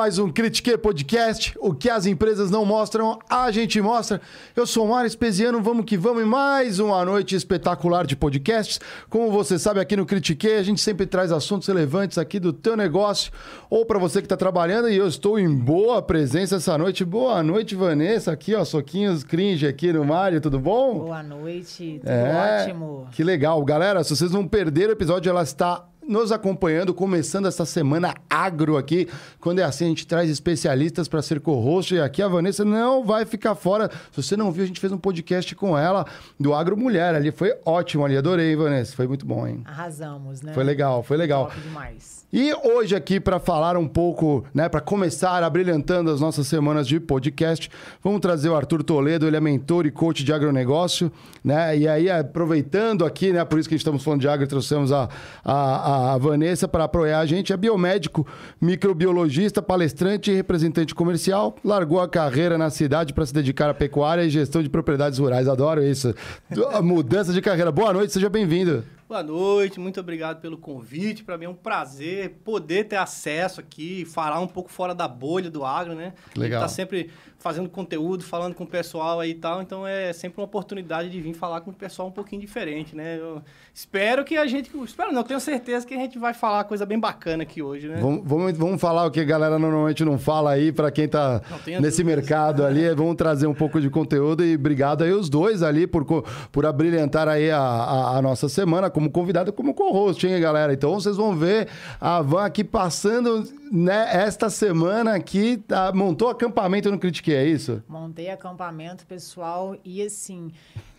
mais um Critique Podcast. O que as empresas não mostram, a gente mostra. Eu sou o Mário Espesiano, vamos que vamos. E mais uma noite espetacular de podcasts. Como você sabe, aqui no Critique, a gente sempre traz assuntos relevantes aqui do teu negócio ou para você que está trabalhando. E eu estou em boa presença essa noite. Boa noite, Vanessa. Aqui, ó, soquinhos cringe aqui no Mário, tudo bom? Boa noite, tudo É, ótimo. Que legal. Galera, se vocês não perderam o episódio, ela está nos acompanhando, começando essa semana agro aqui. Quando é assim, a gente traz especialistas para ser co-host. E aqui a Vanessa não vai ficar fora. Se você não viu, a gente fez um podcast com ela do Agro Mulher ali. Foi ótimo ali. Adorei, Vanessa. Foi muito bom, hein? Arrasamos, né? Foi legal, foi legal. Top demais. E hoje aqui para falar um pouco, né, para começar abrilhantando as nossas semanas de podcast, vamos trazer o Arthur Toledo, ele é mentor e coach de agronegócio, né? E aí aproveitando aqui, né, por isso que estamos falando de agro, trouxemos a, a, a Vanessa para apoiar a gente, é biomédico, microbiologista, palestrante e representante comercial, largou a carreira na cidade para se dedicar à pecuária e gestão de propriedades rurais. Adoro isso. Mudança de carreira. Boa noite, seja bem-vindo. Boa noite, muito obrigado pelo convite. Para mim é um prazer poder ter acesso aqui, falar um pouco fora da bolha do agro, né? Legal. A gente tá sempre fazendo conteúdo, falando com o pessoal aí e tal, então é sempre uma oportunidade de vir falar com o pessoal um pouquinho diferente, né? Eu espero que a gente, espero não, tenho certeza que a gente vai falar coisa bem bacana aqui hoje, né? Vamos, vamos, vamos falar o que a galera normalmente não fala aí para quem tá nesse dúvidas. mercado ali. Vamos trazer um pouco de conteúdo e obrigado aí os dois ali por, por abrilhantar aí a, a, a nossa semana como convidado, como co-host, hein, galera? Então vocês vão ver a Van aqui passando, né, esta semana aqui, tá, montou acampamento no Critique, é isso? Montei acampamento, pessoal, e assim,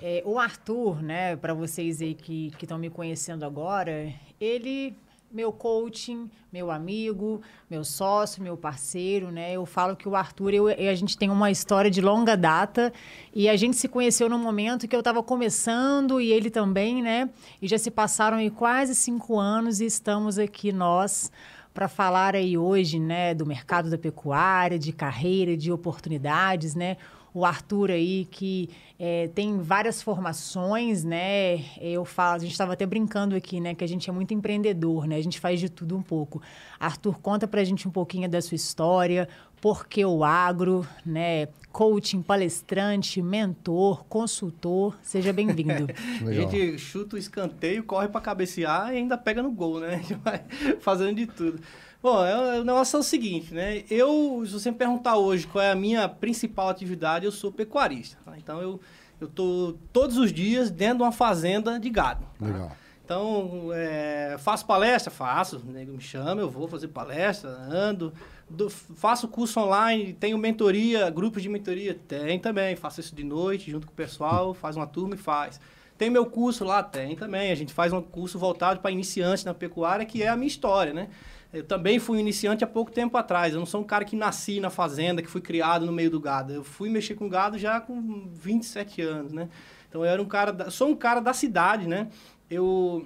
é, o Arthur, né, para vocês aí que estão me conhecendo agora, ele, meu coaching, meu amigo, meu sócio, meu parceiro, né, eu falo que o Arthur, eu, a gente tem uma história de longa data e a gente se conheceu no momento que eu estava começando e ele também, né, e já se passaram aí quase cinco anos e estamos aqui nós para falar aí hoje, né, do mercado da pecuária, de carreira, de oportunidades, né? O Arthur aí que eh, tem várias formações, né? Eu falo, a gente estava até brincando aqui, né, que a gente é muito empreendedor, né? A gente faz de tudo um pouco. Arthur, conta pra gente um pouquinho da sua história, por que o agro, né? Coaching, palestrante, mentor, consultor, seja bem-vindo. A gente chuta o escanteio, corre para cabecear e ainda pega no gol, né? A gente vai fazendo de tudo. Bom, é- o negócio é o seguinte, né? Eu, se você me perguntar hoje qual é a minha principal atividade, eu sou pecuarista. tá? Então, eu, eu tô todos os dias dentro de uma fazenda de gado. tá? Legal. Então, é, faço palestra? Faço. O nego me chama, eu vou fazer palestra, ando. Do- faço curso online, tenho mentoria, grupos de mentoria? Tem também. Faço isso de noite, junto com o pessoal, faz uma turma e faz. Tem meu curso lá? Tem também. A gente faz um curso voltado para iniciantes na pecuária, que é a minha história, né? Eu também fui iniciante há pouco tempo atrás. Eu não sou um cara que nasci na fazenda, que fui criado no meio do gado. Eu fui mexer com gado já com 27 anos, né? Então eu era um cara, da, sou um cara da cidade, né? Eu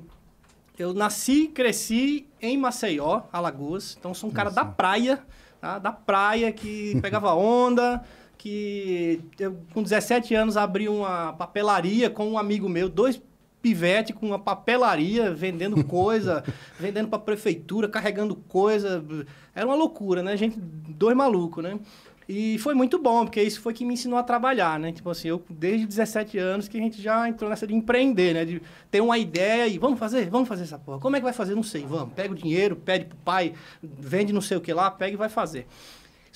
eu nasci e cresci em Maceió, Alagoas. Então sou um cara da praia, tá? Da praia que pegava onda, que eu com 17 anos abri uma papelaria com um amigo meu, dois pivete com uma papelaria, vendendo coisa, vendendo para prefeitura, carregando coisa. Era uma loucura, né? Gente, dois malucos, né? E foi muito bom, porque isso foi que me ensinou a trabalhar, né? Tipo assim, eu desde 17 anos que a gente já entrou nessa de empreender, né? De ter uma ideia e vamos fazer, vamos fazer essa porra. Como é que vai fazer? Não sei, vamos. Pega o dinheiro, pede pro pai, vende não sei o que lá, pega e vai fazer.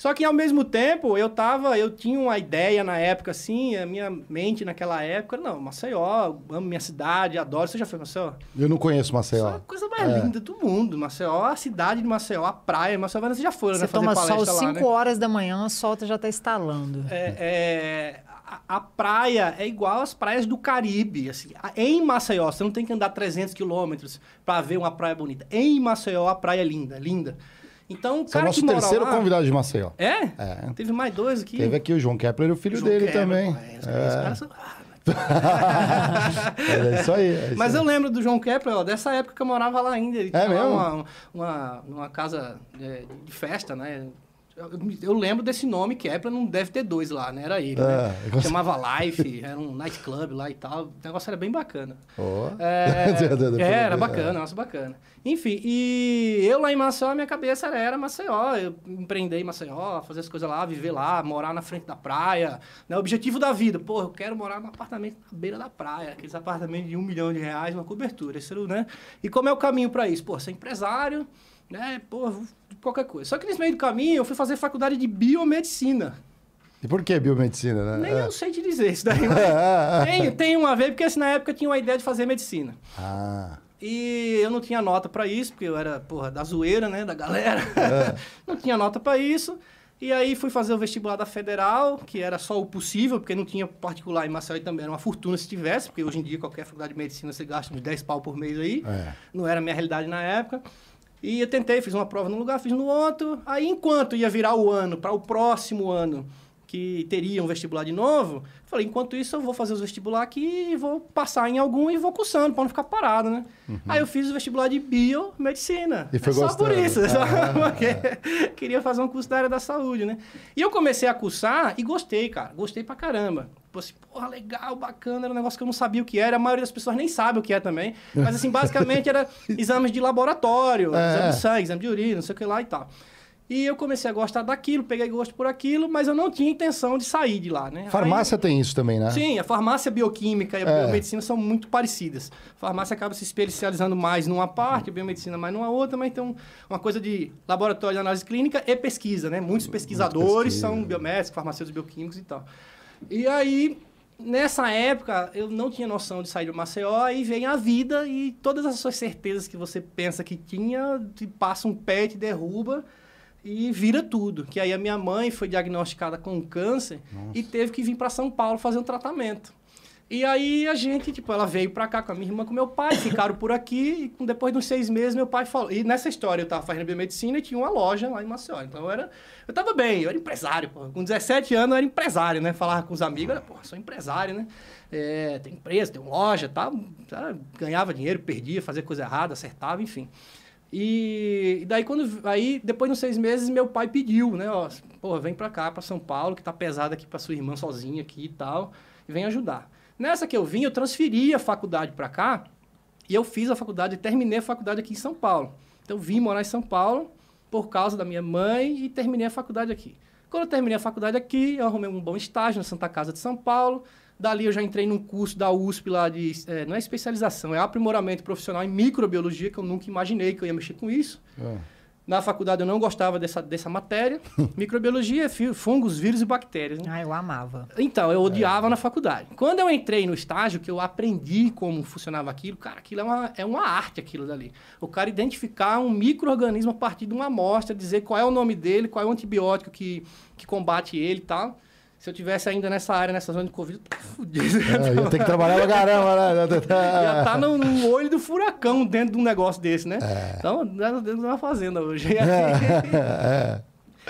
Só que ao mesmo tempo, eu tava, eu tinha uma ideia na época assim, a minha mente naquela época, não, Maceió, amo minha cidade, adoro. Você já foi Maceió? Eu não conheço Isso é Maceió. a coisa mais É. linda do mundo. Maceió, a cidade de Maceió, a praia, Maceió, você já foi, né? Você fazer toma sol palestra 5 lá, né? horas da manhã, o sol já está estalando. É, é, a, a praia é igual às praias do Caribe. Assim, em Maceió, você não tem que andar 300 quilômetros para ver uma praia bonita. Em Maceió, a praia é linda, linda. Então, o Você é o cara nosso que mora terceiro lá... convidado de Maceió. É? É. Teve mais dois aqui. Teve aqui o João Kepler e o filho João dele Quebra, também. pô, é, os caras são- É isso aí. é isso Mas aí. eu lembro do João Kepler, ó, dessa época que eu morava lá ainda. Ele É mesmo? Uma, uma, numa casa é, de festa, né? Eu, lembro desse nome, Kepler, não deve ter dois lá, né? Era ele, É, né? eu- Chamava Life, era um nightclub lá e tal. O negócio era bem bacana. Ó. É, é, era bacana, nossa, bacana. Enfim, e eu lá em Maceió, minha cabeça era, era Maceió. Eu empreendei em Maceió, fazer as coisas lá, viver lá, morar na frente da praia. Né? O objetivo da vida, pô, eu quero morar num apartamento na beira da praia. Aqueles apartamentos de um milhão de reais, uma cobertura. Esse era né? E como é o caminho para isso? Pô, ser empresário, né? Pô, qualquer coisa. Só que nesse meio do caminho, eu fui fazer faculdade de biomedicina. E por que biomedicina, né? Nem É. eu sei te dizer isso daí, mas tem, tem uma vez, porque assim, na época eu tinha uma ideia de fazer medicina. Ah, E eu não tinha nota pra isso, porque eu era, porra, da zoeira, né, da galera. É. não tinha nota pra isso. E aí fui fazer o vestibular da Federal, que era só o possível, porque não tinha particular em Maceió e também era uma fortuna se tivesse, porque hoje em dia qualquer faculdade de medicina você gasta uns 10 pau por mês aí. é. Não era a minha realidade na época. E eu tentei, fiz uma prova num lugar, fiz no outro. Aí, enquanto ia virar o ano, para o próximo ano, que teria um vestibular de novo, falei, enquanto isso eu vou fazer os vestibular aqui e vou passar em algum e vou cursando, para não ficar parado, né? Aí eu fiz o vestibular de biomedicina. E foi É só por gostando. isso, só Ah. porque queria fazer um curso da área da saúde, né? E eu comecei a cursar e gostei, cara. Gostei pra caramba. Tipo assim, porra, legal, bacana, era um negócio que eu não sabia o que era. A maioria das pessoas nem sabe o que é também. Mas, assim, basicamente era exames de laboratório, É. exame de sangue, exame de urina, não sei o que lá e tal. E eu comecei a gostar daquilo, peguei gosto por aquilo, mas eu não tinha intenção de sair de lá, né? Aí- Farmácia tem isso também, né? Sim, a farmácia bioquímica e a É. biomedicina são muito parecidas. A farmácia acaba se especializando mais numa parte, a biomedicina mais numa outra, mas um- uma coisa de laboratório de análise clínica e pesquisa, né? Muitos pesquisadores pesquisa. são biomédicos, farmacêuticos bioquímicos e tal. E aí, nessa época, eu não tinha noção de sair do Maceió, aí vem a vida e todas as suas certezas que você pensa que tinha, te passa um pé, te derruba e vira tudo. Que aí a minha mãe foi diagnosticada com câncer e teve que vir para São Paulo fazer um tratamento. E aí a gente, tipo, ela veio pra cá com a minha irmã, com meu pai, ficaram por aqui, e depois de uns seis meses meu pai falou. E nessa história eu tava fazendo biomedicina e tinha uma loja lá em Maceió. Então eu era. Eu tava bem, eu era empresário, pô. Com 17 anos eu era empresário, né? Falava com os amigos, era, pô, sou empresário, né? É, tem empresa, tem loja, tá? Ganhava dinheiro, perdia, fazia coisa errada, acertava, enfim. E, e daí, quando. Aí, depois de uns seis meses, meu pai pediu, né? Ó, pô, vem pra cá, pra São Paulo, que tá pesado aqui pra sua irmã sozinha aqui e tal, e vem ajudar. Nessa que eu vim, eu transferi a faculdade pra cá, e eu fiz a faculdade, terminei a faculdade aqui em São Paulo. Então, eu vim morar em São Paulo por causa da minha mãe e terminei a faculdade aqui. Quando eu terminei a faculdade aqui, eu arrumei um bom estágio na Santa Casa de São Paulo. Dali eu já entrei num curso da USP lá de... eh, não é especialização, é aprimoramento profissional em microbiologia, que eu nunca imaginei que eu ia mexer com isso. É. Na faculdade eu não gostava dessa, dessa matéria. Microbiologia é fungos, vírus e bactérias. Né? Ah, eu amava. Então, eu odiava na faculdade. Quando eu entrei no estágio, que eu aprendi como funcionava aquilo, cara, aquilo é uma, é uma arte, aquilo dali. O cara identificar um micro-organismo a partir de uma amostra, dizer qual é o nome dele, qual é o antibiótico que, que combate ele e tal. Se eu tivesse ainda nessa área, nessa zona de Covid, eu tava fudido. É, ia ter que trabalhar pra caramba, né? Já tá no, no olho do furacão dentro de um negócio desse, né? É. Então, dentro de uma fazenda hoje. É.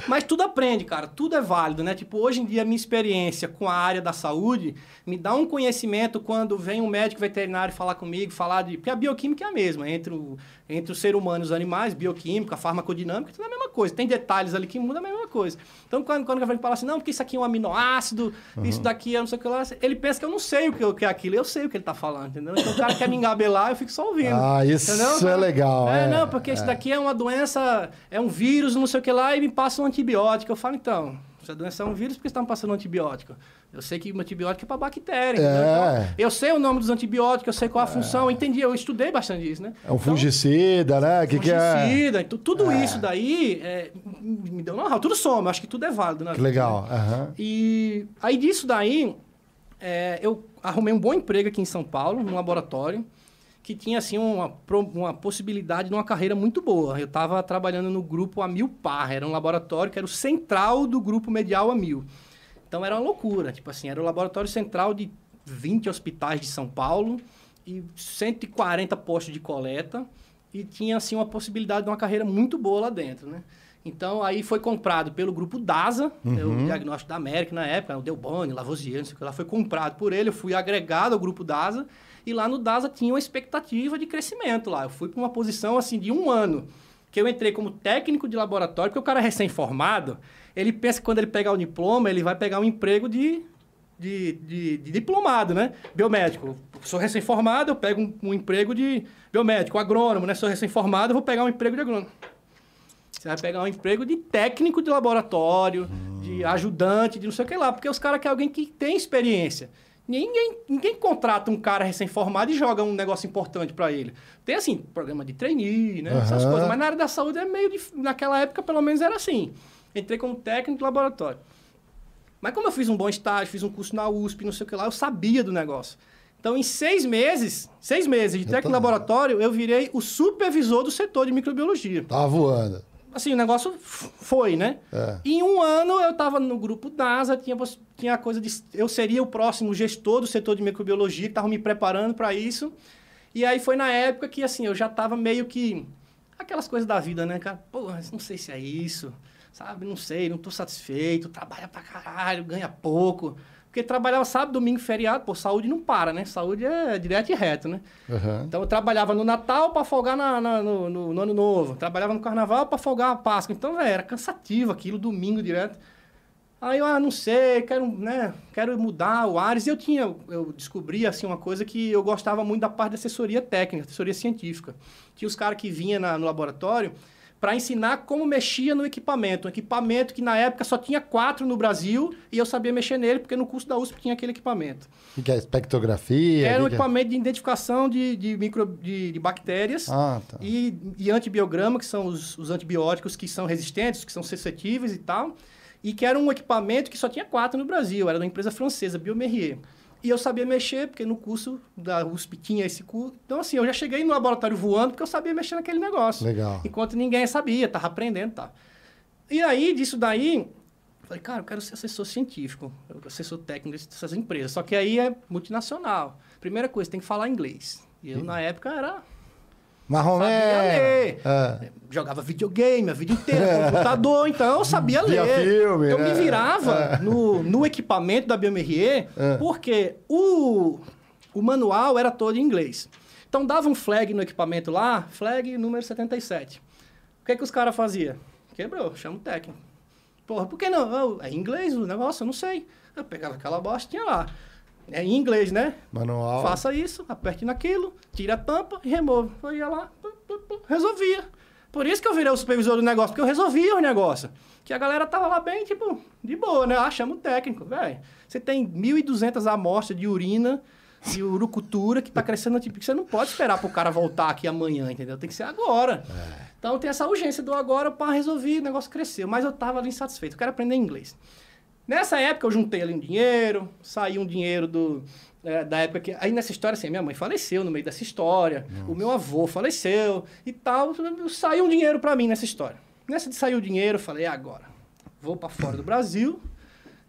Mas tudo aprende, cara. Tudo é válido, né? Tipo, hoje em dia, a minha experiência com a área da saúde me dá um conhecimento quando vem um médico veterinário falar comigo, falar de... Porque a bioquímica é a mesma, entre o, entre o ser humano e os animais, bioquímica, farmacodinâmica, tudo é a mesma coisa. Tem detalhes ali que mudam a mesma coisa. Então, quando, quando alguém fala assim, não, porque isso aqui é um aminoácido, isso daqui é não sei o que lá, ele pensa que eu não sei o que, o que é aquilo. Eu sei o que ele tá falando, entendeu? Então, o cara quer me engabelar, eu fico só ouvindo. Ah, isso entendeu? é legal, É, é. não, porque isso daqui é uma doença, é um vírus, não sei o que lá, e me passa um antibiótico. Eu falo, então, se a doença é um vírus, por que você está me passando um antibiótico? Eu sei que o antibiótico é para bactéria. É. Então, eu sei o nome dos antibióticos, eu sei qual a função, eu entendi, eu estudei bastante isso, né? É um fungicida, né? Que, que é? Fungicida, então, tudo isso daí é, me deu know tudo soma, acho que tudo é válido, né? Que legal. aham. E aí disso daí, é, eu arrumei um bom emprego aqui em São Paulo, num laboratório, que tinha assim uma, uma possibilidade de uma carreira muito boa. Eu estava trabalhando no grupo Amil Par, era um laboratório que era o central do grupo medial Amil. Então era uma loucura, tipo assim, era o laboratório central de 20 hospitais de São Paulo e 140 postos de coleta e tinha assim uma possibilidade de uma carreira muito boa lá dentro, né? Então, aí foi comprado pelo grupo DASA, né, Uhum. o Diagnóstico da América na época, o Delboni, Lavoisier, não sei o que lá, foi comprado por ele, eu fui agregado ao grupo DASA, e lá no DASA tinha uma expectativa de crescimento lá. Eu fui para uma posição, assim, de um ano, que eu entrei como técnico de laboratório, porque o cara é recém-formado, ele pensa que quando ele pegar o diploma, ele vai pegar um emprego de, de, de, de diplomado, né? Biomédico. Sou recém-formado, eu pego um, um emprego de biomédico, agrônomo, né? Sou recém-formado, eu vou pegar um emprego de agrônomo. Você vai pegar um emprego de técnico de laboratório, de ajudante, de não sei o que lá, porque os caras querem alguém que tem experiência. Ninguém, ninguém contrata um cara recém-formado e joga um negócio importante para ele. Tem, assim, programa de trainee, né? Essas Aham. coisas. Mas na área da saúde é meio... Naquela época, pelo menos, era assim. Entrei como técnico de laboratório. Mas como eu fiz um bom estágio, fiz um curso na USP, não sei o que lá, eu sabia do negócio. Então, em seis meses, seis meses de técnico de tá- laboratório, eu virei o supervisor do setor de microbiologia. Tava voando. Assim, o negócio foi, né? É. Em um ano, eu estava no grupo DASA, tinha, tinha a coisa de... Eu seria o próximo gestor do setor de microbiologia, que estava me preparando para isso. E aí foi na época que, assim, eu já estava meio que... Aquelas coisas da vida, né, cara? Mas não sei se é isso, sabe? Não sei, não tô satisfeito, trabalha pra caralho, ganha pouco. Porque trabalhava sábado, domingo, feriado, pô, saúde não para, né? Saúde é direto e reto, né? Aham. Então eu trabalhava no Natal para folgar na- na- no, no- no Ano Novo. Trabalhava no Carnaval para folgar a Páscoa. Então, velho, era cansativo aquilo, domingo direto. Aí eu, ah, não sei, quero, né, quero mudar o Ares. E eu tinha, eu descobri, assim, uma coisa que eu gostava muito da parte da assessoria técnica, assessoria científica. Tinha os caras que vinham no laboratório para ensinar como mexia no equipamento. Um equipamento que na época só tinha quatro no Brasil e eu sabia mexer nele, porque no curso da USP tinha aquele equipamento. O que, é? Espectrografia? Era um é? equipamento de identificação de, de, micro, de, de bactérias Ah, tá. e, e antibiograma, que são os, os antibióticos que são resistentes, que são suscetíveis e tal. E que era um equipamento que só tinha quatro no Brasil. Era de uma empresa francesa, Biomerrier. E eu sabia mexer, porque no curso da USP tinha esse curso. Então, assim, eu já cheguei no laboratório voando, porque eu sabia mexer naquele negócio. Legal. Enquanto ninguém sabia, tava aprendendo e tal. E aí, disso daí, falei, cara, eu quero ser assessor científico, assessor técnico dessas empresas. Só que aí é multinacional. Primeira coisa, tem que falar inglês. E eu, na época, era... Marromé. Sabia ler. É. Jogava videogame a vida inteira, computador, então eu sabia Via ler. filme, eu né? me virava no, no equipamento da É. porque o, o manual era todo em inglês. Então dava um flag no equipamento lá, flag número 77. O que, que os caras faziam? Quebrou, chama o técnico. Porra, por que não? Eu, é em inglês o negócio? Eu não sei. Eu pegava aquela bosta tinha lá. É em inglês, né? Manual. Faça isso, aperte naquilo, tira a tampa e remova. Eu ia lá, pum, pum, pum, resolvia. Por isso que eu virei o supervisor do negócio, porque eu resolvia o negócio. Que a galera tava lá bem, tipo, de boa, né? Ah, chama o técnico, velho. Você tem 1.200 amostras de urina, de urucutura, que tá crescendo, tipo, que você não pode esperar pro cara voltar aqui amanhã, entendeu? Tem que ser agora. Então tem essa urgência do agora para resolver, o negócio cresceu. Mas eu tava ali insatisfeito, eu quero aprender inglês. Nessa época eu juntei ali um dinheiro, saí um dinheiro do, é, da época que. Aí nessa história, assim, minha mãe faleceu no meio dessa história, o meu avô faleceu e tal. Saiu um dinheiro para mim nessa história. Nessa de sair o dinheiro, eu falei, "É agora, vou para fora do Brasil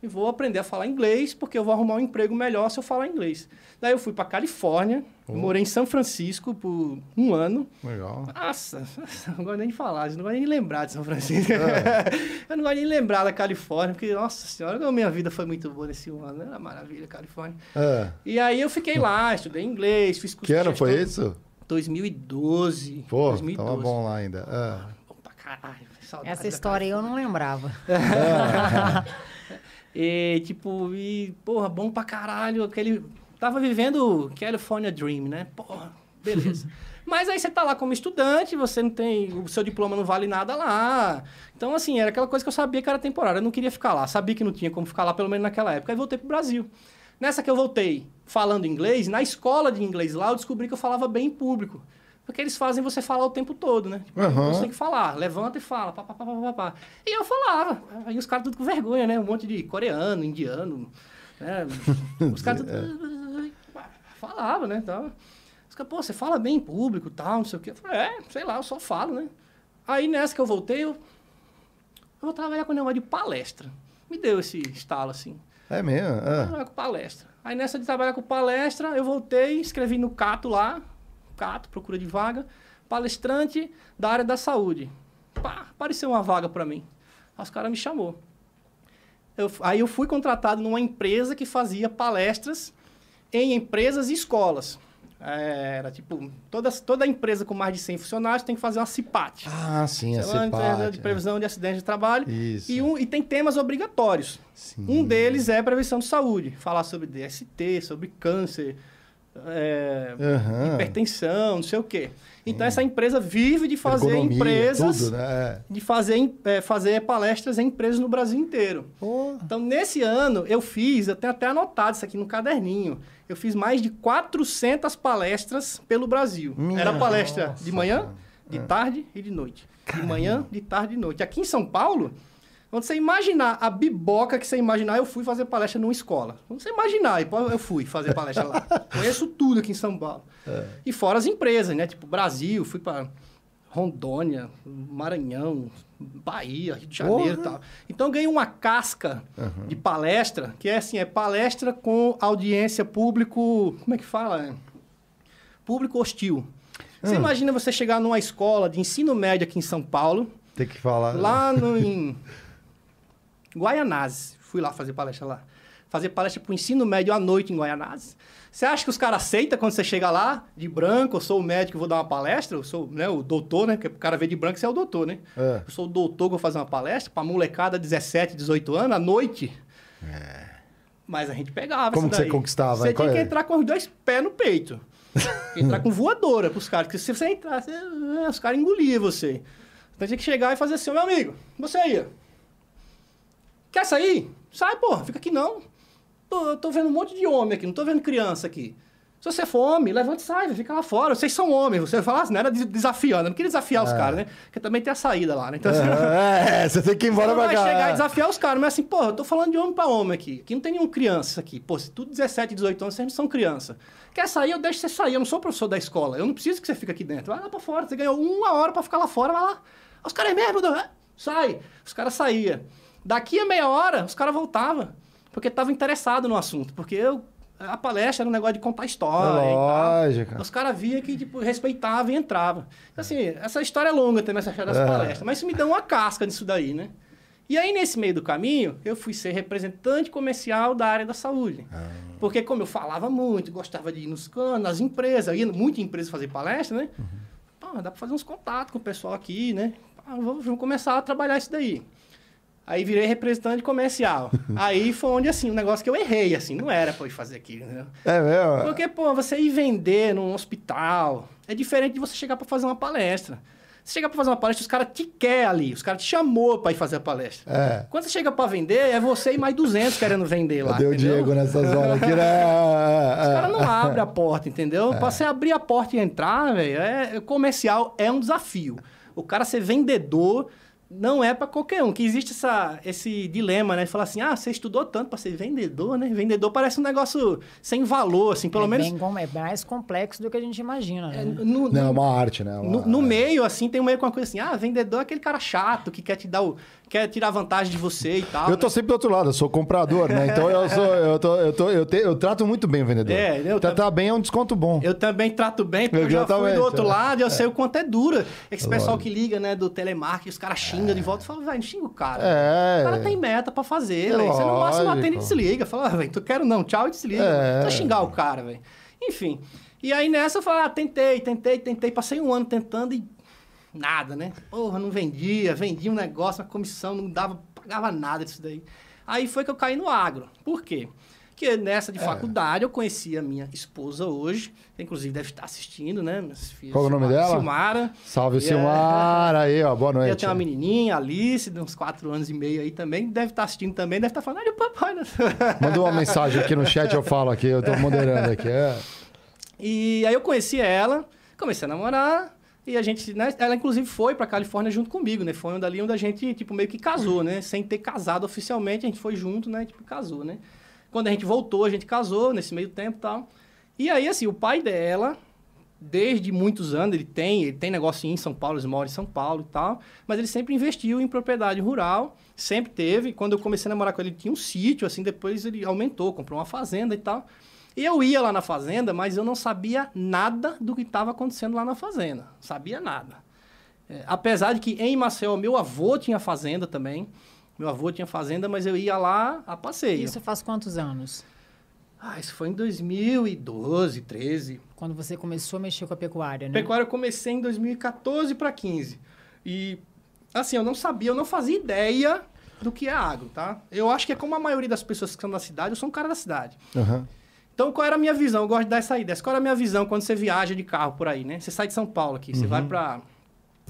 e vou aprender a falar inglês, porque eu vou arrumar um emprego melhor se eu falar inglês. Daí eu fui para Califórnia, Oh. morei em São Francisco por um ano. Legal. Nossa, não gosto nem de falar, não gosto nem de lembrar de São Francisco. É. eu não gosto nem de lembrar da Califórnia, porque, nossa senhora, a minha vida foi muito boa nesse um ano. Era maravilha, Califórnia. É. E aí eu fiquei lá, estudei inglês, fiz curso Que ano foi isso? 2012. Pô, 2012. tava bom lá ainda. É. Bom pra caralho. saudade Essa história aí eu não lembrava. E, tipo, e, porra, bom pra caralho. Aquele. Tava vivendo o California Dream, né? Porra, beleza. Mas aí você tá lá como estudante, você não tem. O seu diploma não vale nada lá. Então, assim, era aquela coisa que eu sabia que era temporária. Eu não queria ficar lá. Sabia que não tinha como ficar lá, pelo menos naquela época. Aí voltei pro Brasil. Nessa que eu voltei falando inglês, na escola de inglês lá, eu descobri que eu falava bem em público. Porque eles fazem você falar o tempo todo, né? Tipo, Aham. Você tem que falar, levanta e fala, pá, pá, pá, pá, pá. E eu falava. Aí os caras tudo com vergonha, né? Um monte de coreano, indiano, né? Os caras tudo... Falava, né? Então, os caras, pô, você fala bem em público tal, não sei o quê. Eu falei, é, sei lá, eu só falo, né? Aí nessa que eu voltei, eu, eu vou trabalhar com negócio de palestra. Me deu esse estalo, assim. É mesmo? É. Trabalhar com palestra. Aí nessa de trabalhar com palestra, eu voltei, escrevi no Cato lá, Procura de vaga, palestrante da área da saúde. Pá, apareceu uma vaga para mim. Aí os caras me chamou. Eu, aí eu fui contratado numa empresa que fazia palestras em empresas e escolas. É, era tipo, toda, toda empresa com mais de 100 funcionários tem que fazer uma CIPAT. Ah, sim, a lá, CIPAT, de é. previsão de acidente de trabalho. Isso. E, um, e tem temas obrigatórios. Sim. Um deles é prevenção de saúde. Falar sobre DST, sobre câncer, é, Aham. hipertensão, não sei o quê. Então, essa empresa vive de fazer Ergonomia, empresas... Tudo, né? De fazer, é, fazer palestras em empresas no Brasil inteiro. Pô, Então, nesse ano, eu fiz, eu tenho até anotado isso aqui no caderninho, eu fiz mais de 400 palestras pelo Brasil. Minha Era palestra nossa, de manhã, cara. de tarde e de noite. De manhã, de tarde e de noite. Aqui em São Paulo, quando você imaginar a biboca que você imaginar, eu fui fazer palestra numa escola. Quando você imaginar, eu fui fazer palestra lá. Conheço tudo aqui em São Paulo. E fora as empresas, né? Tipo, Brasil, fui para Rondônia, Maranhão, Bahia, Rio de Janeiro e tal. Então eu ganhei uma casca de palestra, que é assim, é palestra com audiência público, como é que fala? É, Público hostil. Você Ah. imagina você chegar numa escola de ensino médio aqui em São Paulo, tem que falar. lá no, em Guaianazes. Fui lá fazer palestra lá. Fazer palestra para o ensino médio à noite em Guaianazes. Você acha que os caras aceitam quando você chega lá, de branco, eu sou o médico, vou dar uma palestra, eu sou né, o doutor, né? Porque o cara vê de branco, você é o doutor, né? É. Eu sou o doutor, vou fazer uma palestra para molecada de 17, 18 anos, à noite. Mas a gente pegava É. Como que você conquistava? Você tinha que é? entrar com os dois pés no peito. entrar com voadora pros caras. Porque se você entrar, você- é, os caras engoliam você. Então tinha que chegar e fazer assim, "Ô, meu amigo, você aí, ó. Quer sair? Sai, porra, fica aqui não. Tô, tô vendo um monte de homem aqui, não tô vendo criança aqui. Se você for homem, levanta e sai, fica lá fora. Vocês são homens. Você fala assim, não era de- desafiando, eu não queria desafiar os caras, né? Porque também tem a saída lá, né? Então, assim, É, você tem que ir embora pra vai cá. chegar e desafiar os caras, mas assim, porra, eu tô falando de homem pra homem aqui. Aqui não tem nenhum criança aqui. Pô, se tudo 17, 18 anos, vocês não são criança. Quer sair, eu deixo você sair. Eu não sou professor da escola. Eu não preciso que você fique aqui dentro. Vai lá pra fora. Você ganhou uma hora pra ficar lá fora, vai lá. Os caras é mesmo, não é? sai. Os caras saíam. Daqui a meia hora, os caras voltavam. Porque estavam interessados no assunto. Porque eu, a palestra era um negócio de contar história. É lógico. Os caras via que, tipo, respeitavam e entravam. Assim, essa história é longa também, essa história das É. palestras. Mas isso me deu uma casca disso daí, né? E aí, nesse meio do caminho, eu fui ser representante comercial da área da saúde. Ah. Porque como eu falava muito, gostava de ir nos canos, nas empresas, eu ia muita empresa fazer palestra, né? Uhum. Pô, dá pra fazer uns contatos com o pessoal aqui, né? Vamos, vamos começar a trabalhar isso daí. Aí virei representante comercial. aí foi onde, assim, um negócio que eu errei, assim, não era pra eu ir fazer aquilo, né? É mesmo? Porque, pô, você ir vender num hospital é diferente de você chegar pra fazer uma palestra. Você chegar pra fazer uma palestra, os caras te querem ali, os caras te chamou pra ir fazer a palestra. É. Quando você chega pra vender, é você e mais 200 querendo vender lá. Cadê o entendeu? Diego nessa zona aqui, né? Os caras não abrem a porta, entendeu? Pra você abrir a porta e entrar, velho, é, comercial é um desafio. O cara ser vendedor não é pra qualquer um. Que existe essa, esse dilema, né? Falar assim, ah, você estudou tanto pra ser vendedor, né? Vendedor parece um negócio sem valor, assim, pelo é menos... bem é mais complexo do que a gente imagina, né? é, no, Não, é uma arte, né? Uma- no, no meio, assim, tem meio com uma coisa assim, ah, vendedor é aquele cara chato que quer te dar o. quer tirar vantagem de você e tal. Eu tô né? sempre do outro lado, eu sou comprador, né? Então eu sou, eu tô, eu tô, eu, te- eu trato muito bem o vendedor. É, eu Tratar bem é um desconto bom. Eu também trato bem, porque eu já fui do outro é. lado e eu sei o quanto é dura. Esse pessoal que liga, né, do telemarketing, os caras xingam de volta e falam, velho, não xinga o cara. É. O cara tem meta pra fazer, É velho. Você no máximo atende e desliga. Fala, ah, velho, tu quero não, tchau e desliga. É. Não xingar o cara, velho. Enfim. E aí nessa eu falei, ah, tentei, tentei, tentei. Passei um ano tentando e nada, né? Porra, não vendia, vendia um negócio, uma comissão, não dava, pagava nada disso daí. Aí foi que eu caí no agro. Por quê? Porque nessa de É. faculdade eu conheci a minha esposa hoje, que inclusive deve estar assistindo, né? Minhas filhas, Qual é o nome Silmara- dela? Silmara. Salve, E é- Silmar. Aí, ó, boa E noite. eu tenho uma menininha, Alice, de uns 4 anos e meio aí também, deve estar assistindo também, deve estar falando, olha o papai. né?" Manda uma mensagem aqui no chat, eu falo aqui, eu tô moderando aqui. É. E aí eu conheci ela, comecei a namorar, e a gente, né, ela inclusive foi pra Califórnia junto comigo, né? Foi ali onde a gente, tipo, meio que casou, né? Sem ter casado oficialmente, a gente foi junto, né? Tipo, casou, né? Quando a gente voltou, a gente casou nesse meio tempo e tal. E aí, assim, o pai dela, desde muitos anos, ele tem, ele tem negócio em São Paulo, eles moram em São Paulo e tal, mas ele sempre investiu em propriedade rural, sempre teve. Quando eu comecei a namorar com ele, ele tinha um sítio, assim, depois ele aumentou, comprou uma fazenda e tal. E eu ia lá na fazenda, mas eu não sabia nada do que estava acontecendo lá na fazenda. Sabia nada. É, apesar de que em Maceió, meu avô tinha fazenda também. Meu avô tinha fazenda, mas eu ia lá a passeio. Isso faz quantos anos? Ah, isso foi em 2012, 13. Quando você começou a mexer com a pecuária, né? Pecuária eu comecei em 2014 para 15. E, assim, eu não sabia, eu não fazia ideia do que é agro, tá? Eu acho que é como a maioria das pessoas que estão na cidade, eu sou um cara da cidade. Aham. Então, qual era a minha visão? Eu gosto de dar essa ideia. Qual era a minha visão quando você viaja de carro por aí, né? Você sai de São Paulo aqui, você vai pra,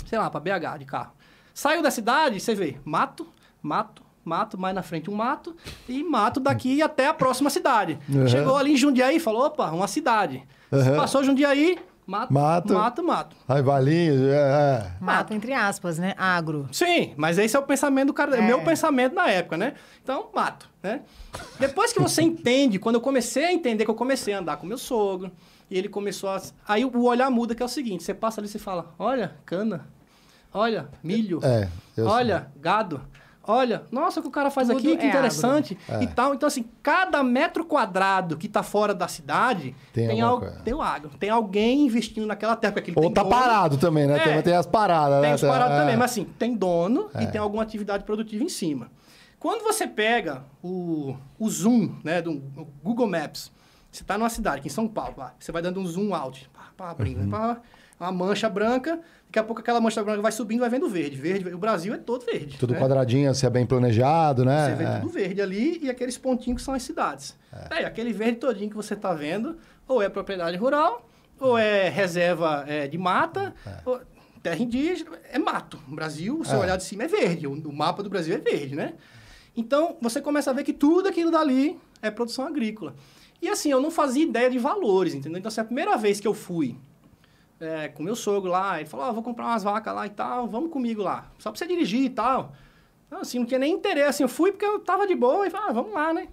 sei lá, pra BH de carro. Saiu da cidade, você vê mato, mato, mato, mais na frente um mato, e mato daqui até a próxima cidade. Uhum. Chegou ali em Jundiaí, falou, opa, uma cidade. Uhum. Passou Jundiaí, mato, Mato. mato, mato. Aí, Valinhos, é, Mato, entre aspas, né? Agro. Sim, mas esse é o pensamento do cara, É. meu pensamento na época, né? Então, mato, né? Depois que você entende, quando eu comecei a entender que eu comecei a andar com meu sogro, e ele começou a... Aí o olhar muda, que é o seguinte, você passa ali e fala, olha, cana, olha, milho, é. olha, gado, olha, nossa, o que o cara faz Tudo aqui, que é interessante, agro. e tal. Então, assim, cada metro quadrado que tá fora da cidade, Tem tem, al- tem o agro, tem alguém investindo naquela terra, porque Ou tem tá dono, parado também, né? É. Tem, tem as paradas, tem né? os parados É. também, mas assim, tem dono É. e tem alguma atividade produtiva em cima. Quando você pega o, o zoom, né, do Google Maps, você está numa cidade, aqui em São Paulo, lá, você vai dando um zoom out, pá, pá, abrindo, Uhum. pá, uma mancha branca, daqui a pouco aquela mancha branca vai subindo, vai vendo verde, verde, o Brasil é todo verde. Tudo né? quadradinho, se é bem planejado, né? Você vê É. tudo verde ali e aqueles pontinhos que são as cidades. Aí, aquele verde todinho que você está vendo, ou é propriedade rural, ou é reserva é, de mata, ou terra indígena, é mato. O Brasil, o seu É. olhar de cima é verde, o, o mapa do Brasil é verde, né? Então, você começa a ver que tudo aquilo dali é produção agrícola. E assim, eu não fazia ideia de valores, entendeu? Então, assim, a primeira vez que eu fui é, com meu sogro lá, ele falou, ó, vou comprar umas vacas lá e tal, vamos comigo lá, só pra você dirigir e tal. Então, assim, não tinha nem interesse, eu fui porque eu tava de boa e falei, ah, vamos lá, né?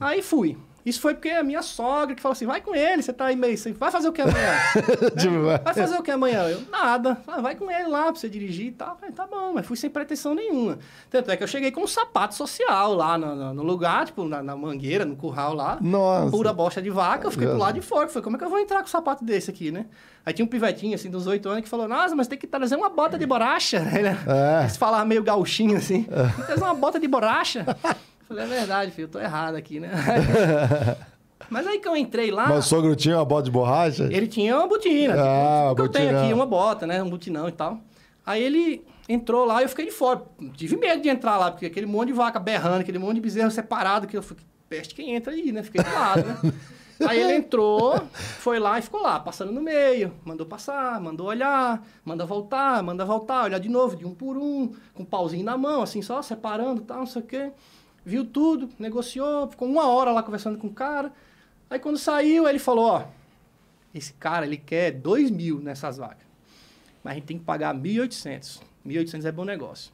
Aí fui. Isso foi porque a minha sogra que falou assim, vai com ele, você tá aí meio, você vai fazer o que amanhã? Tipo, Vai fazer o que amanhã? Eu, nada. Ah, vai com ele lá pra você dirigir e tal. Falei, tá bom, mas fui sem pretensão nenhuma. Tanto é que eu cheguei com um sapato social lá no, no- lugar, tipo, na, na mangueira, no curral lá. Nossa. Pura bosta de vaca. Eu fiquei pro lado de fora. Falei, como é que eu vou entrar com um sapato desse aqui, né? Aí tinha um pivetinho, assim, dos oito anos, que falou, nossa, mas tem que trazer uma bota de borracha. Ele, É. Falavam meio gauchinho, assim. Tem que trazer uma bota de borracha. Falei, é verdade, filho, eu tô errado aqui, né? Mas aí que eu entrei lá... Mas o sogro tinha uma bota de borracha? Ele tinha uma botina. Ah, tipo, que eu tenho aqui, uma bota, né? Um botinão e tal. Aí ele entrou lá e eu fiquei de fora. Tive medo de entrar lá, porque aquele monte de vaca berrando, aquele monte de bezerro separado, que eu falei, peste quem entra aí, né? Fiquei do lado, né? Aí ele entrou, foi lá e ficou lá, passando no meio, mandou passar, mandou olhar, manda voltar, manda voltar, olhar de novo, de um por um, com um pauzinho na mão, assim, só separando e tal, não sei o quê. Viu tudo, negociou, ficou uma hora lá conversando com o cara. Aí quando saiu, ele falou, ó, esse cara, ele quer 2 mil nessas vacas. Mas a gente tem que pagar 1.800. 1.800 é bom negócio.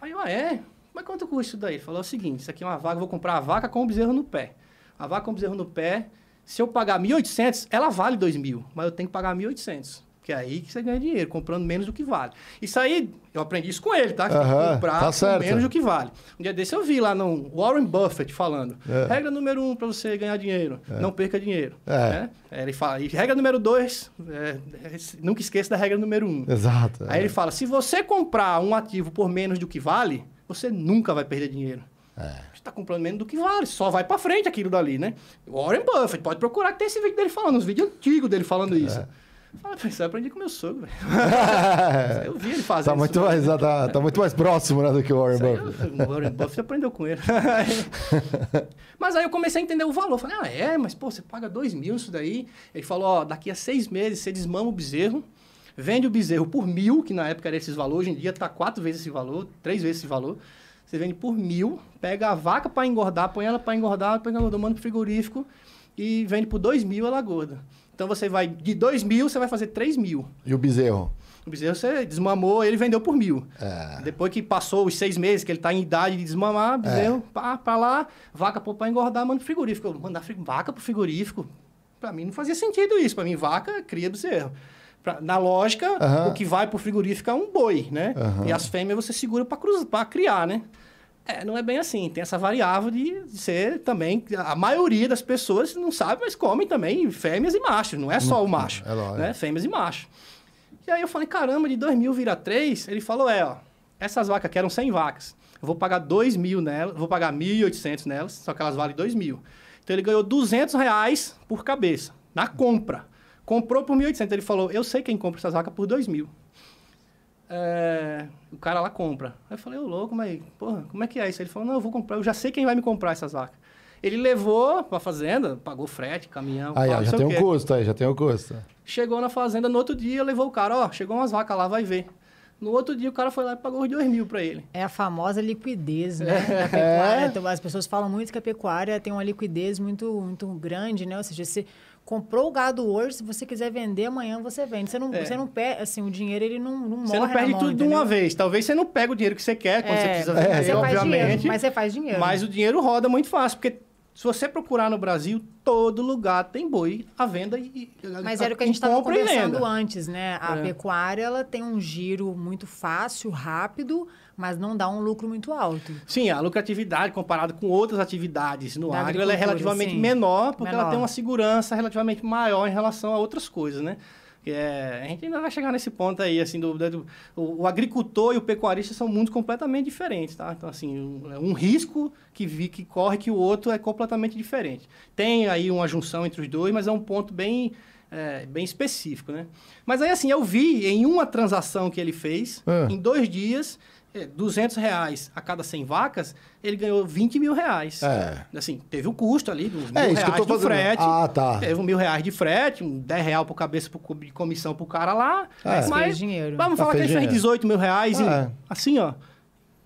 Aí eu, ah, é? Mas quanto custa isso daí? Ele falou o seguinte, isso aqui é uma vaca, vou comprar a vaca com o bezerro no pé. A vaca com o bezerro no pé, se eu pagar 1.800, ela vale 2 mil, mas eu tenho que pagar 1.800. Que é aí que você ganha dinheiro, comprando menos do que vale. Isso aí, eu aprendi isso com ele, tá? Que tem que Aham, comprar tá menos do que vale. Um dia desse eu vi lá no Warren Buffett falando. É. Regra número um para você ganhar dinheiro, não perca dinheiro. É. né? É, Ele fala, e regra número dois, é, é, nunca esqueça da regra número um. Exato. Aí ele fala, se você comprar um ativo por menos do que vale, você nunca vai perder dinheiro. É. Você está comprando menos do que vale, só vai para frente aquilo dali, né? Warren Buffett, pode procurar que tem esse vídeo dele falando, uns vídeos antigos dele falando É. isso. Fala, isso eu aprendi com meu sogro, velho. Isso eu vi ele fazer Tá isso, muito, né? mais, tá, tá muito mais próximo né, do que o Warren Isso Buffett. o Warren Buffett aprendeu com ele. mas aí eu comecei a entender o valor. Falei, ah, é? Mas, pô, você paga dois mil nisso daí. Ele falou, ó, daqui a seis meses você desmama o bezerro, vende o bezerro por mil, que na época era esses valores, hoje em dia tá quatro vezes esse valor, três vezes esse valor. Você vende por mil, pega a vaca para engordar, põe ela para engordar, põe ela manda pro frigorífico e vende por dois mil ela gorda. Então você vai, de dois mil, você vai fazer três mil. E o bezerro? O bezerro você desmamou, ele vendeu por mil. É. Depois que passou os seis meses, que ele tá em idade de desmamar, bezerro, pá, pra lá, vaca pô, pra engordar, manda pro frigorífico. Eu, mandar vaca pro frigorífico? Pra mim não fazia sentido isso. Pra mim, vaca cria bezerro. Pra- na lógica, o que vai pro frigorífico é um boi, né? E as fêmeas você segura pra criar, né? É, não é bem assim. Tem essa variável de ser também. A maioria das pessoas não sabe, mas comem também fêmeas e machos. Não é só o macho. é lógico. né? Fêmeas e machos. E aí eu falei, caramba, de 2 mil vira 3? Ele falou, é, ó, essas vacas aqui eram 100 vacas. Eu vou pagar 2 mil nelas, vou pagar 1.800 nelas, só que elas valem 2 mil. Então ele ganhou 200 reais por cabeça, na compra. Comprou por 1.800. Ele falou, eu sei quem compra essas vacas por 2 mil. É, o cara lá compra. Aí eu falei, ô louco, mas, porra, como é que é isso? Ele falou, não, eu vou comprar, eu já sei quem vai me comprar essas vacas. Ele levou pra fazenda, pagou frete, caminhão. Aí, já tem o um custo aí, já tem um custo. Chegou na fazenda, no outro dia levou o cara, ó, chegou umas vacas lá, vai ver. No outro dia o cara foi lá e pagou os 2 mil pra ele. É a famosa liquidez, né? É. Da pecuária. Então, as pessoas falam muito que a pecuária tem uma liquidez muito, muito grande, né? Ou seja, você comprou o gado hoje, se você quiser vender amanhã, você vende. Você não, É. você não perde, assim, o dinheiro ele não, não morre Você não perde mão, tudo de uma entendeu? vez. Talvez você não pega o dinheiro que você quer quando você É, precisa mas vender, você faz dinheiro, obviamente. mas você faz dinheiro. Mas o dinheiro roda muito fácil, porque se você procurar no Brasil, todo lugar tem boi à venda e Mas era o que a gente estava conversando antes, né? A É. pecuária ela tem um giro muito fácil, rápido, mas não dá um lucro muito alto. Sim, a lucratividade comparada com outras atividades no Da agro, ela é relativamente sim. menor, porque ela Menor. tem uma segurança relativamente maior em relação a outras coisas, né? É, a gente ainda vai chegar nesse ponto aí, assim, do, do- o, o agricultor e o pecuarista são mundos completamente diferentes, tá? Então, assim, um, é um risco que, vi, que corre que o outro é completamente diferente. Tem aí uma junção entre os dois, mas é um ponto bem, é, bem específico, né? Mas aí, assim, eu vi em uma transação que ele fez, Ah. em dois dias, é, 200 reais a cada 100 vacas, ele ganhou 20 mil reais. É. Assim, teve o custo ali, mil É, isso que eu reais tô do fazendo. frete. Ah, tá. Teve um mil reais de frete, um 10 real por cabeça por de comissão pro cara lá. É. Mas Fez dinheiro. vamos Ah, falar que fez ele fez dinheiro. 18 mil reais e É. assim, ó.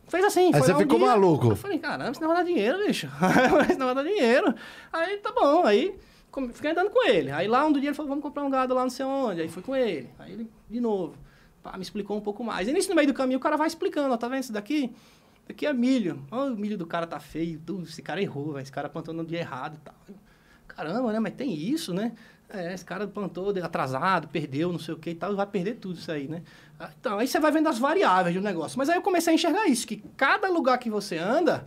Fez assim, Aí foi você lá um ficou dia, maluco. Eu falei, caramba, isso não vai dar dinheiro, bicho. isso não vai dar dinheiro. Aí, tá bom, aí fiquei andando com ele. Aí lá um dia ele falou, vamos comprar um gado lá não sei onde. Aí fui com ele. Aí ele, de novo, pá, me explicou um pouco mais. E nisso, no meio do caminho, o cara vai explicando, ó, tá vendo isso daqui? Aqui é milho. Ó, o milho do cara tá feio, esse cara errou, velho. Esse cara plantou no dia errado e tal. Caramba, né? Mas tem isso, né? É, esse cara plantou atrasado, perdeu, não sei o que e tal, vai perder tudo isso aí, né? Ah, Então, aí você vai vendo as variáveis do negócio. Mas aí eu comecei a enxergar isso, que cada lugar que você anda,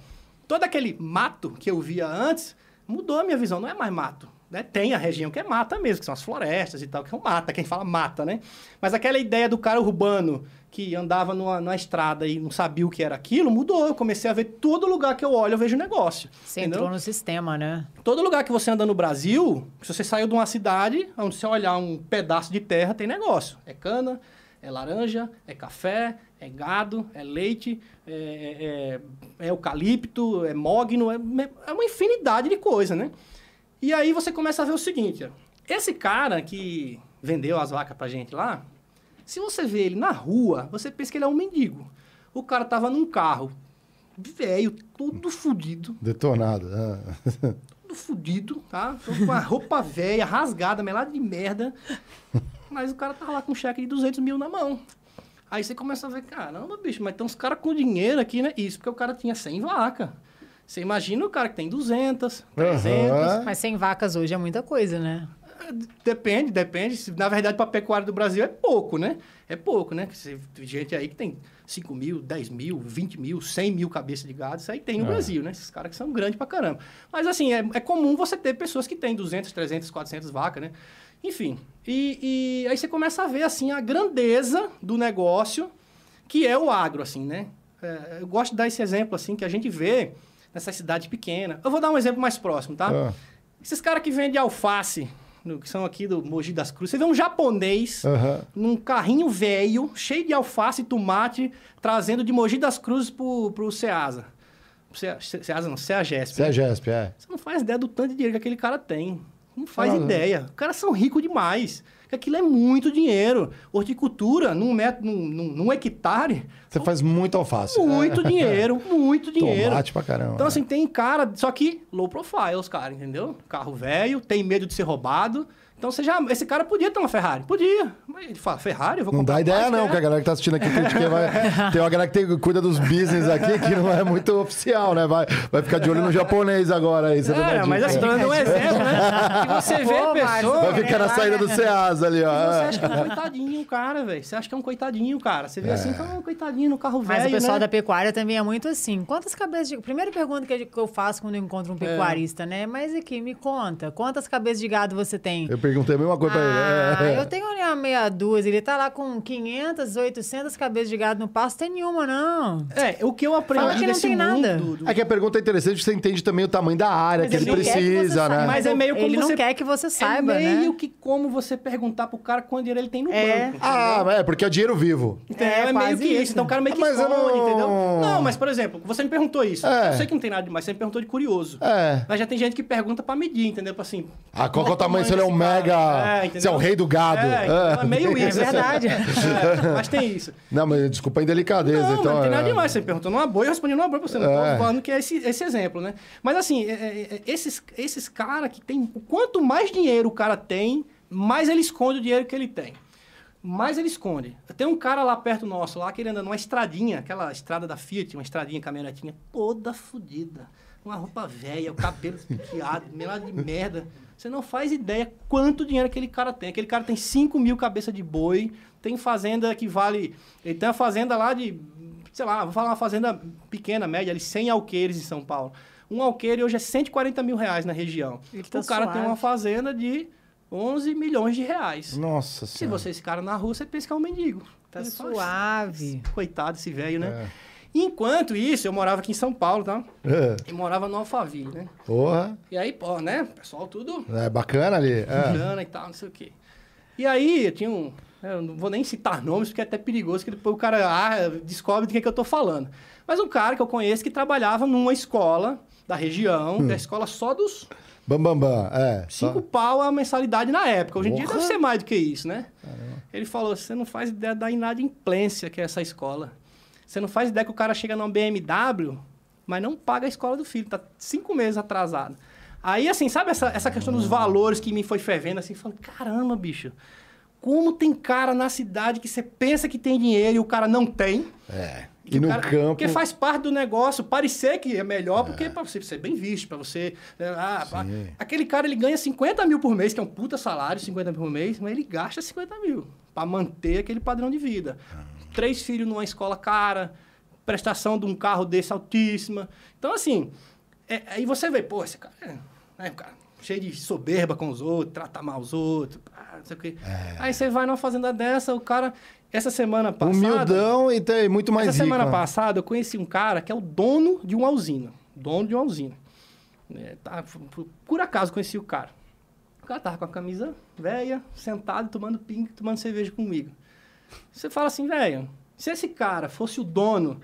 todo aquele mato que eu via antes, mudou a minha visão. Não é mais mato. Né? Tem a região que é mata mesmo, que são as florestas e tal, que é um mata, quem fala mata, né? Mas aquela ideia do cara urbano que andava numa, numa estrada e não sabia o que era aquilo, mudou. Eu comecei a ver todo lugar que eu olho, eu vejo negócio. Você entendeu? entrou no sistema, né? Todo lugar que você anda no Brasil, se você saiu de uma cidade, onde você olhar um pedaço de terra, tem negócio. É cana, é laranja, é café, é gado, é leite, é, é- é eucalipto, é mogno, é, é uma infinidade de coisa, né? E aí você começa a ver o seguinte, esse cara que vendeu as vacas pra gente lá, se você vê ele na rua, você pensa que ele é um mendigo. O cara tava num carro velho, todo fudido, Detonado. ah. todo fudido, tá? Com uma roupa velha, rasgada, melada de merda. Mas o cara tava lá com um cheque de 200 mil na mão. Aí você começa a ver, caramba, bicho, mas tem uns caras com dinheiro aqui, né? Isso porque o cara tinha 100 vacas. Você imagina o cara que tem 200, 300. Aham. Mas 100 vacas hoje é muita coisa, né? Depende, depende. Se, Na verdade, para pecuária do Brasil é pouco, né? É pouco, né? Tem gente aí que tem 5 mil, 10 mil, 20 mil, 100 mil cabeças de gado. Isso aí tem no É. Brasil, né? Esses caras que são grandes pra caramba. Mas, assim, é, é comum você ter pessoas que têm 200, 300, 400 vacas, né? Enfim. E, e aí você começa a ver, assim, a grandeza do negócio que é o agro, assim, né? É, eu gosto de dar esse exemplo, assim, que a gente vê nessa cidade pequena. Eu vou dar um exemplo mais próximo, tá? Ah. Esses caras que vendem alface, no- que são aqui do Mogi das Cruzes, você vê um japonês Aham. num carrinho velho, cheio de alface e tomate, trazendo de Mogi das Cruzes pro, pro Ceasa. Cea- Ce- Ceasa não, Ceagesp. Você é GESP, é. Você não faz ideia do tanto de dinheiro que aquele cara tem. Não faz Ah, ideia. Os caras são ricos demais. Que Aquilo é muito dinheiro. Horticultura, num, metro, num, num, num hectare, Você faz muito alface. muito dinheiro, muito dinheiro. Tomate pra caramba. Então, assim, tem cara, só que low profile, os caras, entendeu? Carro velho, tem medo de ser roubado. Então, você já, esse cara podia ter uma Ferrari. Podia. Mas ele fala, Ferrari? Eu vou Não dá ideia, não, que a galera que tá assistindo aqui vai. Tem uma galera que tem- cuida dos business aqui que não é muito oficial, né? Vai, vai ficar de olho no japonês agora aí. Você É, mas dica. assim, dando um exemplo, né? Que você vê Pô, pessoa... Vai ficar na saída do Ceasa ali, ó. Você acha que é um coitadinho, cara, velho. Você acha que é um coitadinho, cara. Você vê assim, fala, um coitadinho no carro velho, Mas o pessoal né? da pecuária também é muito assim. Quantas cabeças de... Primeira pergunta que eu faço quando eu encontro um pecuarista, né? Mas aqui, me conta. Quantas cabeças de gado você tem? Eu perguntei a mesma coisa Ah, pra ele. É. eu tenho ali uma meia dúzia. Ele tá lá com 500, 800 cabeças de gado no pasto. Tem nenhuma, não. É, o que eu aprendi Fala que não desse tem mundo... nada. do- É que a pergunta é interessante, porque você entende também o tamanho da área Mas que ele que você precisa, saiba. né? Mas é meio como Ele você- não quer que você saiba, é meio né? que como você perguntar pro cara quanto dinheiro ele tem no É. banco. Ah, é, porque é dinheiro vivo. Entendeu? É, É, meio que isso. isso. Então o cara meio que Mas esconde, não- entendeu? Não, mas por exemplo, você me perguntou isso. É. Eu sei que não tem nada demais, você me perguntou de curioso. É. Mas já tem gente que pergunta pra medir, entendeu? Pra assim. Ah, qual que é o tamanho? Se ele é um desse mega. entendeu? se é o rei do gado. É, então é meio É isso. verdade. É, mas tem isso. Não, mas desculpa a indelicadeza, Não, então. mas não tem é. nada demais. Você me perguntou numa boa, eu respondi numa boa pra você. Não É. falando que é esse, esse exemplo, né? Mas assim, é, é, é, esses, esses caras que tem. Quanto mais dinheiro o cara tem, mais ele esconde o dinheiro que ele tem. Mais ele esconde. Tem um cara lá perto nosso, lá que ele anda numa estradinha, aquela estrada da Fiat, uma estradinha caminhonetinha, toda fodida. Uma roupa velha, o cabelo esquiado, meio de merda. Você não faz ideia quanto dinheiro aquele cara tem. Aquele cara tem 5 mil cabeças de boi, tem fazenda que vale. Ele tem uma fazenda lá de. Sei lá, vou falar uma fazenda pequena, média, ali, 100 alqueires em São Paulo. Um alqueire hoje é 140 mil reais na região. Tá o cara tem suave. uma fazenda de 11 milhões de reais. Nossa Se senhora. você esse cara na rua, você pensa que é um mendigo. Tá Ele fala, suave. Coitado esse velho, né? É. Enquanto isso, eu morava aqui em São Paulo, tá? É. E morava no Alphaville, né? Porra. E aí, pô, né? Pessoal tudo É bacana ali. É. grana e tal, não sei o quê. E aí, eu tinha um... Eu não vou nem citar nomes, porque é até perigoso, que depois o cara ah, descobre do que, que eu tô falando. Mas um cara que eu conheço que trabalhava numa escola da região, Hum. que é a escola só dos Bam, bam, bam. É. cinco só- pau a mensalidade na época. Hoje em dia deve ser mais do que isso, né? Ele falou, você não faz ideia da inadimplência que é essa escola. Você não faz ideia que o cara chega numa BMW, mas não paga a escola do filho, tá cinco meses atrasado. Aí, assim, sabe essa, essa questão dos valores que me foi fervendo, assim, falando, caramba, bicho, como tem cara na cidade que você pensa que tem dinheiro e o cara não tem. É. Que E no cara- campo. Porque faz parte do negócio, parecer que é melhor, porque para você ser bem visto, para você. é, ah, pá. Sim. aquele cara ele ganha 50 mil por mês, que é um puta salário, 50 mil por mês, mas ele gasta 50 mil para manter aquele padrão de vida. Três filhos numa escola cara, prestação de um carro desse altíssima. Então, assim, é- aí você vê, pô, esse cara é né, um cara cheio de soberba com os outros, trata mal os outros, pá, não sei o quê. É. Aí você vai numa fazenda dessa, o cara. Essa semana passada. Humildão e tem muito mais Essa rico. semana né? passada eu conheci um cara que é o dono de uma usina. Dono de uma usina. É, tá, por, por acaso conheci o cara. O cara tava com a camisa velha, sentado, tomando ping, tomando cerveja comigo. Você fala assim, velho, se esse cara fosse o dono,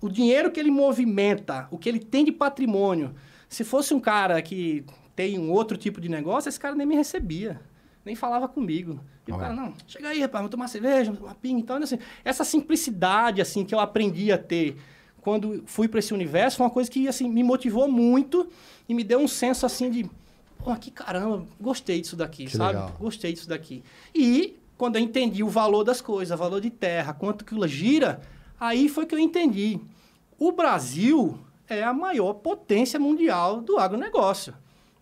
o dinheiro que ele movimenta, o que ele tem de patrimônio, se fosse um cara que tem um outro tipo de negócio, esse cara nem me recebia. Nem falava comigo. E o cara, não, chega aí, rapaz, vamos tomar cerveja, vamos tomar ping. Então, assim, essa simplicidade, assim, que eu aprendi a ter quando fui para esse universo, foi uma coisa que, assim, me motivou muito e me deu um senso, assim, de... Pô, que caramba, gostei disso daqui, Que sabe? legal. Gostei disso daqui. E quando eu entendi o valor das coisas, o valor de terra, quanto que ela gira, aí foi que eu entendi. O Brasil é a maior potência mundial do agronegócio.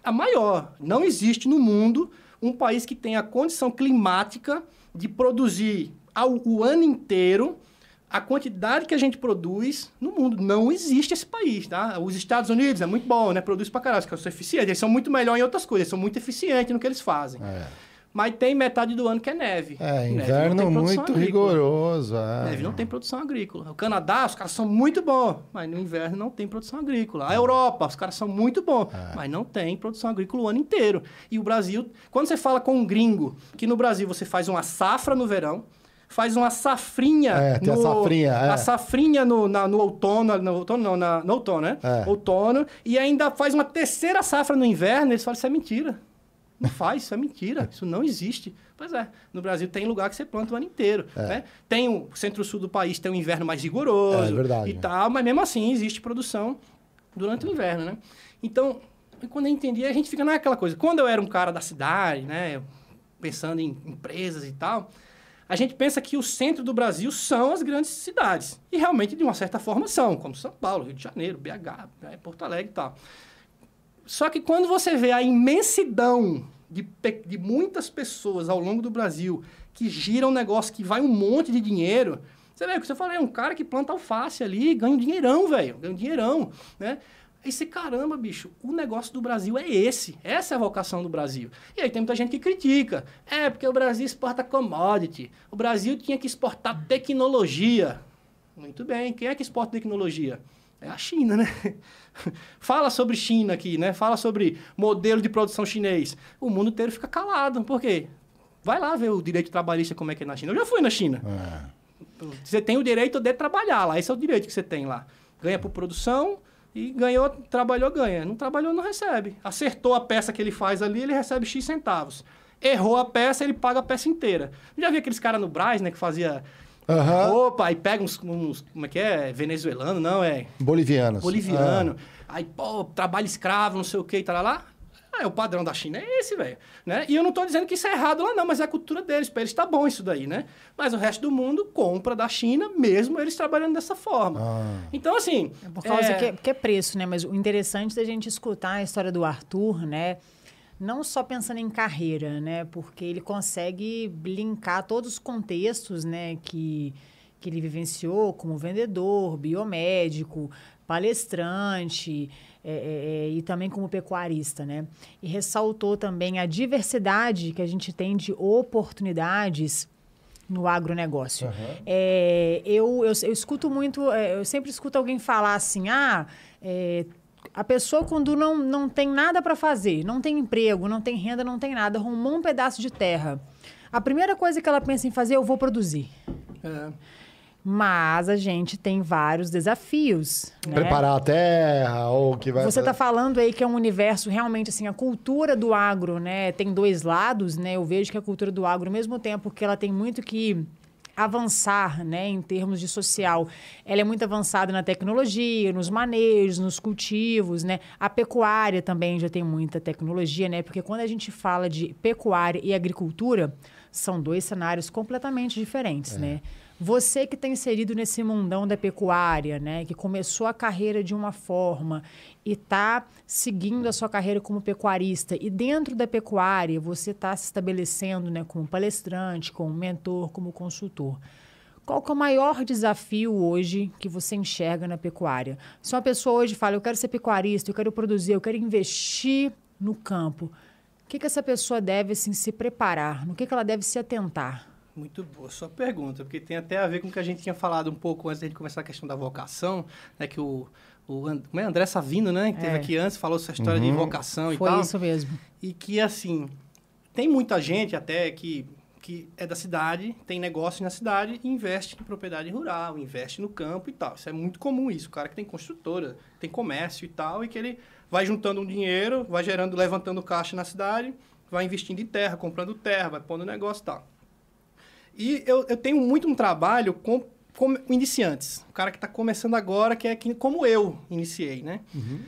A maior. Não existe no mundo um país que tenha a condição climática de produzir ao, o ano inteiro a quantidade que a gente produz no mundo. Não existe esse país, tá? Os Estados Unidos é muito bom, né? Produz pra caralho, os são eficientes. Eles são muito melhor em outras coisas, eles são muito eficientes no que eles fazem. É, Mas tem metade do ano que é neve. É, Neve inverno produção muito agrícola. rigoroso. É. Neve não tem produção agrícola. O Canadá, os caras são muito bons, mas no inverno não tem produção agrícola. A Europa, os caras são muito bons, É. mas não tem produção agrícola o ano inteiro. E o Brasil, quando você fala com um gringo, que no Brasil você faz uma safra no verão, faz uma safrinha. É, tem a no, safrinha, é. A safrinha no, na- no outono, no outono não, na- no outono, né? É. Outono, e ainda faz uma terceira safra no inverno, eles falam, isso é mentira. Não faz, isso é mentira, isso não existe. Pois é, no Brasil tem lugar que você planta o ano inteiro. Né? Tem o centro-sul do país, tem um inverno mais rigoroso É, verdade. e tal, mas mesmo assim existe produção durante o inverno, né? Então, quando eu entendi, a gente fica naquela coisa. Quando eu era um cara da cidade, né, pensando em empresas e tal, a gente pensa que o centro do Brasil são as grandes cidades. E realmente, de uma certa forma, são, como São Paulo, Rio de Janeiro, BH, né, Porto Alegre e tal. Só que quando você vê a imensidão de, de muitas pessoas ao longo do Brasil que giram um negócio que vai um monte de dinheiro, você vê o que você falou, é um cara que planta alface ali, ganha um dinheirão, velho, ganha um dinheirão, né? Você, caramba, bicho, o negócio do Brasil é esse. Essa é a vocação do Brasil. E aí tem muita gente que critica. É, porque o Brasil exporta commodity. O Brasil tinha que exportar tecnologia. Muito bem. Quem é que exporta tecnologia? É a China, né? Fala sobre China aqui, né? Fala sobre modelo de produção chinês. O mundo inteiro fica calado. Por quê? Vai lá ver o direito trabalhista como é que é na China. Eu já fui na China. É. Você tem o direito de trabalhar lá. Esse é o direito que você tem lá. Ganha por produção e ganhou, trabalhou, ganha. Não trabalhou, não recebe. Acertou a peça que ele faz ali, ele recebe X centavos. Errou a peça, ele paga a peça inteira. Já vi aqueles caras no Braz, né, que fazia Uhum. Opa, aí pega uns, uns, Como é que é? Venezuelano, não, é. Bolivianos. Boliviano. Ah. Aí, pô, trabalho escravo, não sei o que e tal lá. É, o padrão da China é esse, velho. Né? E eu não estou dizendo que isso é errado lá, não, mas é a cultura deles. Para eles está bom isso daí, né? Mas o resto do mundo compra da China, mesmo eles trabalhando dessa forma. Ah. Então, assim. É por causa é... Que, é, que é preço, né? Mas o interessante da gente escutar a história do Arthur, né? Não só pensando em carreira, né? Porque ele consegue linkar todos os contextos, né? Que, que ele vivenciou como vendedor, biomédico, palestrante é, é, é, e também como pecuarista, né? E ressaltou também a diversidade que a gente tem de oportunidades no agronegócio. Uhum. É, eu, eu, eu, escuto muito, é, eu sempre escuto alguém falar assim, ah, é, a pessoa quando não, não tem nada para fazer, não tem emprego, não tem renda, não tem nada, arrumou um pedaço de terra. A primeira coisa que ela pensa em fazer, eu vou produzir. É. Mas a gente tem vários desafios. Né? Preparar a terra, ou que vai. Você está falando aí que é um universo realmente assim, a cultura do agro, né? Tem dois lados, né? Eu vejo que a cultura do agro, ao mesmo tempo que ela tem muito que avançar, né, em termos de social. Ela é muito avançada na tecnologia, nos manejos, nos cultivos, né? A pecuária também já tem muita tecnologia, né? Porque quando a gente fala de pecuária e agricultura, são dois cenários completamente diferentes, é. né? Você que está inserido nesse mundão da pecuária, né, que começou a carreira de uma forma e está seguindo a sua carreira como pecuarista, e dentro da pecuária você está se estabelecendo né, como palestrante, como mentor, como consultor. Qual que é o maior desafio hoje que você enxerga na pecuária? Se uma pessoa hoje fala, eu quero ser pecuarista, eu quero produzir, eu quero investir no campo, o que, que essa pessoa deve assim, se preparar? No que, que ela deve se atentar? Muito boa sua pergunta, porque tem até a ver com o que a gente tinha falado um pouco antes de começar a questão da vocação, né? Que o, o é, André Savino, né? Que é. teve aqui antes, falou essa história uhum. de vocação Foi e tal. Foi isso mesmo. E que, assim, tem muita gente até que, que é da cidade, tem negócio na cidade e investe em propriedade rural, investe no campo e tal. Isso é muito comum isso. O cara que tem construtora, tem comércio e tal, e que ele vai juntando um dinheiro, vai gerando, levantando caixa na cidade, vai investindo em terra, comprando terra, vai pondo negócio e tal. E eu, eu tenho muito um trabalho com, com iniciantes. O cara que está começando agora, que é que, como eu iniciei, né? Uhum.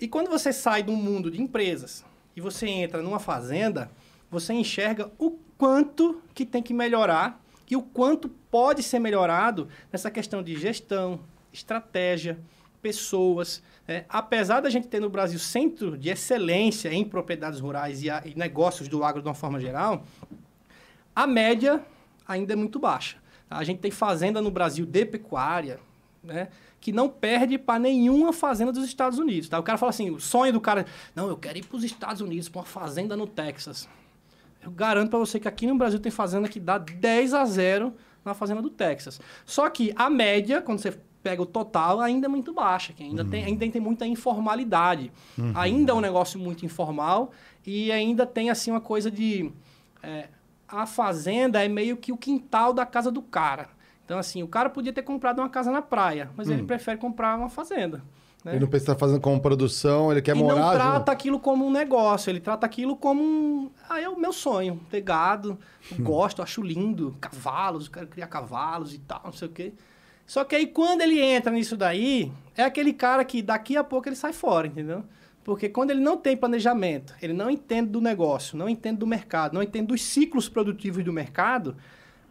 E quando você sai do mundo de empresas e você entra numa fazenda, você enxerga o quanto que tem que melhorar e o quanto pode ser melhorado nessa questão de gestão, estratégia, pessoas. É, apesar da gente ter no Brasil centro de excelência em propriedades rurais e, a, e negócios do agro de uma forma geral, a média ainda é muito baixa. A gente tem fazenda no Brasil de pecuária, né? Que não perde para nenhuma fazenda dos Estados Unidos. Tá? O cara fala assim, o sonho do cara, não, eu quero ir para os Estados Unidos, para uma fazenda no Texas. Eu garanto para você que aqui no Brasil tem fazenda que dá 10 a 0 na fazenda do Texas. Só que a média, quando você pega o total, ainda é muito baixa, que ainda, uhum. tem, ainda tem muita informalidade. Uhum. Ainda é um negócio muito informal e ainda tem assim uma coisa de... É, a fazenda é meio que o quintal da casa do cara. Então, assim, o cara podia ter comprado uma casa na praia, mas hum. ele prefere comprar uma fazenda. Né? Ele não pensa estar fazendo como produção, ele quer e morar... ele não trata aquilo como um negócio, ele trata aquilo como um... Ah, é o meu sonho, ter gado, hum. gosto, acho lindo, cavalos, quero criar cavalos e tal, não sei o quê. Só que aí, quando ele entra nisso daí, é aquele cara que daqui a pouco ele sai fora, entendeu? Porque quando ele não tem planejamento, ele não entende do negócio, não entende do mercado, não entende dos ciclos produtivos do mercado,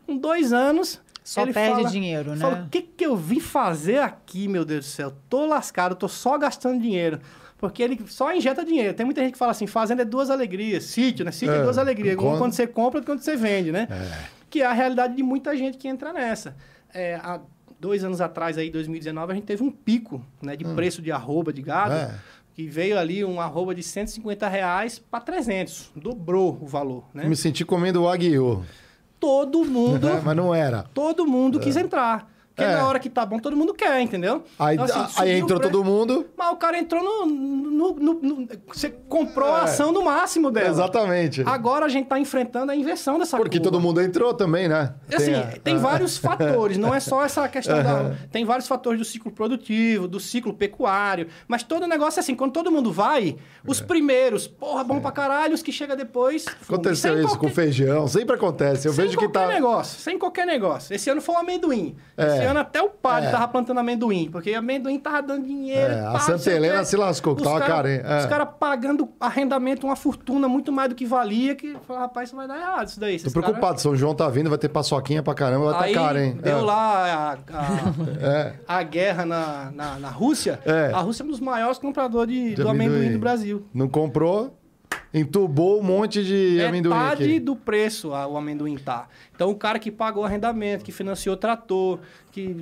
em dois anos. Só ele perde fala, dinheiro, né? Fala, o que, que eu vim fazer aqui, meu Deus do céu? Tô lascado, tô só gastando dinheiro. Porque ele só injeta dinheiro. Tem muita gente que fala assim: fazenda é duas alegrias. Sítio, né? Sítio é, é duas alegrias. Quando... quando você compra e quando você vende, né? É. Que é a realidade de muita gente que entra nessa. É, a, dois anos atrás, aí, 2019, a gente teve um pico né, de preço de arroba de gado. É. Que veio ali um arroba de 150 reais para 300. Dobrou o valor, né? Me senti comendo o Aguiô. Todo mundo? Mas não era. todo mundo quis entrar. Porque É. na hora que tá bom, todo mundo quer, entendeu? Aí, Então, assim, aí entrou preço. todo mundo. Mas o cara entrou no. no- no- no- você comprou a É. ação no máximo dela. Exatamente. Agora a gente tá enfrentando a inversão dessa Porque curva. todo mundo entrou também, né? Assim, a- tem, vários fatores, não é só essa questão da. Tem vários fatores do ciclo produtivo, do ciclo pecuário, mas todo negócio é assim, quando todo mundo vai, os primeiros, porra, bom pra caralho, os que chega depois. Aconteceu sem isso qualquer- com feijão, sempre acontece. Eu sem vejo que qualquer tá. negócio, sem qualquer negócio. Esse ano foi o amendoim. É. Ano até o padre É. tava plantando amendoim, porque amendoim tava dando dinheiro. É, a Santa Helena se lascou, que tava cara- hein? É. Os caras pagando arrendamento uma fortuna muito mais do que valia, que falou, rapaz, isso vai dar errado isso daí. Tô preocupado, São João tá vindo, vai ter paçoquinha pra caramba, vai Aí tá caro, hein? deu É. lá a, a, É. a guerra na, na, na Rússia. É. A Rússia é um dos maiores compradores de, De do amendoim. amendoim. do Brasil. Não comprou, entubou um monte de amendoim Metade do preço a- o amendoim tá. Então o cara que pagou arrendamento, que financiou trator, que...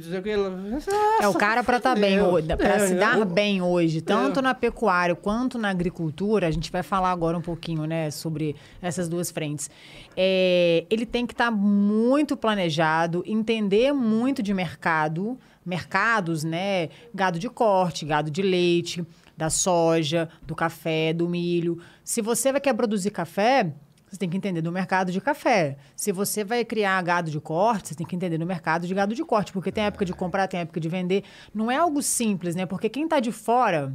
É o cara para estar bem hoje, para É, se né? dar O- bem hoje, tanto É. na pecuária quanto na agricultura. A gente vai falar agora um pouquinho, né, sobre essas duas frentes. É, ele tem que estar muito planejado, entender muito de mercado, mercados, né, gado de corte, gado de leite, da soja, do café, do milho. Se você vai quer produzir café, você tem que entender do mercado de café. Se você vai criar gado de corte, você tem que entender do mercado de gado de corte, porque tem época de comprar, tem época de vender. Não é algo simples, né? Porque quem está de fora,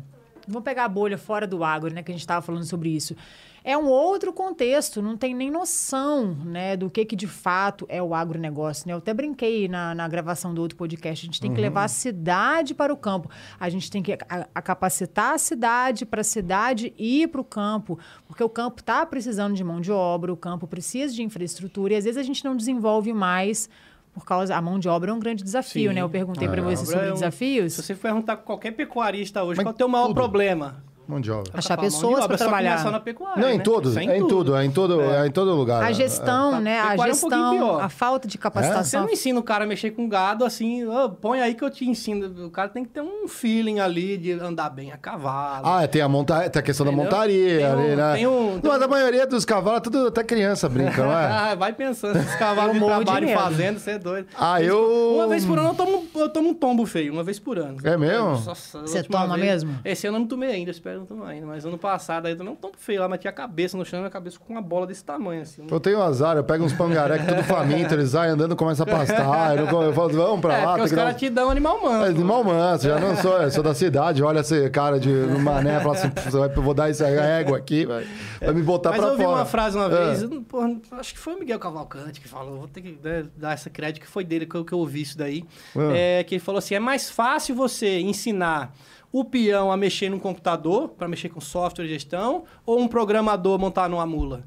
vamos pegar a bolha fora do agro, né? Que a gente estava falando sobre isso. É um outro contexto, não tem nem noção, né, do que que de fato é o agronegócio, né? Eu até brinquei na, na gravação do outro podcast, a gente tem que levar a cidade para o campo. A gente tem que a- a capacitar a cidade para a cidade ir para o campo, porque o campo está precisando de mão de obra, o campo precisa de infraestrutura e às vezes a gente não desenvolve mais por causa a mão de obra é um grande desafio, Sim. né? Eu perguntei Ah, para você sobre é um- desafios. Se você perguntar com qualquer pecuarista hoje, Mas qual é o teu maior tudo. problema? Mão de obra. Achar Tá pessoas só que trabalhar. Não é só na pecuária, Não, em né? tudo, Isso é em tudo, é em todo, é em todo lugar. A gestão, É. né? A é um gestão, pior. a falta de Você capacitação. não ensina o cara a mexer com gado assim, "Ô, põe aí que eu te ensino. O cara tem que ter um feeling ali de andar bem a cavalo. Ah, tem a, monta... tem a questão Entendeu? da montaria Tem um- ali, né? tem um- tem Mas um- a maioria dos cavalos, tudo até criança brinca, não é? Ah, vai pensando, esses cavalos de trabalho medo. fazenda, você é doido. Ah, Uma vez eu- por- Uma vez por ano eu tomo, eu tomo um tombo feio, uma vez por ano. É mesmo? Você toma mesmo? Esse ano eu não tomei ainda, espero não tomar ainda. Mas ano passado aí eu tomei um tombo feio lá, meti a cabeça no chão a cabeça com uma bola desse tamanho, assim. Eu tenho azar, eu pego uns pangaré que tudo faminto, eles saem andando, começam a pastar. Eu, não- eu falo, vamos pra É, lá. os caras uns- te dão animal manso. É, animal manso, já não sou, eu sou da cidade, olha esse cara de mané, fala assim, "Pô, você vai, vou dar essa égua aqui, vai, vai me botar Mas pra eu ouvi fora. uma frase uma vez, eu não- porra, acho que foi o Miguel Cavalcante que falou, vou ter que né, dar essa crédito que foi dele que eu, que eu ouvi isso daí. Ah. É, que ele falou assim: é mais fácil você ensinar o peão a mexer num computador, para mexer com software e gestão, ou um programador montar numa mula?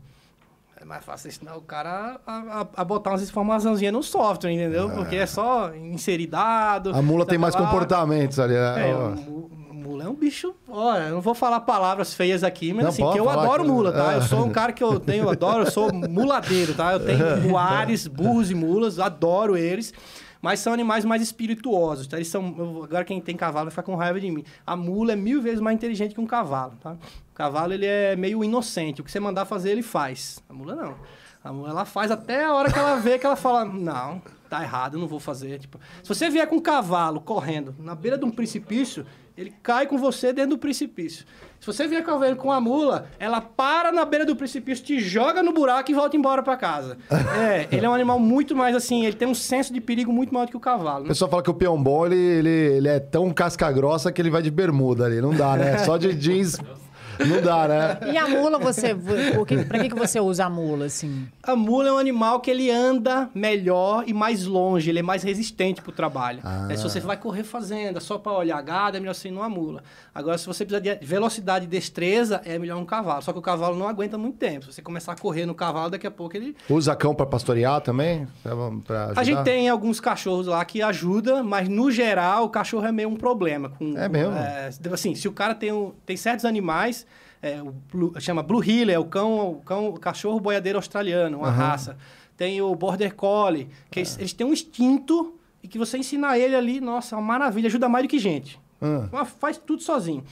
É mais fácil ensinar o cara a, a- a botar umas informaçãozinhas no software, entendeu? Porque é só inserir dado. A mula tem mais lá. comportamentos ali? É, o mu- mula é um bicho. Olha, eu não vou falar palavras feias aqui, mas Não, assim, que eu adoro que- mula, tá? é. Eu sou um cara que eu tenho, eu adoro, eu sou muladeiro, tá? Eu tenho muares, burros e mulas, adoro eles. Mas são animais mais espirituosos, tá? Eles são. Agora quem tem cavalo vai ficar com raiva de mim. A mula é mil vezes mais inteligente que um cavalo, tá? O cavalo ele é meio inocente. O que você mandar fazer, ele faz. A mula não. A mula ela faz até a hora que ela vê que ela fala: Não, tá errado, eu não vou fazer. Tipo, se você vier com um cavalo correndo na beira de um precipício, ele cai com você dentro do precipício. Se você vier correndo com a mula, ela para na beira do precipício, te joga no buraco e volta embora pra casa. É, ele é um animal muito mais assim, ele tem um senso de perigo muito maior do que o cavalo. O Né? pessoal fala que o peão bom, ele, ele, ele é tão casca grossa que ele vai de bermuda ali. Não dá, né? Só de jeans não dá, né? E a mula, você. O que, pra que, que você usa a mula, assim? A mula é um animal que ele anda melhor e mais longe, ele é mais resistente pro trabalho. Ah. É, se você vai correr fazenda só para olhar gado, é melhor você ir numa mula. Agora, se você precisar de velocidade e destreza, é melhor um cavalo. Só que o cavalo não aguenta muito tempo. Se você começar a correr no cavalo, daqui a pouco ele. Usa cão pra pastorear também? Pra, pra? A gente tem alguns cachorros lá que ajuda, mas no geral o cachorro é meio um problema. Com, É mesmo? é, assim, se o cara tem, um- tem certos animais, é, o Blue- chama Blue Heeler, é o cão, o cão, o cachorro boiadeiro australiano, uma raça. Tem o Border Collie, que eles, eles têm um instinto e que você ensinar ele ali, nossa, é uma maravilha, ajuda mais do que gente. Mas Faz tudo sozinho.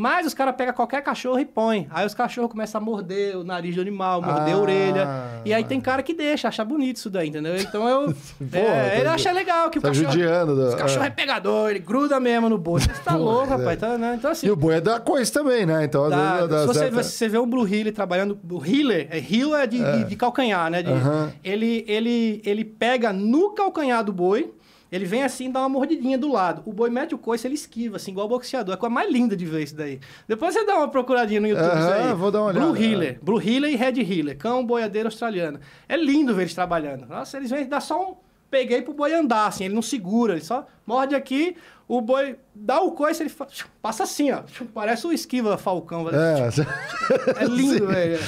Mas os caras pegam qualquer cachorro e põem. Aí os cachorros começam a morder o nariz do animal, morder Ah. a orelha. E aí tem cara que deixa, acha bonito isso daí, entendeu? Então eu. é, ele tá- acha legal que o tá cachorro. judiando do- Os cachorro é. é pegador, ele gruda mesmo no boi. Você tá louco, rapaz. Tá, né? Então assim. E o boi é da coisa também, né? Então, Dá- dá se você, certa- você vê o Blue Healer trabalhando, o Healer, é Healer é de, de- de calcanhar, né? De- Aham. ele, ele, ele pega no calcanhar do boi, ele vem assim dá uma mordidinha do lado. O boi mete o coice, ele esquiva, assim, igual o boxeador. É a coisa mais linda de ver isso daí. Depois você dá uma procuradinha no YouTube. Aham, isso aí. vou dar uma Blue olhada. Healer. Blue Healer e Red Healer. Cão boiadeiro australiano. É lindo ver eles trabalhando. Nossa, eles vêm dar só um... Peguei pro boi andar, assim. Ele não segura, ele só morde aqui... O boi dá o coice, ele passa assim, ó. Parece o esquiva falcão. É, é lindo, velho.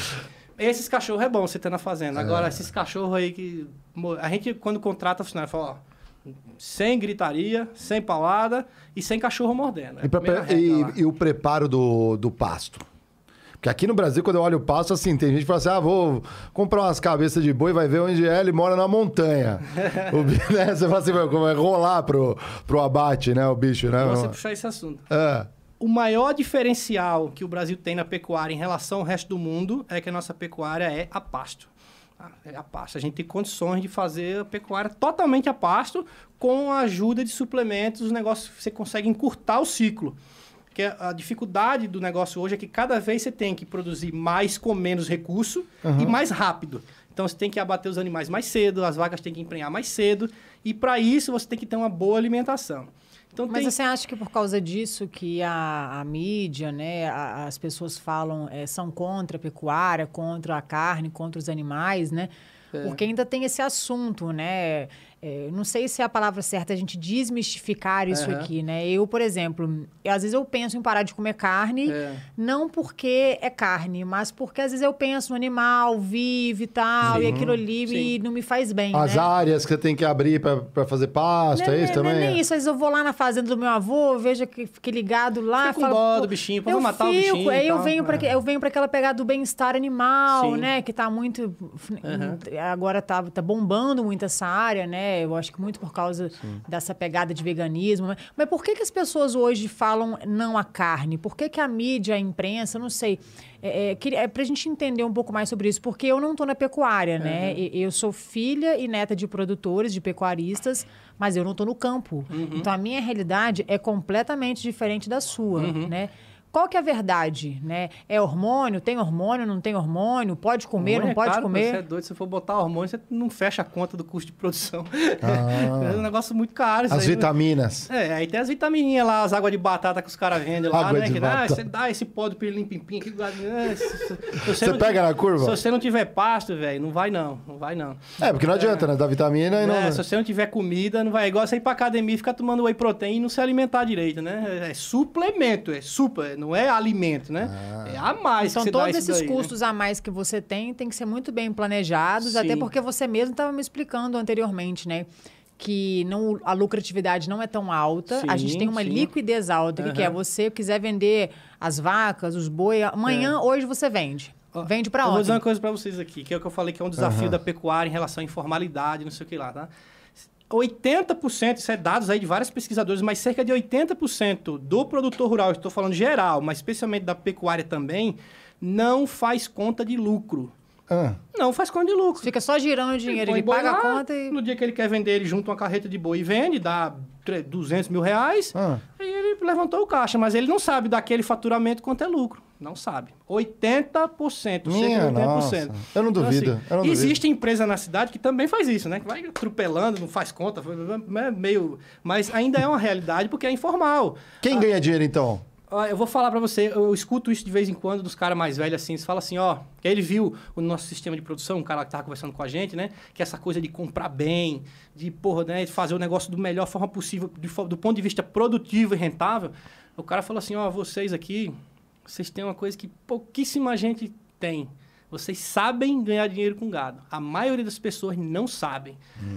Esses cachorros é bom você ter na fazenda. É. Agora, esses cachorros aí que. A gente, quando contrata funcionário, fala, ó. Sem gritaria, sem paulada e sem cachorro mordendo. É E, e- e o preparo do, do pasto? Porque aqui no Brasil, quando eu olho o pasto, assim, tem gente que fala assim: ah, vou comprar umas cabeças de boi, vai ver onde é, ele mora na montanha. o, né? Você fala assim, vai vai rolar pro, pro abate, né? O bicho, né? Você puxar esse assunto. É. O maior diferencial que o Brasil tem na pecuária em relação ao resto do mundo é que a nossa pecuária é a pasto. Ah, É a pasto. A gente tem condições de fazer a pecuária totalmente a pasto, com a ajuda de suplementos, os negócios você consegue encurtar o ciclo. Porque a dificuldade do negócio hoje é que cada vez você tem que produzir mais com menos recurso e mais rápido. Então você tem que abater os animais mais cedo, as vacas têm que emprenhar mais cedo, e para isso você tem que ter uma boa alimentação. Então Mas tem... você acha que por causa disso que a, a mídia, né, a- as pessoas falam, eh, são contra a pecuária, contra a carne, contra os animais, né? É. Porque ainda tem esse assunto, né? Eh, não sei se é a palavra certa a gente desmistificar isso Aham. aqui, né? Eu, por exemplo, eu, às vezes eu penso em parar de comer carne, É. não porque é carne, mas porque às vezes eu penso no animal, vive e tal, e aquilo ali me- Sim. não me faz bem, As né? áreas que você tem que abrir pra, pra fazer pasto, Não é isso não também? nem isso. Às vezes eu vou lá na fazenda do meu avô, vejo que fiquei ligado lá. Fica com falo, dó do bichinho, vou matar o fico, bichinho Aí eu tal, venho, pra, é. que- eu venho para aquela pegada do bem-estar animal, Sim. né? Que tá muito. Agora tá, tá bombando muito essa área, né? Eu acho que muito por causa dessa pegada de veganismo. Mas, mas por que, que as pessoas hoje falam não à carne? Por que, que a mídia, a imprensa, não sei. É, é, é pra gente entender um pouco mais sobre isso, porque eu não tô na pecuária, né? E- Eu sou filha e neta de produtores, de pecuaristas, mas eu não tô no campo. Então a minha realidade é completamente diferente da sua, né? Qual que é a verdade, né? É hormônio? Tem hormônio? Não tem hormônio? Pode comer? Hormônio não é pode caro, comer? Você é doido, se for botar hormônio, você não fecha a conta do custo de produção. Ah. é um negócio muito caro. isso As aí, né? vitaminas. É, aí tem as vitamininhas lá, as águas de batata que os caras vendem lá, Água né? de Que, ah, você dá esse pó do pirilim pimpim aqui. né, Você não pega tiver- na curva? Se você não tiver pasto, velho, não vai não. Não vai não. É, porque não adianta, né? Dá vitamina e não. É, se você não tiver comida, não vai. É igual você ir pra academia e ficar tomando whey protein e não se alimentar direito, né? É suplemento, é super, não é alimento, né? É a mais Então, que você dá todos esses daí, né? custos a mais que você tem tem que ser muito bem planejados, Sim. até porque você mesmo estava me explicando anteriormente, né? Que não, a lucratividade não é tão alta. a gente Sim, tem uma sim. liquidez alta, que, que é você quiser vender as vacas, os boi. Amanhã, hoje você vende. Vende para Eu vou onde? dizer uma coisa pra vocês aqui, que é o que eu falei que é um desafio Aham. da pecuária em relação à informalidade, não sei o que lá, tá? 80%, isso é dados aí de vários pesquisadores, mas cerca de 80% do produtor rural, estou falando geral, mas especialmente da pecuária também, não faz conta de lucro. Ah, Não faz conta de lucro. Fica só girando o dinheiro, ele boi paga a lá, conta e. No dia que ele quer vender, ele junta uma carreta de boi e vende, dá tre- 200 mil reais, ah. e ele levantou o caixa, mas ele não sabe daquele faturamento quanto é lucro. Não sabe. 80%, Minha cerca de 80%. nossa. Eu não duvido, eu não duvido. existe empresa na cidade que também faz isso, né? Que vai atropelando, não faz conta, é meio... Mas ainda é uma realidade porque é informal. Quem ganha dinheiro então? Eu vou falar pra você, eu escuto isso de vez em quando dos caras mais velhos assim, eles falam assim, ó, que ele viu o nosso sistema de produção, um cara que tava conversando com a gente, né, que essa coisa de comprar bem, de, porra, né, de fazer o negócio da melhor forma possível, de do ponto de vista produtivo e rentável, o cara falou assim, ó, vocês aqui, vocês têm uma coisa que pouquíssima gente tem. Vocês sabem ganhar dinheiro com gado. A maioria das pessoas não sabem.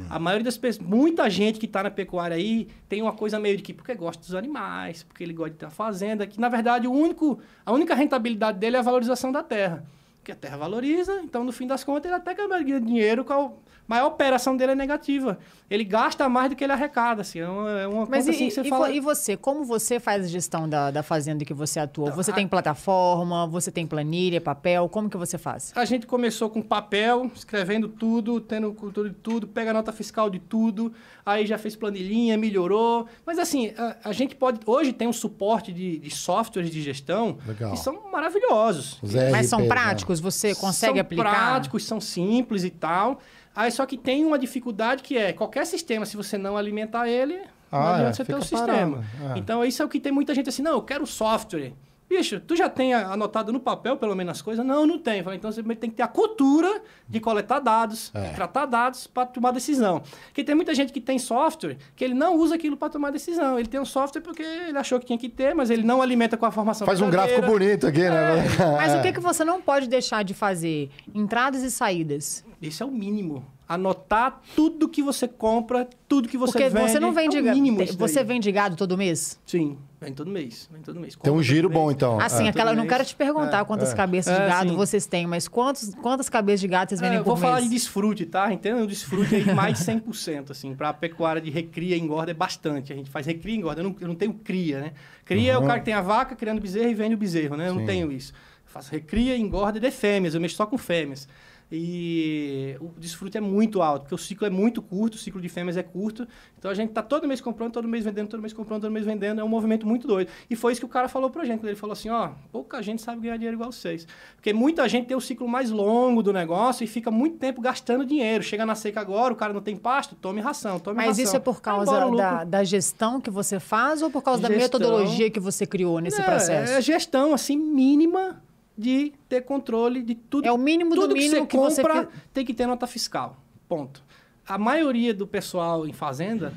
A maioria das pessoas, muita gente que está na pecuária aí tem uma coisa meio de que porque gosta dos animais, porque ele gosta de ter uma fazenda, que na verdade o único, a única rentabilidade dele é a valorização da terra. porque a terra valoriza, então no fim das contas ele até ganha dinheiro com a maior operação dele é negativa. Ele gasta mais do que ele arrecada, assim, é uma, é uma Mas conta e, assim que você e, fala... e você, como você faz a gestão da, da fazenda que você atua? Você tem plataforma, você tem planilha, papel, como que você faz? A gente começou com papel, escrevendo tudo, tendo cultura de tudo, pega a nota fiscal de tudo, aí já fez planilhinha, melhorou. Mas assim, a, a gente pode. Hoje tem um suporte de, de softwares de gestão Legal. que são maravilhosos. Os Mas são né? práticos? Você consegue são aplicar? práticos, são simples e tal. Aí só que tem uma dificuldade que é qualquer sistema, se você não alimentar ele, não Ah, adianta é, você ter o sistema. é. Então isso é o que tem muita gente assim, não, eu quero software. Bicho, tu já tem anotado no papel, pelo menos, as coisas? Não, não tem. Então você tem que ter a cultura de coletar dados, É. tratar dados para tomar decisão. Porque tem muita gente que tem software que ele não usa aquilo para tomar decisão. Ele tem um software porque ele achou que tinha que ter, mas ele não alimenta com a formação Faz um gráfico bonito aqui, né? Mas o que, que você não pode deixar de fazer? Entradas e saídas. Isso é o mínimo. Anotar tudo que você compra, tudo que você Porque vende. você não vende é o gado. mínimo Você vende gado todo mês? Sim, vem todo mês. Vem todo mês. Tem um Compra giro bom, mês. então. Assim, É. aquela, eu não mês. quero te perguntar quantas cabeças de É, gado vocês têm, mas quantos, quantas cabeças de gado vocês vendem É, eu por vou falar mês? de desfrute, tá? Entenda? O desfrute aí mais de 100%, assim. Pra pecuária de recria e engorda é bastante. A gente faz recria e engorda. Eu não, eu não tenho cria, né? Cria é o cara que tem a vaca criando bezerro e vende o bezerro, né? Eu Sim. não tenho isso. Eu faço recria e engorda de fêmeas. Eu mexo só com fêmeas. E o desfrute é muito alto, porque o ciclo é muito curto, o ciclo de fêmeas é curto. Então a gente tá todo mês comprando, todo mês vendendo, todo mês comprando, todo mês vendendo. É um movimento muito doido. E foi isso que o cara falou pra gente. quando Ele falou assim: ó, pouca gente sabe ganhar dinheiro igual vocês. Porque muita gente tem o ciclo mais longo do negócio e fica muito tempo gastando dinheiro. Chega na seca agora, o cara não tem pasto, tome ração, tome Mas ração. isso é por causa da, da gestão que você faz ou por causa da Gestão. metodologia que você criou nesse É, processo? É gestão, assim, mínima de ter controle de tudo. É o mínimo do tudo mínimo que que você você compra tem que ter nota fiscal. Ponto. A maioria do pessoal em fazenda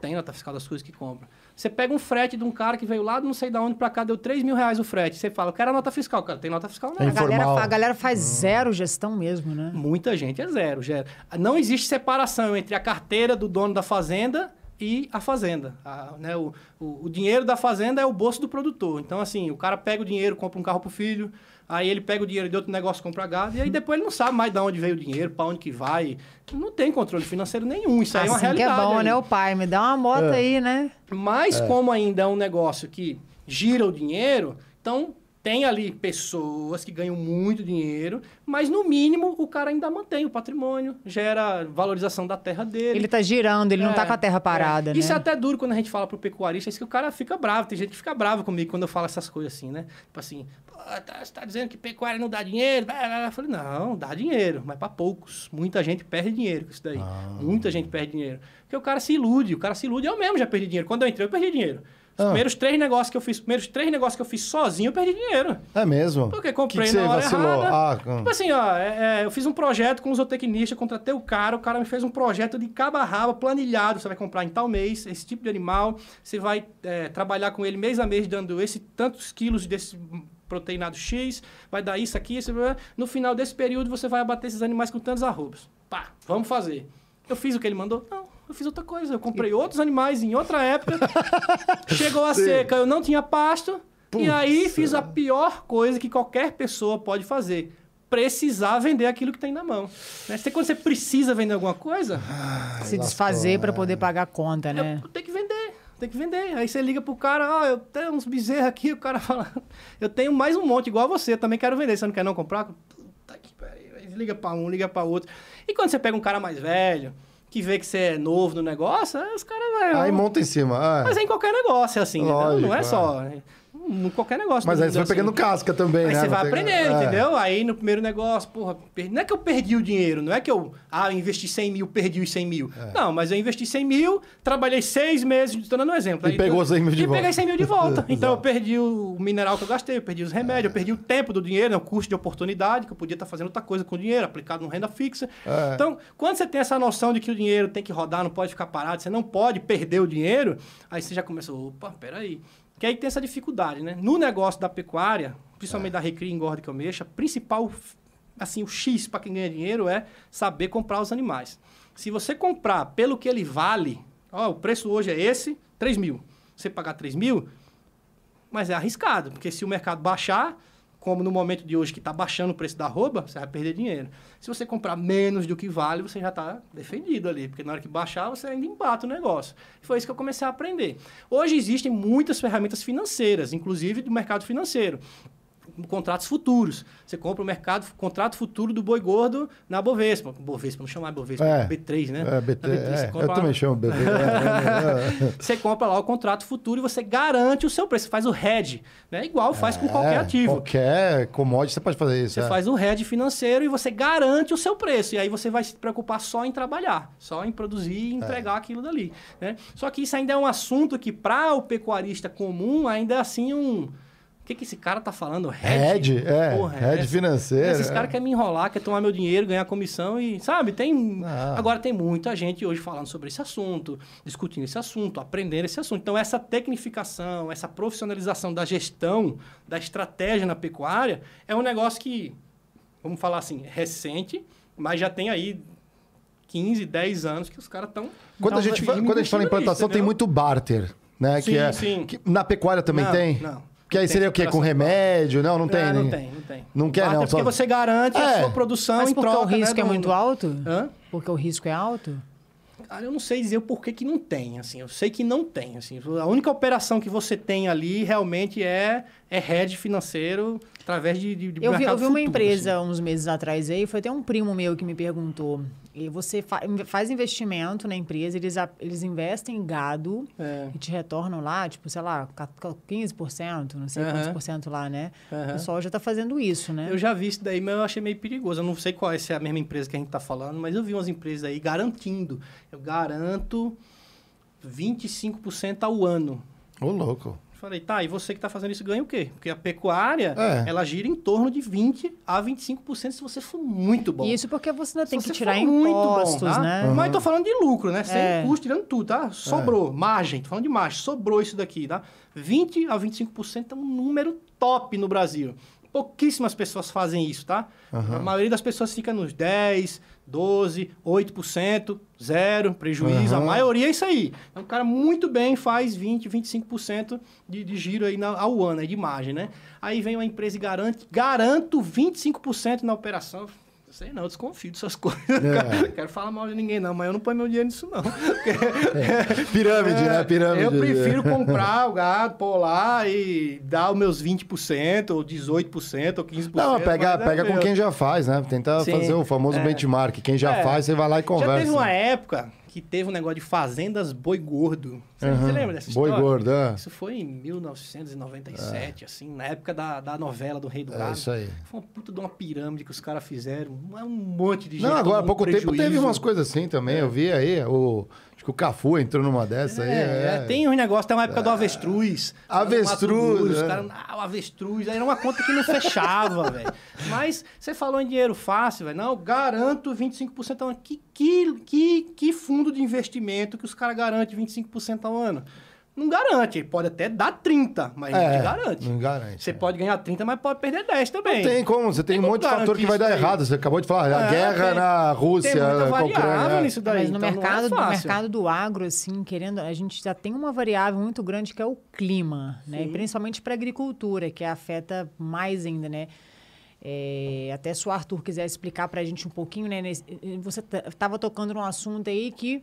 tem nota fiscal das coisas que compra. Você pega um frete de um cara que veio lá, não sei de onde pra cá, deu 3 mil reais o frete. Você fala, eu quero a nota fiscal. Cara, tem nota fiscal não. É A galera, a galera faz zero gestão mesmo, né? Muita gente é zero, zero. Não existe separação entre a carteira do dono da fazenda e a fazenda. A- né, o, o, o dinheiro da fazenda é o bolso do produtor. Então, assim, o cara pega o dinheiro, compra um carro pro filho, aí ele pega o dinheiro de outro negócio, compra gado, e aí depois ele não sabe mais de onde veio o dinheiro, para onde que vai. Não tem controle financeiro nenhum. Isso aí é uma assim que é realidade. bom, aí. né, o pai? Me dá uma moto É. aí, né? Mas como ainda é um negócio que gira o dinheiro, então tem ali pessoas que ganham muito dinheiro, mas no mínimo o cara ainda mantém o patrimônio, gera valorização da terra dele. Ele tá girando, ele não É, tá com a terra parada, é. né? Isso é até duro quando a gente fala pro pecuarista, isso que o cara fica bravo. Tem gente que fica bravo comigo quando eu falo essas coisas assim, né? Tipo assim, "Pô, tá, você tá dizendo que pecuária não dá dinheiro? Blá, blá, blá." Eu falei, não, dá dinheiro, mas para poucos. Muita gente perde dinheiro com isso daí. Ah. Muita gente perde dinheiro. Porque o cara se ilude, o cara se ilude. Eu mesmo já perdi dinheiro. Quando eu entrei, eu perdi dinheiro. Os Ah. primeiros três negócios que eu fiz, os primeiros três negócios que eu fiz sozinho, eu perdi dinheiro. É mesmo? Porque comprei que que na você hora vacilou? errada. Ah, Tipo assim, ó, é- é, eu fiz um projeto com um zootecnista, contratei o cara, o cara me fez um projeto de cabo a rabo, planilhado, você vai comprar em tal mês esse tipo de animal, você vai é, trabalhar com ele mês a mês, dando esse tantos quilos desse proteinado X, vai dar isso aqui, isso, no final desse período você vai abater esses animais com tantos arrobas. Pá, vamos fazer. Eu fiz o que ele mandou? Não, eu fiz outra coisa. Eu comprei outros animais em outra época. Chegou a Sim. seca, eu não tinha pasto. Putz. E aí fiz a pior coisa que qualquer pessoa pode fazer. Precisar vender aquilo que tem na mão. Né? Você, quando você precisa vender alguma coisa, Se lascou, desfazer pra é. poder pagar a conta, né? eu tenho que vender. Tem que vender. Aí você liga pro cara, ó, eu tenho uns bezerros aqui, o cara fala, eu tenho mais um monte igual você, também quero vender. Você não quer não comprar? Puta que pariu. Liga pra um, liga pra outro. E quando você pega um cara mais velho, que vê que você é novo no negócio, os caras vai. Aí monta em cima. ah. Mas é em qualquer negócio, é assim, Lógico, entendeu? não é é. só. É Em qualquer negócio. Mas do aí você vai pegando assim. casca também, Aí né? você vai pegando- aprendendo, é. entendeu? Aí no primeiro negócio, porra, não é que eu perdi o dinheiro, não é que eu, ah, eu investi 100 mil, perdi os 100 mil. Não, mas eu investi 100 mil, trabalhei seis meses, estou dando um exemplo. E Aí pegou eu- os 100 mil de e volta. peguei 100 mil de volta. então eu perdi o mineral que eu gastei, eu perdi os remédios, eu perdi o tempo do dinheiro, né, o custo de oportunidade, que eu podia estar fazendo outra coisa com o dinheiro, aplicado numa renda fixa. É. Então, quando você tem essa noção de que o dinheiro tem que rodar, não pode ficar parado, você não pode perder o dinheiro, aí você já começa, opa, peraí. Que aí tem essa dificuldade, né? No negócio da pecuária, principalmente da recria e engorda que eu mexo, a principal, assim, o X para quem ganha dinheiro é saber comprar os animais. Se você comprar pelo que ele vale, ó, o preço hoje é esse, 3 mil. Você pagar 3 mil, mas é arriscado, porque se o mercado baixar, como no momento de hoje que está baixando o preço da arroba, você vai perder dinheiro. Se você comprar menos do que vale, você já está defendido ali, porque na hora que baixar, você ainda embata o negócio. E foi isso que eu comecei a aprender. Hoje existem muitas ferramentas financeiras, inclusive do mercado financeiro contratos futuros. Você compra o mercado, contrato futuro do boi gordo na Bovespa. Bovespa, não chamar Bovespa, É. B3, né? É, BT, Na B3, você é, compra eu lá- também chamo BT. é, é, é. Você compra lá o contrato futuro e você garante o seu preço. Você faz o hedge, né? Igual faz com qualquer ativo. Qualquer commodity você pode fazer isso. Você faz o hedge financeiro e você garante o seu preço. E aí você vai se preocupar só em trabalhar, só em produzir e entregar aquilo dali. Né? Só que isso ainda é um assunto que, para o pecuarista comum, ainda é assim um. O que, que esse cara tá falando? Hedge, é, Porra, hedge essa- financeiro, Esses é. caras querem me enrolar, querem tomar meu dinheiro, ganhar comissão e, sabe, tem... Ah. Agora tem muita gente hoje falando sobre esse assunto, discutindo esse assunto, aprendendo esse assunto. Então, essa tecnificação, essa profissionalização da gestão, da estratégia na pecuária, é um negócio que, vamos falar assim, recente, mas já tem aí 15, 10 anos que os caras estão... Quando, a gente, quando a gente fala em implantação, tem muito barter, né? Sim, que é, sim. que na pecuária também Não, tem? não. Que aí seria o quê? Com remédio? Não, não tem. Não, não né? tem, não tem. Não quer, não, é Porque só- você garante É. a sua produção Mas em porque troca, o risco né, é muito alto? Hã? Porque o risco é alto? Cara, eu não sei dizer o porquê que não tem, assim. Eu sei que não tem, assim. A única operação que você tem ali realmente é é hedge financeiro através de, de, Eu vi, eu vi uma futuro, empresa assim. uns meses atrás aí, foi até um primo meu que me perguntou. E você fa- faz investimento na empresa, eles, eles investem em gado É. e te retornam lá, tipo, sei lá, ca- ca- 15%, não sei quantos Aham. por cento lá, né? O pessoal já tá fazendo isso, né? Eu já vi isso daí, mas eu achei meio perigoso. Eu não sei qual é, se é a mesma empresa que a gente está falando, mas eu vi umas empresas aí garantindo. Eu garanto 25% ao ano. Ô, louco. Falei, tá, e você que está fazendo isso ganha o quê? Porque a pecuária, É. ela gira em torno de 20% a 25% se você for muito bom. E isso porque você ainda Se tem que tirar for muito bom, impostos, tá? né? Mas eu tô falando de lucro, né? Sem É. custo, tirando tudo, tá? Sobrou. Margem, tô falando de margem. Sobrou isso daqui, tá? 20 a 25% é um número top no Brasil. Pouquíssimas pessoas fazem isso, tá? A maioria das pessoas fica nos 10, 12, 8%, zero, prejuízo. A Aham. maioria é isso aí. Então, o cara muito bem faz 20, 25% de, de giro aí na, ao ano, aí de margem, né? Aí vem uma empresa e garante, garanto 25% na operação. Sei não, eu desconfio dessas coisas. É. Quero falar mal de ninguém, não, mas eu não ponho meu dinheiro nisso, não. Pirâmide, né? Pirâmide. Eu prefiro comprar o gado, pôr lá e dar os meus 20%, ou 18%, ou 15%. Não, pega, é pega com meu. quem já faz, né? Tenta Sim, fazer o famoso é. benchmark. Quem já É. faz, você vai lá e Já conversa. teve uma época que teve um negócio de fazendas boi gordo. Você, você lembra dessa Boi história? gordo, é. Isso foi em 1997, assim, na época da, da novela do Rei do É Gado. isso aí. Foi uma puta de uma pirâmide que os caras fizeram. Um monte de gente. Não, agora há pouco tempo prejuízo. teve umas coisas assim também. Eu vi aí, o, o Cafu entrou numa dessa aí. É, é, tem uns negócios, tem uma época do avestruz. Avestruz, é. Os caras, ah, o avestruz. Aí era uma conta que não fechava, velho. Mas você falou em dinheiro fácil, velho. Não, garanto 25% ao ano. Que, que, que, que fundo de investimento que os caras garantem 25% ao ano? Não garante. Ele pode até dar 30%, mas não É, te garante. não garante, Você é. pode ganhar 30%, mas pode perder 10% também. Tem como, você tem, um como monte de fator que vai dar errado. Você acabou de falar, a É, guerra tem- na Rússia, Tem muita variável Ucrânia. é. nisso daí. Mas no então não é mercado, no mercado do agro, assim, querendo, a gente já tem uma variável muito grande que é o clima, né? E principalmente para a agricultura, que afeta mais ainda, né? É, até se o Arthur quiser explicar para a gente um pouquinho, né? nesse- você estava tocando num assunto aí que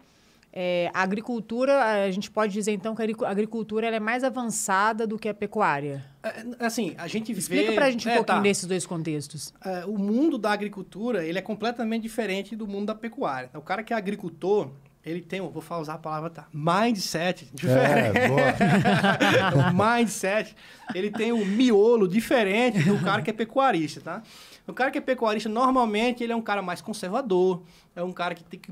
é, a agricultura, a gente pode dizer então que a agricu- a agricultura ela é mais avançada do que a pecuária. É, Assim, a gente vê... Explica para a gente um É, pouquinho tá. desses dois contextos. É, o mundo da agricultura ele é completamente diferente do mundo da pecuária. O cara que é agricultor, ele tem, vou falar usar a palavra, tá? Mindset diferente. É, boa. o mindset, ele tem um miolo diferente do cara que é pecuarista, tá? O cara que é pecuarista, normalmente, ele é um cara mais conservador, é um cara que tem que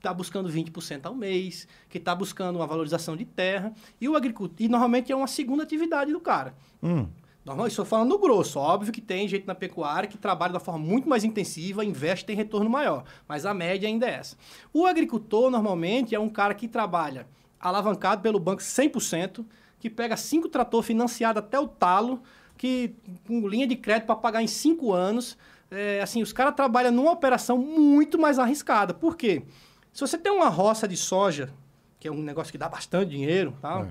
tá buscando 20% ao mês, que está buscando uma valorização de terra, e o agricultor, e normalmente é uma segunda atividade do cara. Hum. Normal, estou falando no grosso. Óbvio que tem gente na pecuária que trabalha da forma muito mais intensiva, investe e tem retorno maior. Mas a média ainda é essa. O agricultor, normalmente, é um cara que trabalha alavancado pelo banco 100%, que pega cinco trator financiado até o talo, que com linha de crédito para pagar em cinco anos. É, assim, os caras trabalham numa operação muito mais arriscada. Por quê? Se você tem uma roça de soja, que é um negócio que dá bastante dinheiro, tal, É.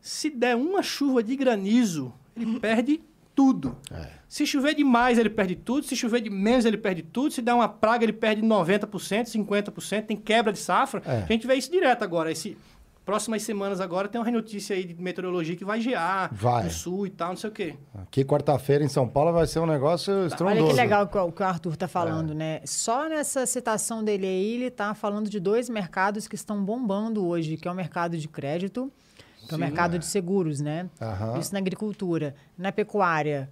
se der uma chuva de granizo, ele perde tudo. É. Se chover demais, ele perde tudo. Se chover de menos, ele perde tudo. Se der uma praga, ele perde 90%, 50%. Tem quebra de safra. É. A gente vê isso direto agora. Esse, próximas semanas agora tem uma notícia aí de meteorologia que vai gear Vai. no sul e tal, não sei o quê. Aqui, quarta-feira, em São Paulo, vai ser um negócio estrondoso. Olha que legal que o que o Arthur está É. falando, né? Só nessa citação dele aí, ele está falando de dois mercados que estão bombando hoje, que é o mercado de crédito, que é o mercado de seguros, né? Aham. Isso na agricultura. Na pecuária,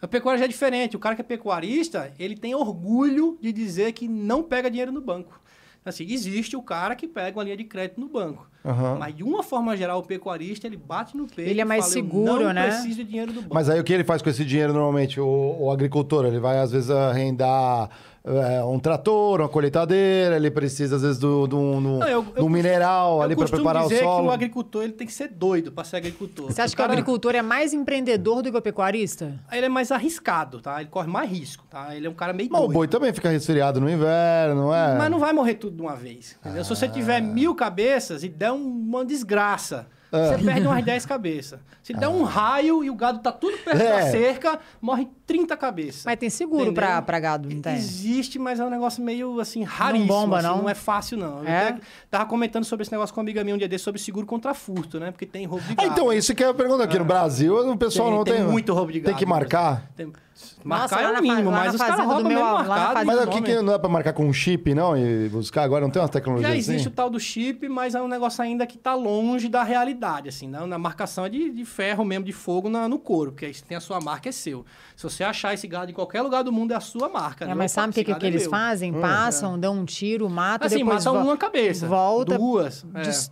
A pecuária já é diferente. O cara que é pecuarista, ele tem orgulho de dizer que não pega dinheiro no banco. Assim, existe o cara que pega uma linha de crédito no banco. Aham. Mas, de uma forma geral, o pecuarista, ele bate no peito Ele é mais fala, seguro, não né? preciso de dinheiro do banco. Mas aí o que ele faz com esse dinheiro normalmente? O, o agricultor, ele vai às vezes arrendar é, um trator, uma colheitadeira, ele precisa às vezes do, do, do, Não, eu- do eu mineral Eu ali para costumo preparar o dizer solo. que o agricultor ele tem que ser doido para ser agricultor. você acha que o cara- agricultor é mais empreendedor do que o pecuarista? Ele é mais arriscado, tá? Ele corre mais risco, tá? Ele é um cara meio Mas o doido. boi também fica resfriado no inverno, não é? Mas não vai morrer tudo de uma vez. entendeu? Se você tiver mil cabeças e der um- uma desgraça, Ah. você perde umas 10 cabeças. Se der um raio e o gado tá tudo perto É. da cerca, morre 30 cabeças. Mas tem seguro pra, pra gado, não tem? Existe, mas é um negócio meio assim, raríssimo. bomba, assim, não? não é fácil, não. Eu É? até tava comentando sobre esse negócio com uma amiga minha um dia desse sobre seguro contra furto, né? Porque tem roubo de Ah, gado. então, isso que é a pergunta aqui. No Brasil, o pessoal Tem- não tem. tem muito roubo de Tem gado que no Brasil. marcar. Tem- Marcar lá é o mínimo, mas os caras roubam meu mesmo na marcado. Mas o que, não é pra marcar com um chip, não? E buscar agora? Não tem umas tecnologias Já assim? existe o tal do chip, mas é um negócio ainda que tá longe da realidade, assim, né? Na marcação é de, de ferro mesmo, de fogo na- no couro, porque aí se tem a sua marca, é seu. Se você achar esse gado em qualquer lugar do mundo, é a sua marca. É, né? mas sabe o que, que, é eles meu. fazem? Passam, dão um tiro, matam, Assim, depois matam uma cabeça, volta, duas, é. des-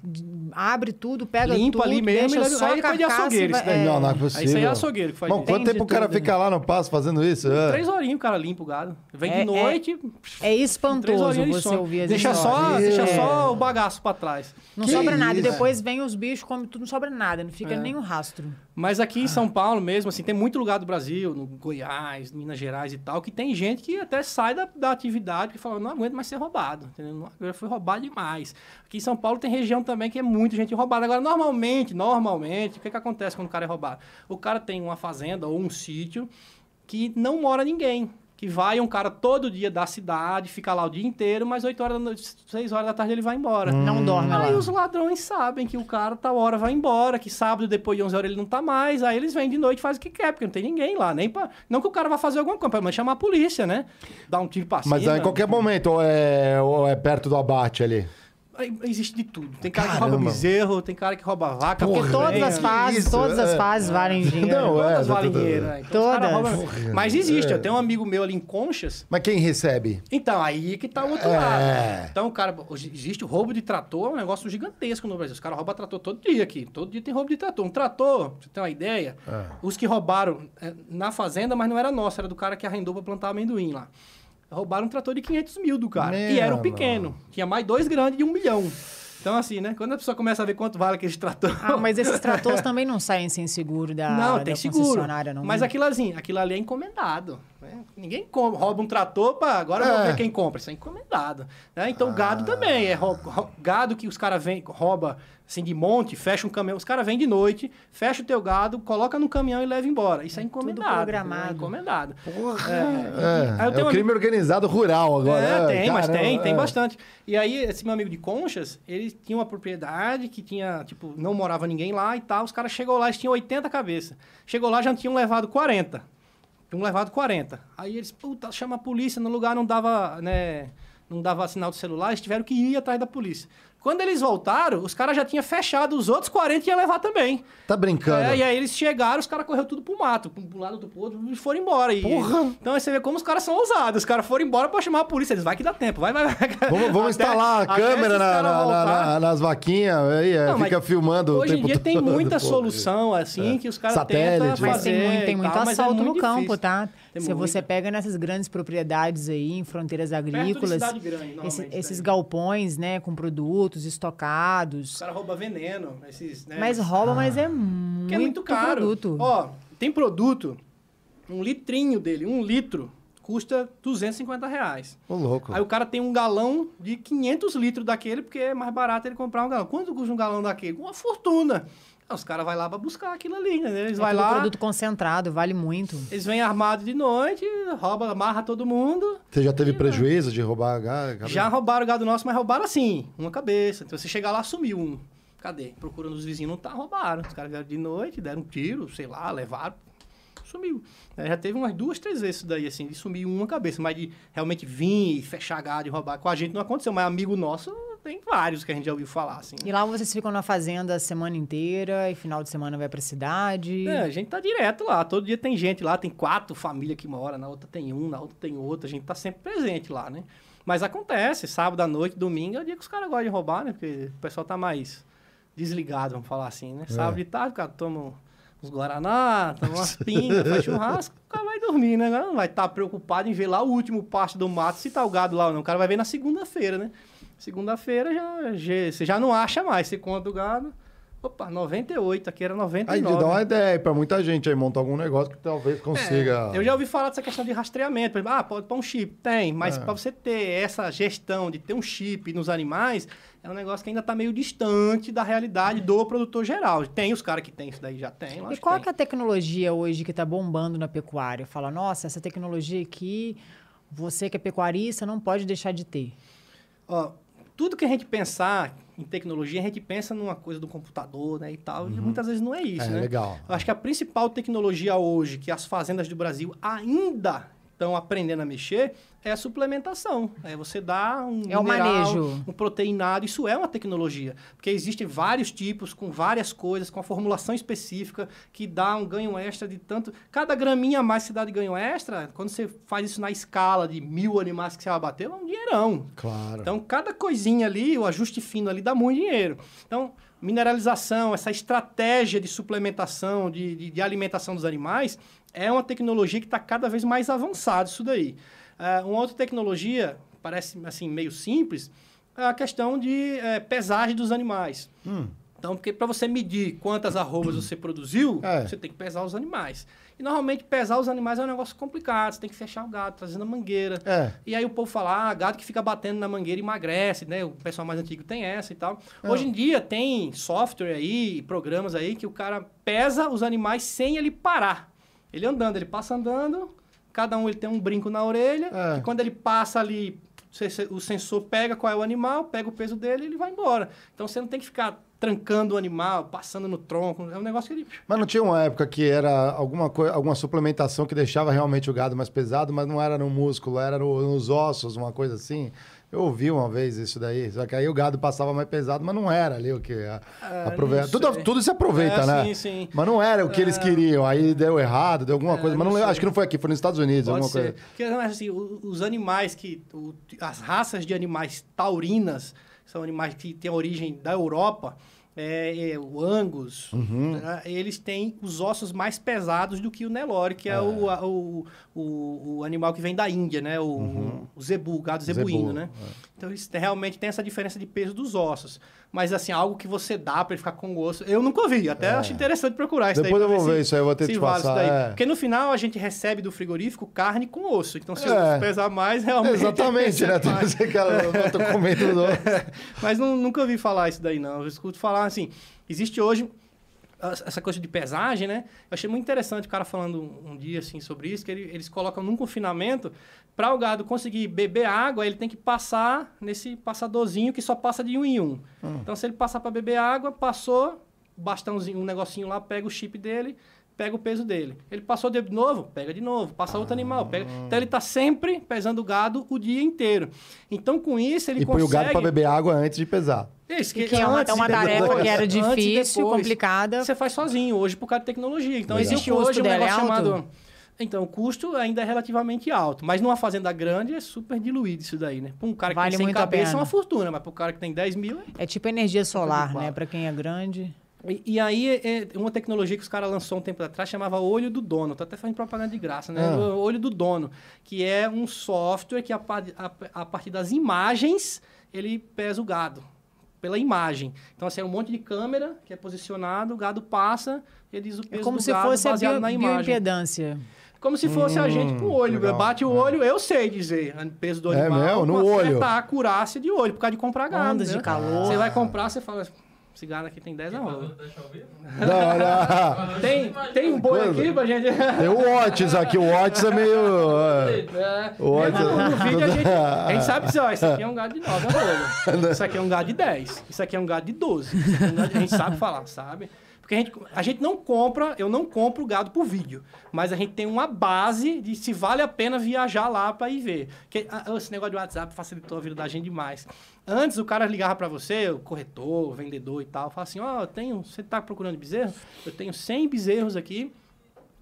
abre tudo, pega Limpa tudo, ali mesmo, deixa e só aí a é carcaça e açougueiro isso daí. é. Não, não é Aí possível. isso aí é açougueiro que faz Bom, quanto tempo o cara né? fica lá no passo fazendo isso? É. Três horinhas o cara limpa o gado. Vem É- de é- noite, É três espantoso você ouvir as Deixa só, deixa É. só o bagaço pra trás. Não Que sobra nada. E isso? depois vem os bichos, come tudo, não sobra nada. Não É. fica nem um rastro. Mas aqui em São Paulo mesmo, assim, tem muito lugar do Brasil, no Goiás, Minas Gerais e tal, que tem gente que até sai da, da atividade e fala, não aguento mais ser roubado, entendeu? Eu fui roubado demais. Aqui em São Paulo tem região também que é muita gente roubada. Agora, normalmente, normalmente, o que, que acontece quando o cara é roubado? O cara tem uma fazenda ou um sítio que não mora ninguém. Que vai um cara todo dia da cidade, fica lá o dia inteiro, mas 8 horas da noite, 6 horas da tarde ele vai embora. Não dorme lá. Aí os ladrões sabem que o cara tal hora vai embora, que sábado depois de 11 horas ele não tá mais, aí eles vêm de noite e fazem o que quer, porque não tem ninguém lá, nem pra... Não que o cara vá fazer alguma coisa, mas chamar a polícia, né? Dar um tiro pra cima. Mas aí, em qualquer momento, ou é, ou é perto do abate ali? Aí Existe de tudo. Tem cara que Caramba. rouba bezerro, tem cara que rouba vaca. Porra, Porque todas picanha. as fases, isso? todas as É. fases valem dinheiro. Não, é. Todas valem tá- tá- dinheiro, né? Então Todas. roubam- Mas existe, É. eu tenho um amigo meu ali em Conchas, Mas quem recebe? Então, aí que tá o outro É. lado. Então, o cara, existe o roubo de trator, é um negócio gigantesco no Brasil. Os caras roubam trator todo dia aqui. Todo dia tem roubo de trator. Um trator, pra você ter uma ideia, É. os que roubaram é, na fazenda, mas não era nosso, era do cara que arrendou pra plantar amendoim lá. Roubaram um trator de 500 mil do cara. Meu e era o pequeno. Tinha mais dois grandes de um milhão. Então, assim, né? Quando a pessoa começa a ver quanto vale aquele trator. Ah, mas esses tratores também não saem sem seguro da, Não, da tem seguro. concessionária, não. Mas aquilo assim, aquilo ali é encomendado. Né? Ninguém com- rouba um trator para agora É. vamos ver quem compra. Isso é encomendado. né? Então, gado também. É gado que os caras rouba assim de monte, fecha um caminhão. Os caras vêm de noite, fecha o teu gado, coloca no caminhão e leva embora. Isso é encomendado. programado. entendeu? É encomendado. Porra. É. É, Aí eu é tenho o um crime organizado rural agora. É, tem, mas caramba, tem, tem é. bastante. E aí, esse meu amigo de Conchas, ele tinha uma propriedade que tinha, tipo, não morava ninguém lá e tal. Os caras chegou lá, eles tinham 80 cabeças. Chegou lá, já tinham levado 40. Tinham levado 40. Aí eles, puta, chama a polícia, no lugar não dava, né, não dava sinal de celular, eles tiveram que ir atrás da polícia. Quando eles voltaram, os caras já tinham fechado os outros 40 e ia levar também. Tá brincando. É, e aí eles chegaram, os caras correram tudo pro mato, um lado, pro outro, e foram embora. E, Porra! Então aí você vê como os caras são ousados. Os caras foram embora pra chamar a polícia. Eles, vai que dá tempo, vai, vai, vai. Vamos, vamos Até- instalar a câmera na- na- na- nas vaquinhas, aí é, Não, fica filmando o Hoje em dia tem todo, muita pô. solução, assim, que os caras tentam Mas Mas tem fazer muito, tem muito tal, mas é assalto no muito campo, difícil. tá? Tem Se você muito. pega nessas grandes propriedades aí, em fronteiras agrícolas, grande, esse- esses daí. galpões, né, com produtos estocados. Os caras roubam veneno, esses, né? Mas rouba, mas é muito, que é muito caro. produto. Ó, tem produto, um litrinho dele, um litro, custa 250 reais. Ô, louco. Aí o cara tem um galão de 500 litros daquele, porque é mais barato ele comprar um galão. Quanto custa um galão daquele? Uma fortuna. Os caras vão lá pra buscar aquilo ali, né? Eles É vão lá, produto concentrado, vale muito. eles vêm armados de noite, rouba, amarra todo mundo. Você já teve prejuízo de roubar gado? Já roubaram o gado nosso, mas roubaram assim, uma cabeça. Então você chegar lá, sumiu um. Cadê? Procurando os vizinhos, não tá, roubaram. Os caras vieram de noite, deram um tiro, sei lá, levaram, sumiu. É, já teve umas duas, três vezes isso daí, assim, de sumir uma cabeça. Mas de realmente vir e fechar gado e roubar, com a gente não aconteceu. Mas amigo nosso, tem vários que a gente já ouviu falar, assim. E lá vocês ficam na fazenda a semana inteira e final de semana vai pra cidade. É, a gente tá direto lá. Todo dia tem gente lá, tem quatro famílias que moram, na outra tem um, na outra tem outro. A gente tá sempre presente lá, né? Mas acontece, sábado à noite, domingo é o dia que os caras gostam de roubar, né? Porque o pessoal tá mais desligado, vamos falar assim, né? Sábado de tarde, o cara toma uns Guaraná, toma umas pingas, faz churrasco, o cara vai dormir, né? Não vai estar preocupado em ver lá o último pasto do mato, se tá o gado lá ou não. O cara vai ver na segunda-feira, né? Segunda-feira já, já, você já não acha mais, você conta o gado. Opa, 98, aqui era 99. Aí dá uma ideia pra muita gente aí montar algum negócio que talvez consiga. É, eu já ouvi falar dessa questão de rastreamento. Exemplo, ah, pode pôr um chip. Tem, mas É. para você ter essa gestão de ter um chip nos animais, é um negócio que ainda está meio distante da realidade do produtor geral. Tem os caras que tem isso daí, já tem. E qual que é a tecnologia hoje que está bombando na pecuária? Fala, nossa, essa tecnologia aqui, você que é pecuarista não pode deixar de ter. Ó, tudo que a gente pensar em tecnologia, a gente pensa numa coisa do computador, né, e tal, e muitas vezes não é isso, É, né? legal. Eu acho que a principal tecnologia hoje que as fazendas do Brasil ainda estão aprendendo a mexer é a suplementação. É você dar um É mineral, manejo. um proteinado, isso é uma tecnologia, porque existem vários tipos com várias coisas, com a formulação específica que dá um ganho extra de tanto, cada graminha a mais que você dá de ganho extra, quando você faz isso na escala de mil animais que você vai bater, é um dinheirão. Claro. Então, cada coisinha ali, o ajuste fino ali, dá muito dinheiro. Então, mineralização, essa estratégia de suplementação, de, de, de alimentação dos animais, é uma tecnologia que está cada vez mais avançada isso daí. Ah, uma outra tecnologia, parece assim meio simples, é a questão de eh, pesagem dos animais. Hum. Então, porque para você medir quantas arrobas você produziu, É. você tem que pesar os animais. E normalmente pesar os animais é um negócio complicado, você tem que fechar o gado, trazendo a mangueira. É. E aí o povo fala, ah, gado que fica batendo na mangueira emagrece, né? O pessoal mais antigo tem essa e tal. É. Hoje em dia tem software aí, programas aí, que o cara pesa os animais sem ele parar. Ele andando, ele passa andando, cada um ele tem um brinco na orelha, É. e quando ele passa ali, o sensor pega qual é o animal, pega o peso dele e ele vai embora. Então você não tem que ficar trancando o animal, passando no tronco, é um negócio que ele... Mas não tinha uma época que era alguma, coi- alguma suplementação que deixava realmente o gado mais pesado, mas não era no músculo, era no- nos ossos, uma coisa assim? Eu ouvi uma vez isso daí, só que aí o gado passava mais pesado, mas não era ali o que a- Ah, aproveita. Tudo, tudo se aproveita, É, né? sim, sim. Mas não era o que eles queriam, aí deu errado, deu alguma É, coisa. Mas não não acho que não foi aqui, foi nos Estados Unidos, Pode alguma ser. coisa. Porque, assim, os animais que. as raças de animais taurinas, são animais que têm origem da Europa, é, é, o Angus, Uhum. né, eles têm os ossos mais pesados do que o Nelore, que é, o, a- o, o, o animal que vem da Índia, né? O, o zebu, o gado zebuíno, Zebu, né? é. Então, eles têm- realmente tem essa diferença de peso dos ossos. Mas, assim, algo que você dá pra ele ficar com o osso, eu nunca vi. Até É. acho interessante procurar isso Depois daí. eu pra vou se- ver isso aí, eu vou ter se que te passar, daí. é. Porque no final a gente recebe do frigorífico carne com osso. Então, se É. eu pesar mais, realmente. Exatamente, né? Tem mais. aquela- Eu tô comendo ossos. Mas não- nunca ouvi falar isso daí, não. Eu escuto falar assim. Existe hoje essa coisa de pesagem, né? Eu achei muito interessante o cara falando um, um dia assim sobre isso, que ele- eles colocam num confinamento, para o gado conseguir beber água, ele tem que passar nesse passadorzinho que só passa de um em um. Então, se ele passar para beber água, passou, bastãozinho, um negocinho lá, pega o chip dele, pega o peso dele. Ele passou de novo, pega de novo, passa outro animal, pega. Então ele está sempre pesando o gado o dia inteiro. Então com isso ele E põe consegue o gado pra beber água antes de pesar. Isso, Que é uma, antes é uma tarefa depois. que era difícil, depois. complicada. Você faz sozinho hoje por causa de tecnologia. Então Legal. existe hoje um é negócio alto? chamado então, o custo ainda é relativamente alto. Mas numa fazenda grande é super diluído isso daí, né? Para um cara que Vale tem 100 muito a cabeças é uma fortuna, mas para o cara que tem 10 mil... é- É tipo energia solar, né? Para quem é grande. E, e aí, é é uma tecnologia que os caras lançou um tempo atrás chamava Olho do Dono. Tô até fazendo propaganda de graça, né? Ah. Olho do Dono. Que é um software que, a, a- a partir das imagens, ele pesa o gado. Pela imagem. Então, assim, é um monte de câmera que é posicionado, o gado passa, ele diz o É peso como do se gado fosse a baseado bio, na imagem. bioimpedância. Como se fosse a gente com o olho. legal. Bate o olho, eu sei dizer o peso do É animal. mesmo? No olho? certa acurácia de olho, por causa de comprar gado. Ondas de né? calor. Você vai comprar, você fala... Esse gado aqui tem 10 Quer fazer arroba. o teste ao vivo? Não, não. Tem, tem um boi aqui pra gente. Tem o Watts aqui, o Watts é meio. é. É, O Watts- no, no vídeo a gente, a gente sabe dizer, ó, isso aqui é um gado de 9 arroba. Isso aqui é um gado de 10. Isso aqui é um gado de 12. Isso aqui é um gado de- A gente sabe falar, sabe? Porque a gente, a gente não compra, eu não compro gado por vídeo. Mas a gente tem uma base de se vale a pena viajar lá pra ir ver. Porque ah, esse negócio de WhatsApp facilitou a vida da gente demais. Antes o cara ligava pra você, o corretor, o vendedor e tal, falava assim: Ó, eu tenho, você tá procurando bezerro? Eu tenho 100 bezerros aqui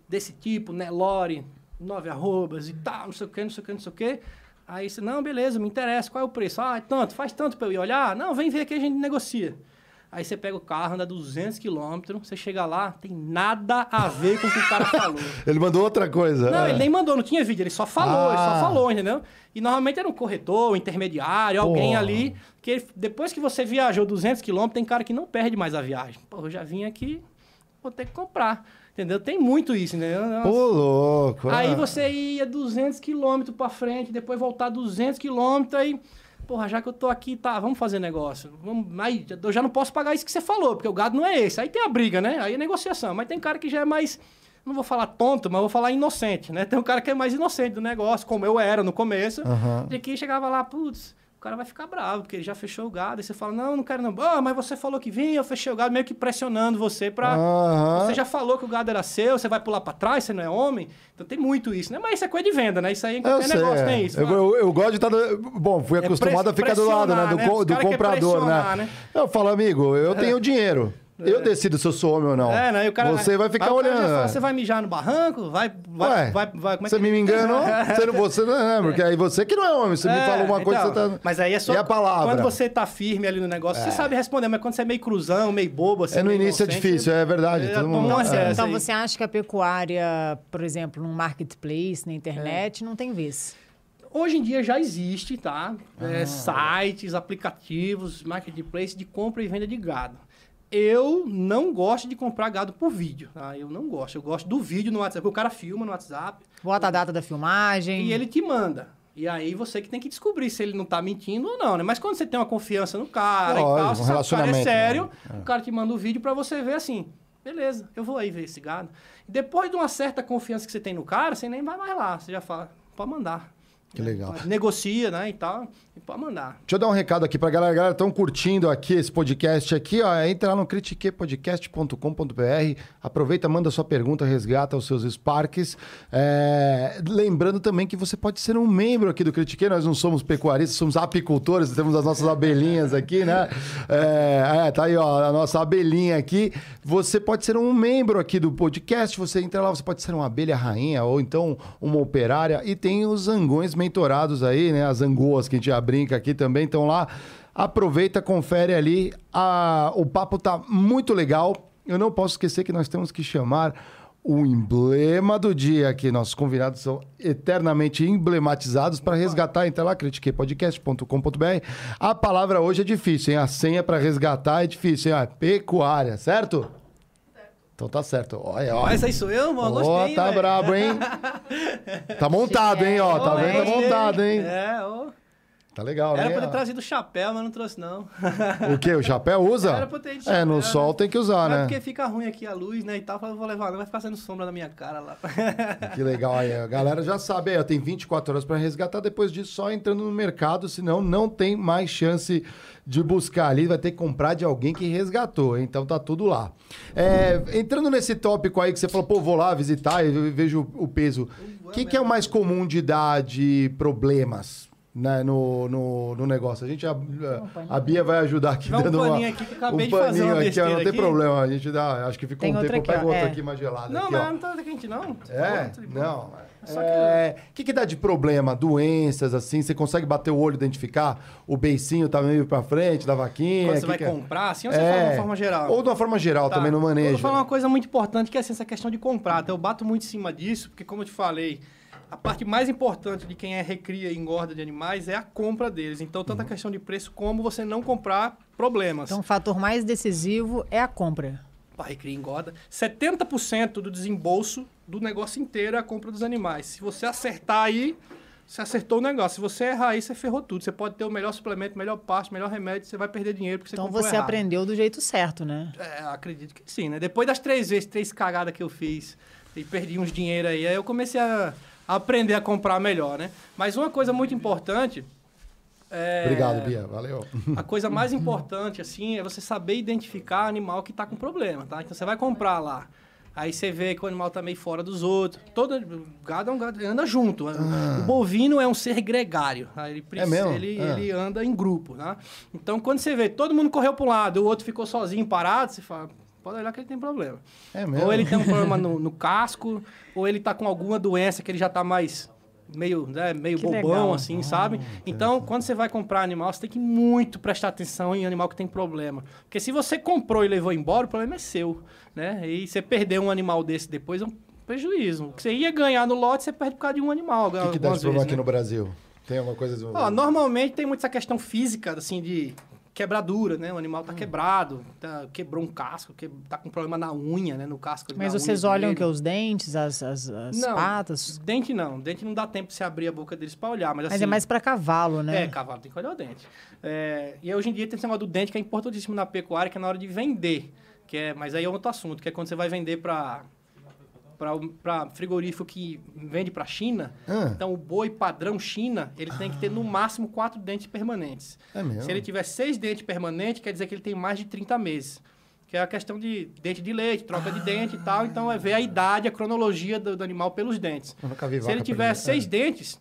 desse tipo, Nelore, nove arrobas e tal, não sei o que, não sei o que, não sei o que. Aí você, não, beleza, me interessa, qual é o preço? Ah, é tanto, faz tanto pra eu ir olhar? Não, vem ver aqui, a gente negocia. Aí você pega o carro, anda 200 quilômetros, você chega lá, tem nada a ver com o que o cara falou. Ele mandou outra coisa. Não, é. ele nem mandou, não tinha vídeo, ele só falou, ele Ah. só falou, entendeu? E normalmente era um corretor, um intermediário, alguém Pô. ali, que ele- depois que você viajou 200 quilômetros, tem cara que não perde mais a viagem. Pô, eu já vim aqui, vou ter que comprar, entendeu? Tem muito isso, entendeu? Ô, louco. Aí ah. você ia 200 quilômetros pra frente, depois voltar 200 quilômetros, aí... Porra, já que eu tô aqui, tá, vamos fazer negócio. Vamos, aí, eu já não posso pagar isso que você falou, porque o gado não é esse. Aí tem a briga, né? Aí é negociação. Mas tem cara que já é mais... Não vou falar tonto, mas vou falar inocente, né? Tem um cara que é mais inocente do negócio, como eu era no começo. Aham. De que chegava lá, putz, o cara vai ficar bravo, porque ele já fechou o gado. Aí você fala, não, não quero não. Ah, mas você falou que vinha, eu fechei o gado, meio que pressionando você pra... Aham. Você já falou que o gado era seu, você vai pular pra trás, você não é homem. Então tem muito isso, né? Mas isso é coisa de venda, né? Isso aí em Eu qualquer sei. negócio é. tem isso. Eu, né? eu- eu gosto de estar. do- Bom, fui É acostumado a press- ficar do lado, né? Do, né? Do comprador, né? né? Eu falo, amigo, eu tenho dinheiro. Eu decido se eu sou homem ou não. É, né? E o cara, Você vai ficar cara já olhando. fala, você vai mijar no barranco? Vai, vai, Ué, vai, vai como é você que... me enganou? Você não, você não é, porque aí você que não é homem. Você me É, fala uma coisa, então, você tá. Mas aí é só E a palavra? quando você tá firme ali no negócio, você sabe responder, mas quando você é meio cruzão, meio bobo, assim. É no início é difícil, é verdade. É, todo mundo- uma é. série. Então você acha que a pecuária, por exemplo, num marketplace, na internet, não tem vez? Hoje em dia já existe, tá? Ah. É, sites, aplicativos, marketplace de compra e venda de gado. Eu não gosto de comprar gado por vídeo, tá? Eu não gosto. Eu gosto do vídeo no WhatsApp. porque O cara filma no WhatsApp Bota a data da filmagem. e ele te manda. E aí você que tem que descobrir se ele não tá mentindo ou não, né? Mas quando você tem uma confiança no cara e tal, um você sabe o cara é relacionamento, sério, né? o cara te manda o vídeo pra você ver assim. Beleza, eu vou aí ver esse gado. Depois de uma certa confiança que você tem no cara, você nem vai mais lá. Você já fala, pode mandar. Que legal. Negocia, né, e tal, e pode mandar. Deixa eu dar um recado aqui pra galera. Galera, estão curtindo aqui esse podcast aqui, ó. Entra lá no critiquepodcast.com.br. Aproveita, manda sua pergunta, resgata os seus Sparks. É, Lembrando também que você pode ser um membro aqui do Critique. Nós não somos pecuaristas, somos apicultores, temos as nossas abelhinhas aqui, né? É, é, tá aí, ó, a nossa abelhinha aqui. Você pode ser um membro aqui do podcast. Você entra lá, você pode ser uma abelha rainha ou então uma operária. E tem os zangões mentorados aí, né? As zangoas que a gente já brinca aqui também estão lá. Aproveita, confere ali. A- o papo tá muito legal. Eu não posso esquecer que nós temos que chamar o emblema do dia aqui. Nossos convidados são eternamente emblematizados para resgatar. Entra lá, critiquepodcast.com.br. A palavra hoje é difícil, hein? A senha para resgatar é difícil, hein? Ah, pecuária, certo? Então tá certo. Olha, olha. Mas aí sou eu, mano, Ó, gostei, tá velho. brabo, hein? Tá montado, hein? Ó, tá Ô, vendo? Tá montado, hein? É, ó. Tá legal, Era né? pra ter trazido o chapéu, mas não trouxe, não. O quê? O chapéu usa? Era pra ter ido de É, no chapéu, sol né? tem que usar, Mas né? porque fica ruim aqui a luz, né, e tal. Eu vou levar, não vai ficar sendo sombra na minha cara lá. Que legal aí. A galera já sabe, aí, ó, tem 24 horas para resgatar. Depois disso, só entrando no mercado, senão não tem mais chance de buscar ali. Vai ter que comprar de alguém que resgatou. Então tá tudo lá. É, entrando nesse tópico aí que você falou, pô, vou lá visitar e vejo o peso. O que, que é o mais comum de dar de problemas? Né, no, no, no negócio. A gente, a, a Bia vai ajudar aqui um dando uma, paninho aqui que acabei um de fazer uma aqui, não tem aqui. problema. A gente dá, acho que ficou um outra tempo. aqui, Pega outra é. aqui mais gelada. Não, aqui, mas ó. não tá quente, não. É, não. Só É, O que, que dá de problema? Doenças, assim? Você consegue bater o olho, identificar? O beicinho tá meio pra frente da vaquinha? Quando você que vai que é? comprar, assim, ou você É. fala de uma forma geral? Ou de uma forma geral, Tá. também no Eu manejo. vou falar uma coisa muito importante, que é assim, essa questão de comprar. Então, eu bato muito em cima disso, porque como eu te falei, a parte mais importante de quem é recria e engorda de animais é a compra deles. Então, tanto a Uhum. questão de preço como você não comprar problemas. Então, o fator mais decisivo é a compra. Para recria e engorda. 70% do desembolso do negócio inteiro é a compra dos animais. Se você acertar aí, você acertou o negócio. Se você errar aí, você ferrou tudo. Você pode ter o melhor suplemento, melhor pasto, melhor remédio, você vai perder dinheiro porque você Então você errado. aprendeu do jeito certo, né? É, acredito que sim, né? Depois das três vezes, três cagadas que eu fiz e perdi uns dinheiro aí, aí eu comecei a, a aprender a comprar melhor, né? Mas uma coisa muito importante... É, Obrigado, Bia. Valeu. A coisa mais importante, assim, é você saber identificar animal que está com problema, tá? Então você vai comprar lá. Aí você vê que o animal tá meio fora dos outros. Todo gado é um gado, anda junto. O bovino é um ser gregário. tá? Ele, precisa- mesmo? ele, Ah. ele anda em grupo, tá? Então, quando você vê todo mundo correu para um lado, o outro ficou sozinho, parado, você fala, pode olhar que ele tem problema. É mesmo. Ou ele tem um problema no, no casco, ou ele tá com alguma doença que ele já tá mais meio, né, meio Que bobão, legal. assim, sabe? Então, quando você vai comprar animal, você tem que muito prestar atenção em animal que tem problema. Porque se você comprou e levou embora, o problema é seu, né? E você perder um animal desse depois é um prejuízo. O que você ia ganhar no lote, você perde por causa de um animal. O que, que dá esse problema vezes, aqui né? no Brasil? Tem alguma coisa... Do... Ó, normalmente tem muito essa questão física, assim, de quebradura, né? O animal tá quebrado, tá- quebrou um casco, que, tá com problema na unha, né? No casco. Mas vocês olham dele. que? Os dentes, as, as, as Não, patas? Dente não. Dente não dá tempo de você abrir a boca deles pra olhar. Mas, Mas assim, é mais pra cavalo, né? É, cavalo tem que olhar o dente. É, e hoje em dia tem esse negócio do dente que é importantíssimo na pecuária, que é na hora de vender. Que é, mas aí é outro assunto, que é quando você vai vender para para frigorífico que vende para China. Ah. Então, o boi padrão China, ele tem que ter no máximo quatro dentes permanentes. É mesmo? Se ele tiver seis dentes permanentes, quer dizer que ele tem mais de 30 meses. Que é a questão de dente de leite, troca de dente e tal. Então, é ver a idade, a cronologia do, do animal pelos dentes. Se ele tiver seis É. dentes,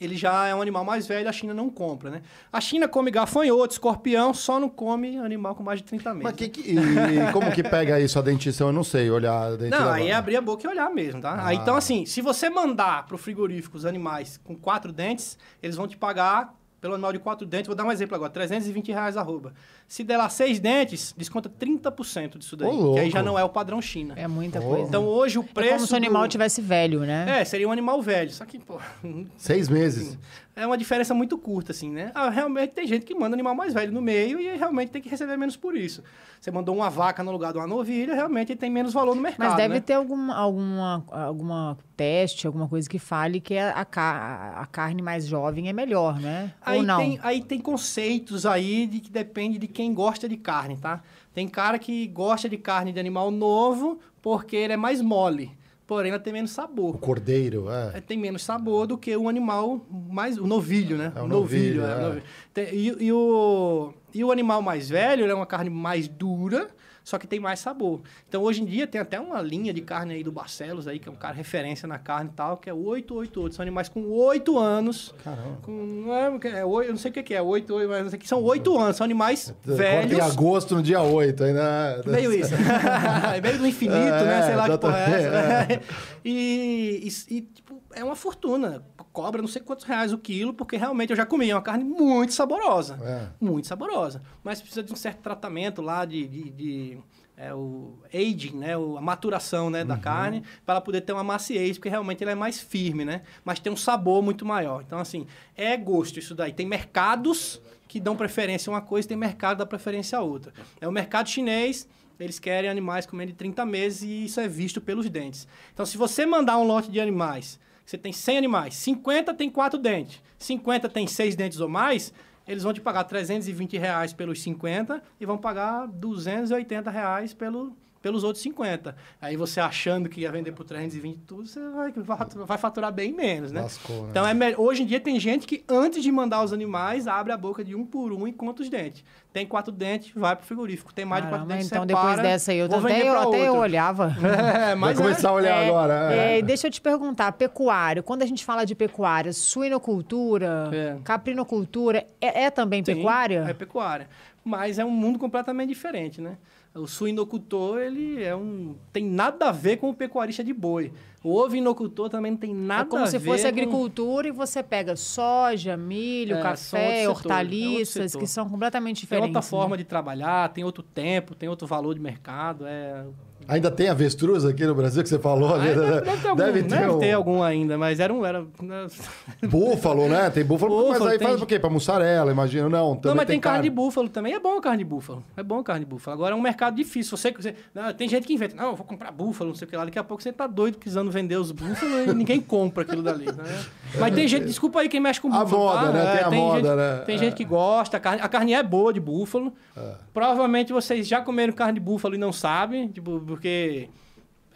ele já é um animal mais velho, a China não compra, né? A China come gafanhoto, escorpião, só não come animal com mais de 30 meses. Mas que, que- e como que pega isso a dentição? Eu não sei olhar a dente Não, aí é abrir a boca e olhar mesmo, tá? Ah. Aí, então, assim, se você mandar pro frigorífico os animais com quatro dentes, eles vão te pagar pelo animal de quatro dentes. Vou dar um exemplo agora, 320 reais arroba. Se der lá seis dentes, desconta 30% disso daí. Ô, que aí já não é o padrão China. É muita Oh. coisa. Então, hoje o é preço... como se o animal do- tivesse velho, né? É, seria um animal velho. Só que, pô, Seis meses. é uma diferença muito curta, assim, né? Ah, realmente tem gente que manda animal mais velho no meio e realmente tem que receber menos por isso. Você mandou uma vaca no lugar de uma novilha, realmente ele tem menos valor no mercado, Mas deve né? ter alguma, alguma, alguma teste, alguma coisa que fale que a, a, a carne mais jovem é melhor, né? Aí Ou não? tem, aí tem conceitos aí de que depende de quem gosta de carne, tá? Tem cara que gosta de carne de animal novo porque ele é mais mole, porém ela tem menos O sabor. cordeiro, é. É, tem menos sabor do que o animal mais. O novilho, né? É, o novilho, é. o novilho. Tem- e, e o, e o animal mais velho ele é uma carne mais dura, só que tem mais sabor. Então, hoje em dia, tem até uma linha de carne aí do Barcelos, aí, que é um cara referência na carne e tal, que é o 888. São animais com 8 anos. Caramba. Com, não é, é, oito- eu não sei o que é, 8, 8, mas não sei o que são 8 anos. São animais Corta velhos. em agosto, no dia 8. Ainda... Meio isso. meio do infinito, né? É, Sei lá que porra é essa. né? E, e, e, tipo, é uma fortuna. Cobra não sei quantos reais o quilo, porque realmente eu já comi. É uma carne muito saborosa. É. Muito saborosa. Mas precisa de um certo tratamento lá de... de, de, é, o aging, né? O, a maturação né, Uhum. da carne, para ela poder ter uma maciez, porque realmente ela é mais firme, né? Mas tem um sabor muito maior. Então, assim, é gosto isso daí. Tem mercados que dão preferência a uma coisa, tem mercado que dá preferência a outra. É o mercado chinês, eles querem animais com menos de 30 meses e isso é visto pelos dentes. Então, se você mandar um lote de animais, você tem 100 animais, 50 tem 4 dentes, 50 tem 6 dentes ou mais, eles vão te pagar 320 reais pelos 50 e vão pagar 280 reais pelo, pelos outros 50. Aí você achando que ia vender por 320 tudo, você vai, vai faturar bem menos, né? Lascou, né? Então, é me- hoje em dia tem gente que antes de mandar os animais, abre a boca de um por um e conta os dentes. Tem quatro dentes, vai pro frigorífico. Tem mais de Caramba, quatro dentes, então separa, depois dessa aí, eu, vou até, vender eu, até eu olhava. É, Vai mas começar a olhar É, agora. é, é. e deixa eu te perguntar, pecuária, quando a gente fala de pecuária, suinocultura, É. caprinocultura, é, é também Sim, pecuária? É pecuária. Mas é um mundo completamente diferente, né? O suinocultor, ele é um... Tem nada a ver com o pecuarista de boi. O ovinocultor também não tem nada É como a se ver fosse com- agricultura e você pega soja, milho, É, café, setor, é hortaliças, setor. que são completamente Tem diferentes. outra né? forma de trabalhar, tem outro tempo, tem outro valor de mercado. É... Ainda tem avestruz aqui no Brasil que você falou? Ah, ali? deve, deve ter algum, Deve deve ter ter, um- algum ainda, mas era um... Era, né? Búfalo, né? Tem búfalo, mas Búfalo, aí tem- faz o quê? Pra mussarela, imagino. Não, também não, mas tem, carne de búfalo também. É bom a carne de búfalo. É bom a carne de búfalo. Agora é um mercado difícil. Você, você- não, tem gente que inventa. Não, eu vou comprar búfalo, não sei o que lá. Daqui a pouco você tá doido precisando vender os búfalos e ninguém compra aquilo dali. Né? Mas tem gente, desculpa aí quem mexe com A búfalo. moda, tá? né? Tem a moda, gente, né? Tem É. gente que gosta, a carne, a carne é boa de búfalo. Provavelmente vocês já comeram carne de búfalo e não sabem, tipo, porque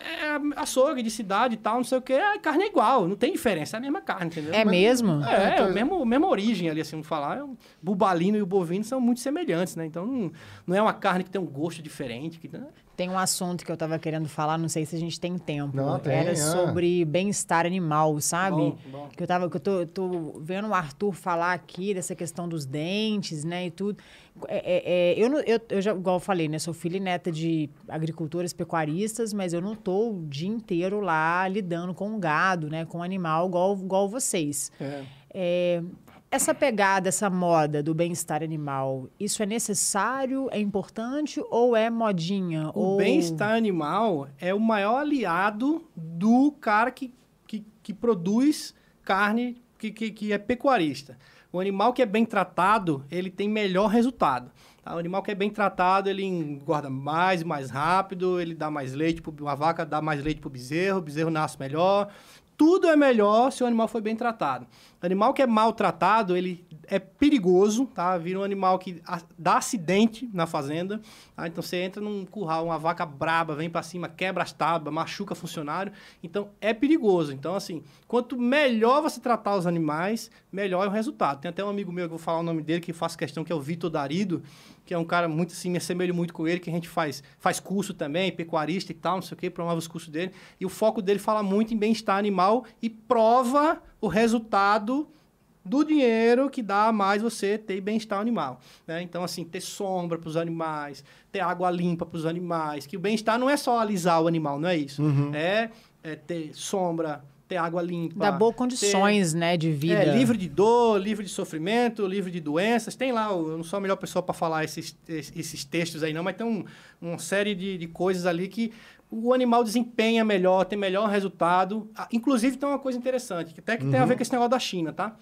é açougue de cidade e tal, não sei o que, a carne é igual, não tem diferença, é a mesma carne, entendeu? É Mas- mesmo? É, é então- a mesma, mesma origem ali, assim, vamos falar. O bubalino e o bovino são muito semelhantes, né? Então, não, não é uma carne que tem um gosto diferente. Que, né? Tem um assunto que eu tava querendo falar, não sei se a gente tem tempo. Não, tem, Era é. sobre bem-estar animal, sabe? Bom, bom. Que eu tava, que eu tô, tô vendo o Arthur falar aqui dessa questão dos dentes, né, e tudo. É, é, é, eu, não- eu, eu já, igual eu falei, né, sou filha e neta de agricultores pecuaristas, mas eu não tô o dia inteiro lá lidando com o gado, né, com animal, igual, igual vocês. É. É, essa pegada, essa moda do bem-estar animal, isso é necessário, é importante ou é modinha? O ou... bem-estar animal é o maior aliado do cara que, que, que produz carne, que, que, que é pecuarista. O animal que é bem tratado, ele tem melhor resultado. tá? O animal que é bem tratado, ele engorda mais, mais rápido, ele dá mais leite, pro, a vaca dá mais leite para o bezerro, o bezerro nasce melhor. Tudo é melhor se o animal for bem tratado. O animal que é maltratado, ele é perigoso, tá? Vira um animal que dá acidente na fazenda. tá? Então você entra num curral, uma vaca braba, vem pra cima, quebra as tábuas, machuca funcionário. Então é perigoso. Então, assim, quanto melhor você tratar os animais, melhor é o resultado. Tem até um amigo meu, que eu vou falar o nome dele, que faz questão, que é o Vitor Darido, que é um cara muito assim, me assemelho muito com ele, que a gente faz, faz curso também, pecuarista e tal, não sei o que, promove os cursos dele. E o foco dele fala muito em bem-estar animal e prova o resultado do dinheiro que dá a mais você ter bem-estar animal. Né? Então, assim, ter sombra para os animais, ter água limpa para os animais, que o bem-estar não é só alisar o animal, não é isso. É, é ter sombra, ter água limpa. Dá boas ter- condições, né, de vida. é, livre de dor, livre de sofrimento, livre de doenças. Tem lá, eu não sou a melhor pessoa para falar esses, esses textos aí não, mas tem um, uma série de, de coisas ali que o animal desempenha melhor, tem melhor resultado. Ah, Inclusive tem uma coisa interessante, que até que tem a ver com esse negócio da China, tá?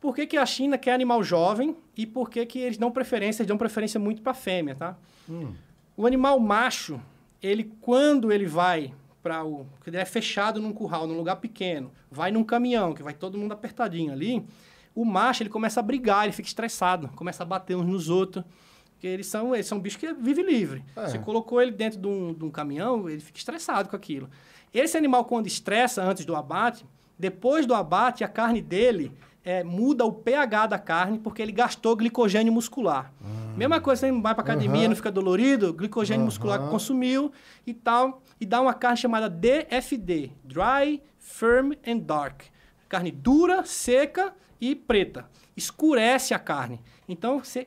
Por que, que a China quer animal jovem e por que, que eles dão preferência, eles dão preferência muito para fêmea, tá? O animal macho, ele quando ele vai para o. que ele é fechado num curral, num lugar pequeno, vai num caminhão, que vai todo mundo apertadinho ali, o macho ele começa a brigar, ele fica estressado, começa a bater uns nos outros. Porque eles são, eles são bichos que vivem livre. É. Você colocou ele dentro de um, de um caminhão, ele fica estressado com aquilo. Esse animal, quando estressa antes do abate, depois do abate, a carne dele é, muda o pH da carne porque ele gastou glicogênio muscular. Mesma coisa, você vai para academia, Aham. não fica dolorido, glicogênio Aham. muscular que consumiu e tal, e dá uma carne chamada DFD, Dry, Firm and Dark. Carne dura, seca e preta. Escurece a carne. Então você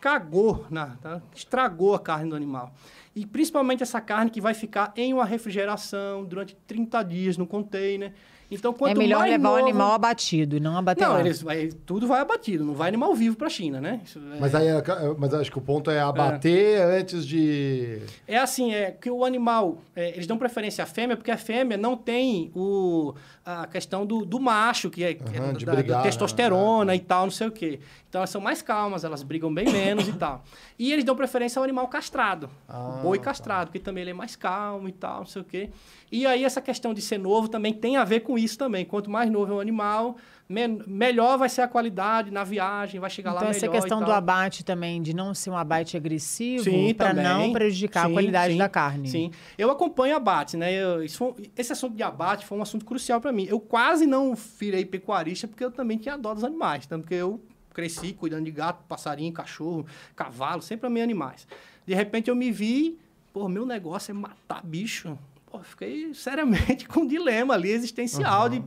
cagou, na, tá? estragou a carne do animal. E principalmente essa carne que vai ficar em uma refrigeração durante 30 dias no container. Então, quanto é melhor mais levar novo... o animal abatido e não abater Não, eles, vai- tudo vai abatido, não vai animal vivo para a China, né? É- Mas aí, é- mas acho que o ponto é abater antes de. É assim, é que o animal, é, eles dão preferência à fêmea, porque a fêmea não tem o, a questão do, do macho, que é, Aham, da- brigar, da né? testosterona e tal, não sei o quê. Então elas são mais calmas, elas brigam bem menos e tal. E eles dão preferência ao animal castrado, Ah, o boi tá. castrado, porque também ele é mais calmo e tal, não sei o quê. E aí essa questão de ser novo também tem a ver com isso também. Quanto mais novo é o animal, melhor vai ser a qualidade na viagem, vai chegar Então, lá essa melhor e questão do abate também, de não ser um abate agressivo, para não prejudicar a Sim, qualidade sim, da carne. Sim. Eu acompanho abate, né? Eu- foi- esse assunto de abate foi um assunto crucial para mim. Eu quase não virei pecuarista porque eu também tinha dó dos animais, tanto porque eu cresci cuidando de gato, passarinho, cachorro, cavalo, sempre amei animais. De repente eu me vi, pô, meu negócio é matar bicho. Pô, fiquei seriamente com um dilema ali existencial de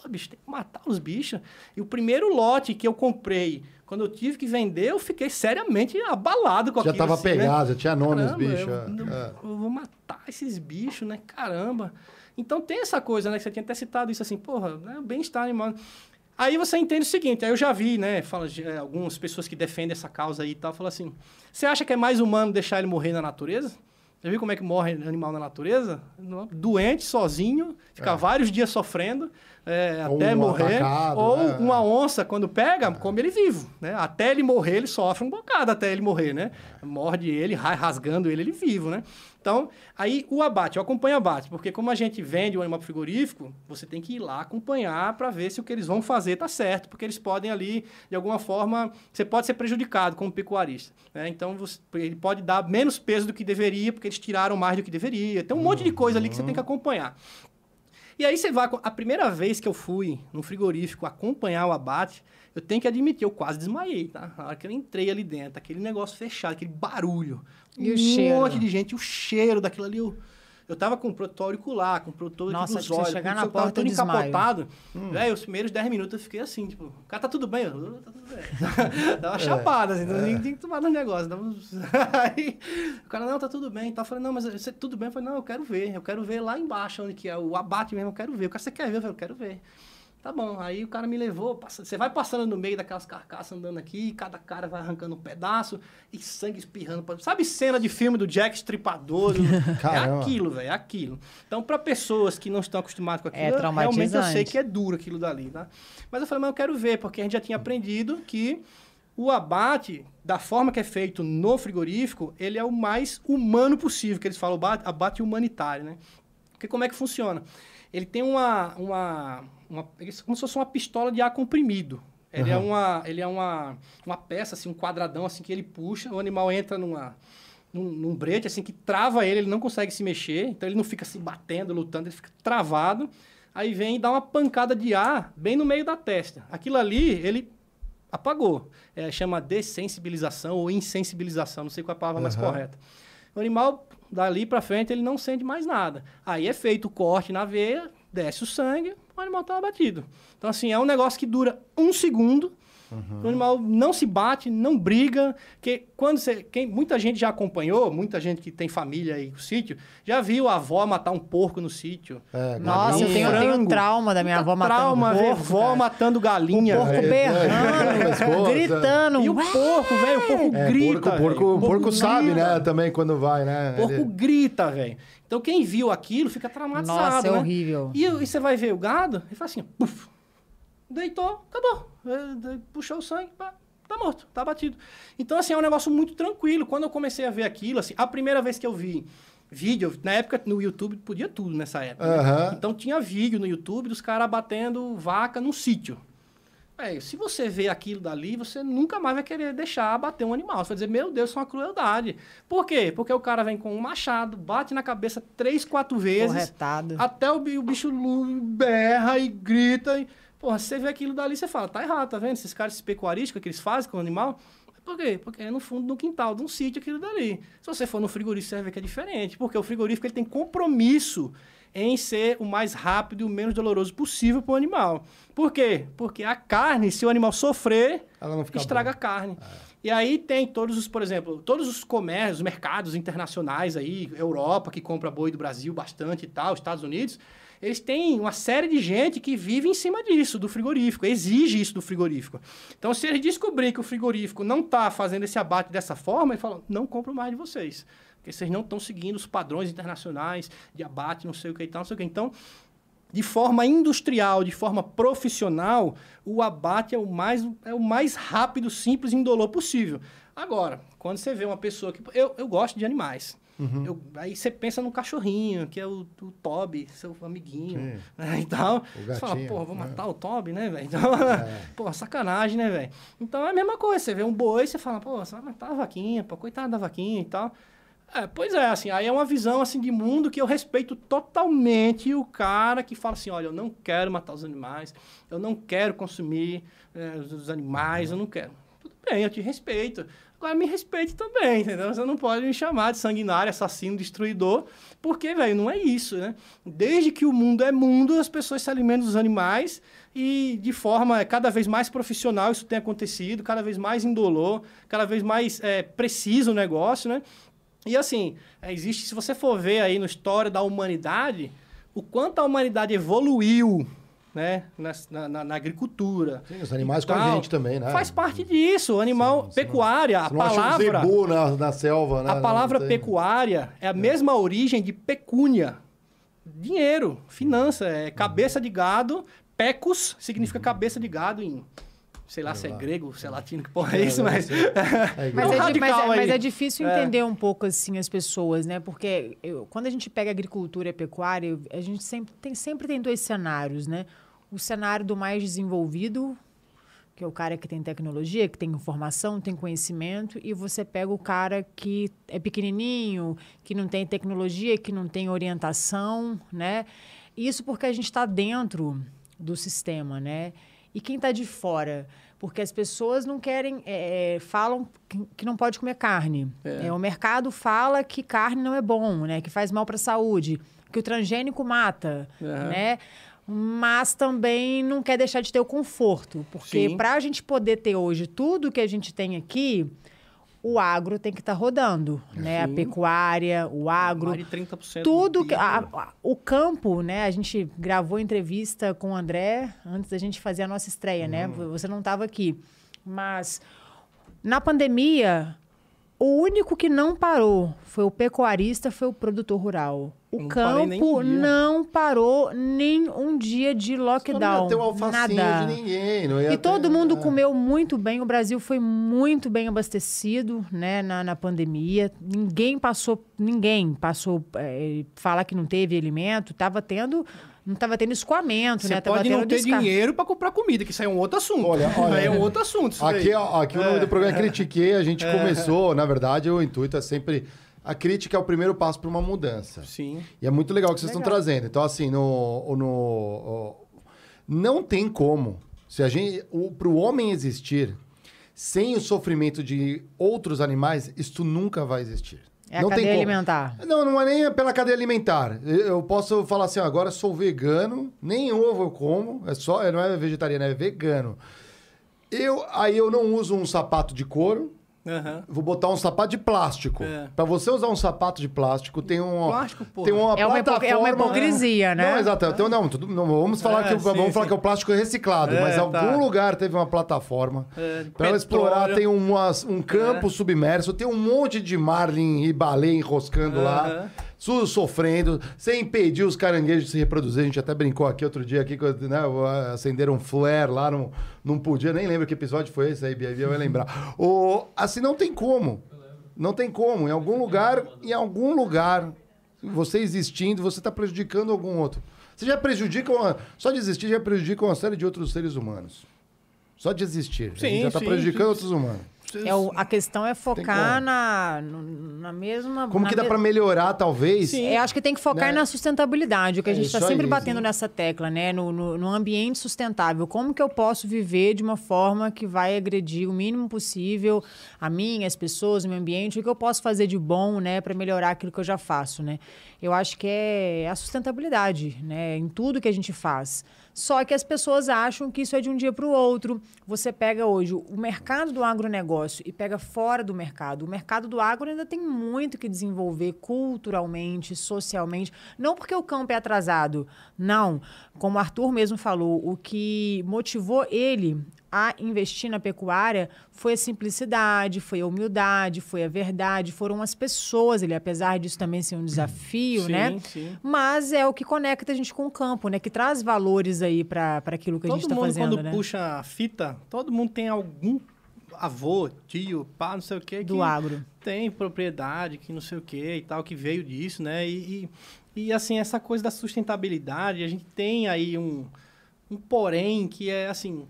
Pô, bicho, tem que matar os bichos. E o primeiro lote que eu comprei, quando eu tive que vender, eu fiquei seriamente abalado com Já aquilo. tava assim, né? pegado, já tinha nome os Caramba, bichos. Eu, é. eu vou matar esses bichos, né? Caramba. Então tem essa coisa, né? Que você tinha até citado isso assim, porra, né? bem-estar animal. Aí você entende o seguinte, aí eu já vi, né? Fala, de, é, algumas pessoas que defendem essa causa aí e tal, falam assim: você acha que é mais humano deixar ele morrer na natureza? Já viu como é que morre animal na natureza? Doente, sozinho, fica vários dias sofrendo é, até um morrer. atacado, ou né? uma onça, quando pega, come ele vivo, né? Até ele morrer, ele sofre um bocado até ele morrer, né? Morde ele, ra- rasgando ele, ele vivo, né? Então, aí o abate, eu acompanho o abate, porque como a gente vende o animal frigorífico, você tem que ir lá acompanhar para ver se o que eles vão fazer tá certo, porque eles podem ali, de alguma forma, você pode ser prejudicado como pecuarista. Né? Então, você, ele pode dar menos peso do que deveria, porque eles tiraram mais do que deveria. Tem um monte de coisa ali que você tem que acompanhar. E aí você vai. A primeira vez que eu fui no frigorífico acompanhar o abate, eu tenho que admitir, eu quase desmaiei, tá? Na hora que eu entrei ali dentro, aquele negócio fechado, aquele barulho. E um o cheiro? monte de gente, o cheiro daquilo ali. Eu, eu tava com o protetor auricular, com o protetor Nossa, dos olhos. chegar na eu tava porta, todo encapotado. Hum. Velho, os primeiros 10 minutos eu fiquei assim, tipo, cara, tá tudo bem? Eu, tá tudo bem. É. Dava uma chapada, assim, não tinha que tomar no negócio. Aí, o cara, não, tá tudo bem. Então, eu falei, não, mas você, tudo bem? Eu falei, não, eu quero ver. Eu quero ver lá embaixo, onde que é o abate mesmo, eu quero ver. O cara, você quer ver? Eu falei, eu quero ver. Tá bom, aí o cara me levou, passa- você vai passando no meio daquelas carcaças andando aqui, cada cara vai arrancando um pedaço e sangue espirrando. pra- Sabe cena de filme do Jack Estripador? é aquilo, velho, é aquilo. Então, para pessoas que não estão acostumadas com aquilo, É realmente eu sei que é duro aquilo dali, tá? Mas eu falei, mas eu quero ver, porque a gente já tinha aprendido que o abate, da forma que é feito no frigorífico, ele é o mais humano possível, que eles falam, abate humanitário, né? Porque como é que funciona? Ele tem uma, uma, uma é como se fosse uma pistola de ar comprimido. Ele é Aham. uma, ele é uma, uma peça, assim, um quadradão, assim, que ele puxa, o animal entra numa, num, num brete, assim, que trava ele, ele não consegue se mexer, então ele não fica se batendo, lutando, ele fica travado. Aí vem e dá uma pancada de ar bem no meio da testa. Aquilo ali, ele apagou. É, chama dessensibilização ou insensibilização, não sei qual é a palavra mais Aham. correta. O animal, dali pra frente, ele não sente mais nada. Aí é feito o corte na veia, desce o sangue, o animal tá abatido. Então, assim, é um negócio que dura um segundo. O animal não se bate, não briga. Que quando você, quem, muita gente já acompanhou, muita gente que tem família aí no sítio, já viu a avó matar um porco no sítio. É, Nossa, eu tenho, eu tenho trauma da minha avó matando Trauma, porco, vó cara. matando galinha. O porco É, berrando, é, gritando. E o porco, velho, o porco É, grita. porco, porco, velho. o porco sabe, grita. né? Também quando vai, né? O porco Ele- grita, velho. Então quem viu aquilo fica traumatizado. Nossa, é né? horrível. E, e você vai ver o gado e fala assim, puf, deitou, acabou. É, é, Puxou o sangue, pá, tá morto, tá batido. Então, assim, é um negócio muito tranquilo. Quando eu comecei a ver aquilo, assim, a primeira vez que eu vi vídeo, na época no YouTube podia tudo nessa época. né? Aham. Então tinha vídeo no YouTube dos caras batendo vaca num sítio. Véi, se você vê aquilo dali, você nunca mais vai querer deixar abater um animal. Você vai dizer, meu Deus, isso é uma crueldade. Por quê? Porque o cara vem com um machado, bate na cabeça três, quatro vezes, Corretado. até o, bi- o bicho berra e grita. E, porra, você vê aquilo dali, você fala, tá errado, tá vendo? Esses caras, esses pecuaristas que eles fazem com o animal. Por quê? Porque é no fundo do quintal de um sítio aquilo dali. Se você for no frigorífico, você vai ver que é diferente. Porque o frigorífico ele tem compromisso em ser o mais rápido e o menos doloroso possível para o animal. Por quê? Porque a carne, se o animal sofrer, estraga boa. a carne. E aí tem todos os, por exemplo, todos os comércios, mercados internacionais aí, Europa, que compra boi do Brasil bastante e tal, Estados Unidos, eles têm uma série de gente que vive em cima disso, do frigorífico, exige isso do frigorífico. Então, se eles descobrirem que o frigorífico não está fazendo esse abate dessa forma, eles falam, não compro mais de vocês. Porque vocês não estão seguindo os padrões internacionais de abate, não sei o que e tal, não sei o que. Então, de forma industrial, de forma profissional, o abate é o mais, é o mais rápido, simples e indolor possível. Agora, quando você vê uma pessoa que. Eu, eu gosto de animais. Uhum. Eu- aí você pensa no cachorrinho, que é o, o Toby, seu amiguinho. Né, e tal. O Você fala, gatinho, porra, vou né? matar o Toby, né, velho? Então, É. porra, sacanagem, né, velho? Então é a mesma coisa. Você vê um boi, você fala, pô, você vai matar a vaquinha, pô, coitada da vaquinha e tal. É, pois é, assim, aí é uma visão assim de mundo que eu respeito totalmente o cara que fala assim, olha, eu não quero matar os animais, eu não quero consumir é, os- os animais, eu não quero. Tudo bem, eu te respeito. Agora me respeite também, entendeu? Você não pode me chamar de sanguinário, assassino, destruidor, porque, velho, não é isso, né? Desde que o mundo é mundo, as pessoas se alimentam dos animais e de forma cada vez mais profissional isso tem acontecido, cada vez mais indolor, cada vez mais é, preciso o negócio, né? E assim, é, existe, se você for ver aí na história da humanidade, o quanto a humanidade evoluiu, né, na, na- na agricultura. Sim, os animais com a gente também, né? Faz parte disso. O animal, não- pecuária, a não um palavra, zebu na, na selva, né? a palavra pecuária é a mesma origem de pecúnia. Dinheiro, finança, é cabeça de gado. Pecus significa cabeça de gado em sei lá É se é lá. grego, se é latino, que porra é isso, mas... É Mas, um é, di- mas é- mas é difícil É. entender um pouco assim as pessoas, né? Porque eu- quando a gente pega agricultura e pecuária, a gente sempre tem, sempre tem dois cenários, né? O cenário do mais desenvolvido, que é o cara que tem tecnologia, que tem informação, tem conhecimento, e você pega o cara que é pequenininho, que não tem tecnologia, que não tem orientação, né? Isso porque a gente está dentro do sistema, né? E quem está de fora? Porque as pessoas não querem, é, é, falam que, não pode comer carne. É. É, o mercado fala que carne não é bom, né? Que faz mal para a saúde, que o transgênico mata, né? Mas também não quer deixar de ter o conforto, porque Sim. para a gente poder ter hoje tudo que a gente tem aqui, o agro tem que estar rodando, né? A Sim. pecuária, o agro, de 30% tudo do que, a- a- o campo, né? A gente gravou entrevista com o André antes da gente fazer a nossa estreia, né? Uhum. Você não estava aqui, mas na pandemia o único que não parou foi o pecuarista, foi o produtor rural. O Não um campo não parou nem um dia de Só não lockdown. ia ter alfacinho nada. de ninguém. Não ia E todo ter- mundo é. comeu muito bem, o Brasil foi muito bem abastecido né, na, na pandemia. Ninguém passou, ninguém passou, é, falar que não teve alimento, estava tendo, não estava tendo escoamento, Você né? Tava pode não tendo ter descar- dinheiro pra comprar comida, que isso aí é um outro assunto. Olha, olha, Aí é um outro assunto isso Aqui, daí. ó, aqui o nome do programa é Critiquei, a gente começou, na verdade, o intuito é sempre. A crítica é o primeiro passo para uma mudança. Sim. E é muito legal o que vocês estão Legal. trazendo. Então, assim, no, no, não tem como. Se a gente, para o homem existir, sem o sofrimento de outros animais, isto nunca vai existir. É a não tem cadeia alimentar. Não, não é nem pela cadeia alimentar. Eu eu posso falar assim, ó, agora sou vegano, nem ovo eu como, é só, não é vegetariano, é vegano. Eu, aí eu não uso um sapato de couro, Aham. vou botar um sapato de plástico. É. Pra você usar um sapato de plástico, tem um Plástico, porra. tem uma É uma é uma hipocrisia, né? Não, exato. Então, não, tudo, não vamos falar É, que o- sim, vamos falar sim. que é o plástico reciclado, É, mas em tá. algum lugar teve uma plataforma. É, Pra ela explorar, tem umas- um campo submerso, tem um monte de marlin e baleia enroscando lá, sofrendo, sem impedir os caranguejos de se reproduzir. A gente até brincou aqui outro dia aqui, né, acenderam um flare lá, não, não podia, nem lembro que episódio foi esse aí, Bia, vai lembrar. O, assim, não tem como. Não tem como. Em algum lugar, em algum lugar, você existindo, você está prejudicando algum outro. Você já prejudica, uma, só de existir já prejudica uma série de outros seres humanos. Só de existir. Sim, já está prejudicando sim. outros humanos. É o- a questão é focar na, na mesma. Como na que dá me- para melhorar, talvez? Sim. É, acho que tem que focar Né? na sustentabilidade, o que a É gente está sempre aí, batendo sim. nessa tecla, né? No, no, no ambiente sustentável. Como que eu posso viver de uma forma que vai agredir o mínimo possível a mim, as pessoas, o meio ambiente, o que eu posso fazer de bom, né, para melhorar aquilo que eu já faço, né? Eu acho que é a sustentabilidade, né, em tudo que a gente faz. Só que as pessoas acham que isso é de um dia para o outro. Você pega hoje o mercado do agronegócio e pega fora do mercado. O mercado do agro ainda tem muito que desenvolver culturalmente, socialmente. Não porque o campo é atrasado, não. Como o Arthur mesmo falou, o que motivou ele a investir na pecuária foi a simplicidade, foi a humildade, foi a verdade, foram as pessoas. Ele, apesar disso também ser um desafio, Sim, né? sim. Mas é o que conecta a gente com o campo, né? Que traz valores aí para aquilo que a gente Todo está mundo, fazendo, quando né? puxa a fita, todo mundo tem algum avô, tio, pá, não sei o quê. Do que agro. Tem propriedade, que não sei o quê e tal, que veio disso, né? E, e, e, assim, essa coisa da sustentabilidade, a gente tem aí um, um porém que é, assim,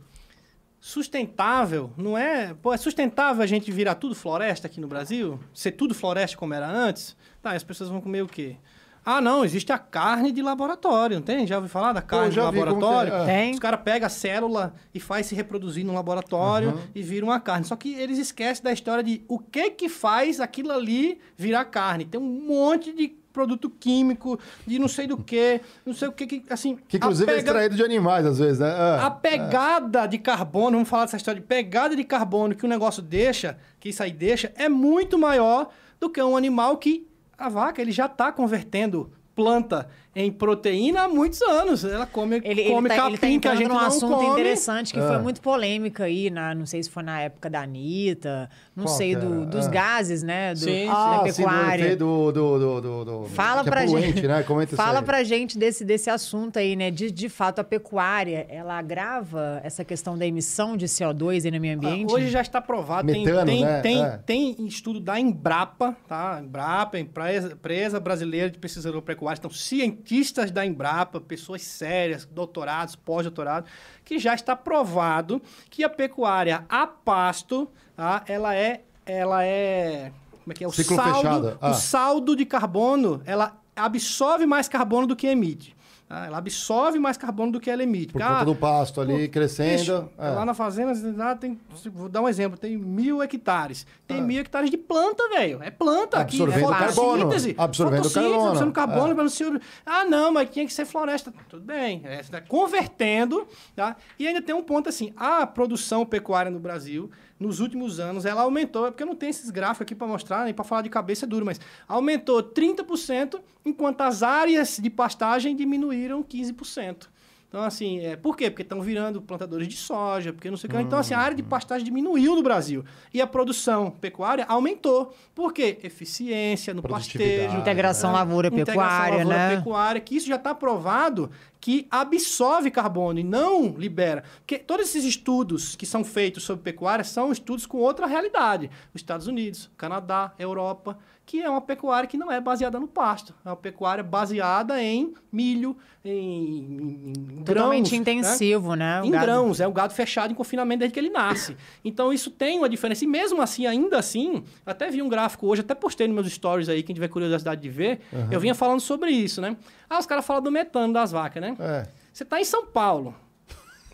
sustentável, não é... Pô, é sustentável a gente virar tudo floresta aqui no Brasil? Ser tudo floresta como era antes? Tá, as pessoas vão comer o quê? Ah, não, existe a carne de laboratório, não tem? Já ouviu falar da carne de laboratório? é. Tem. Os caras pegam a célula e faz se reproduzir no laboratório Uhum. e vira uma carne. Só que eles esquecem da história de o que que faz aquilo ali virar carne. Tem um monte de produto químico, de não sei do que, não sei o que, que assim... Que inclusive a é pega- extraído de animais, às vezes, né? Ah, a pegada de carbono, vamos falar dessa história de pegada de carbono que o negócio deixa, que isso aí deixa, é muito maior do que um animal que a vaca ele já está convertendo planta em proteína há muitos anos. Ela come, Ele, come ele, tá, capim ele tá que a gente num não assunto come. interessante que Ah. foi muito polêmica aí, na, não sei se foi na época da Anitta, não Qual sei, do- era? dos Ah. gases, né? Do, Sim, da Ah, sim, pecuária. efeito do, do, do, do, do- Fala é pra poluente, gente. né? Comenta Fala pra gente desse, desse assunto aí, né? De, de fato, a pecuária, ela agrava essa questão da emissão de CO2 aí no meio ambiente? Ah, Hoje já está provado, tem, Metano, tem, né? tem, É. tem estudo da Embrapa, tá? Embrapa, empresa, empresa brasileira de pesquisa agropecuária, então cientistas da Embrapa, pessoas sérias, doutorados, pós-doutorados, que já está provado que a pecuária a pasto, tá? ela é, ela é, como é que é? O Ciclo saldo, fechado. Ah. o saldo de carbono, ela absorve mais carbono do que emite. Tá? Ela absorve mais carbono do que ela emite. Por Ah, conta do pasto ali Pô, crescendo. bicho, é. Lá na fazenda, lá tem. Vou dar um exemplo: tem mil hectares. Tem mil hectares de planta, velho. É planta. aqui, Ah. Absorvendo é carbono, fotossíntese, absorvendo carbono. Absorvendo carbono, É. pelo CO2. Ah, não, mas tinha que ser floresta. Tudo bem. É, tá convertendo. Tá? E ainda tem um ponto assim: a produção pecuária no Brasil, nos últimos anos, ela aumentou. É porque eu não tenho esses gráficos aqui para mostrar, nem para falar de cabeça é duro, mas aumentou 30%, enquanto as áreas de pastagem diminuíram 15%. Então, assim, é, por quê? Porque estão virando plantadores de soja, porque não sei o que. Então, assim, a área de pastagem diminuiu no Brasil. E a produção pecuária aumentou. Por quê? Eficiência no pastejo. Integração é, lavoura-pecuária, integração né? lavoura-pecuária, que isso já está provado que absorve carbono e não libera. Porque todos esses estudos que são feitos sobre pecuária são estudos com outra realidade. Os Estados Unidos, Canadá, Europa, que é uma pecuária que não é baseada no pasto. É uma pecuária baseada em milho, em, em, em Totalmente grãos, né? intensivo, né? O Em gado- grãos, é o gado fechado em confinamento desde que ele nasce. Então isso tem uma diferença. E mesmo assim, ainda assim, até vi um gráfico hoje, até postei nos meus stories aí, quem tiver curiosidade de ver, eu vinha falando sobre isso, né? Ah, os caras falam do metano das vacas, né? É. Você está em São Paulo.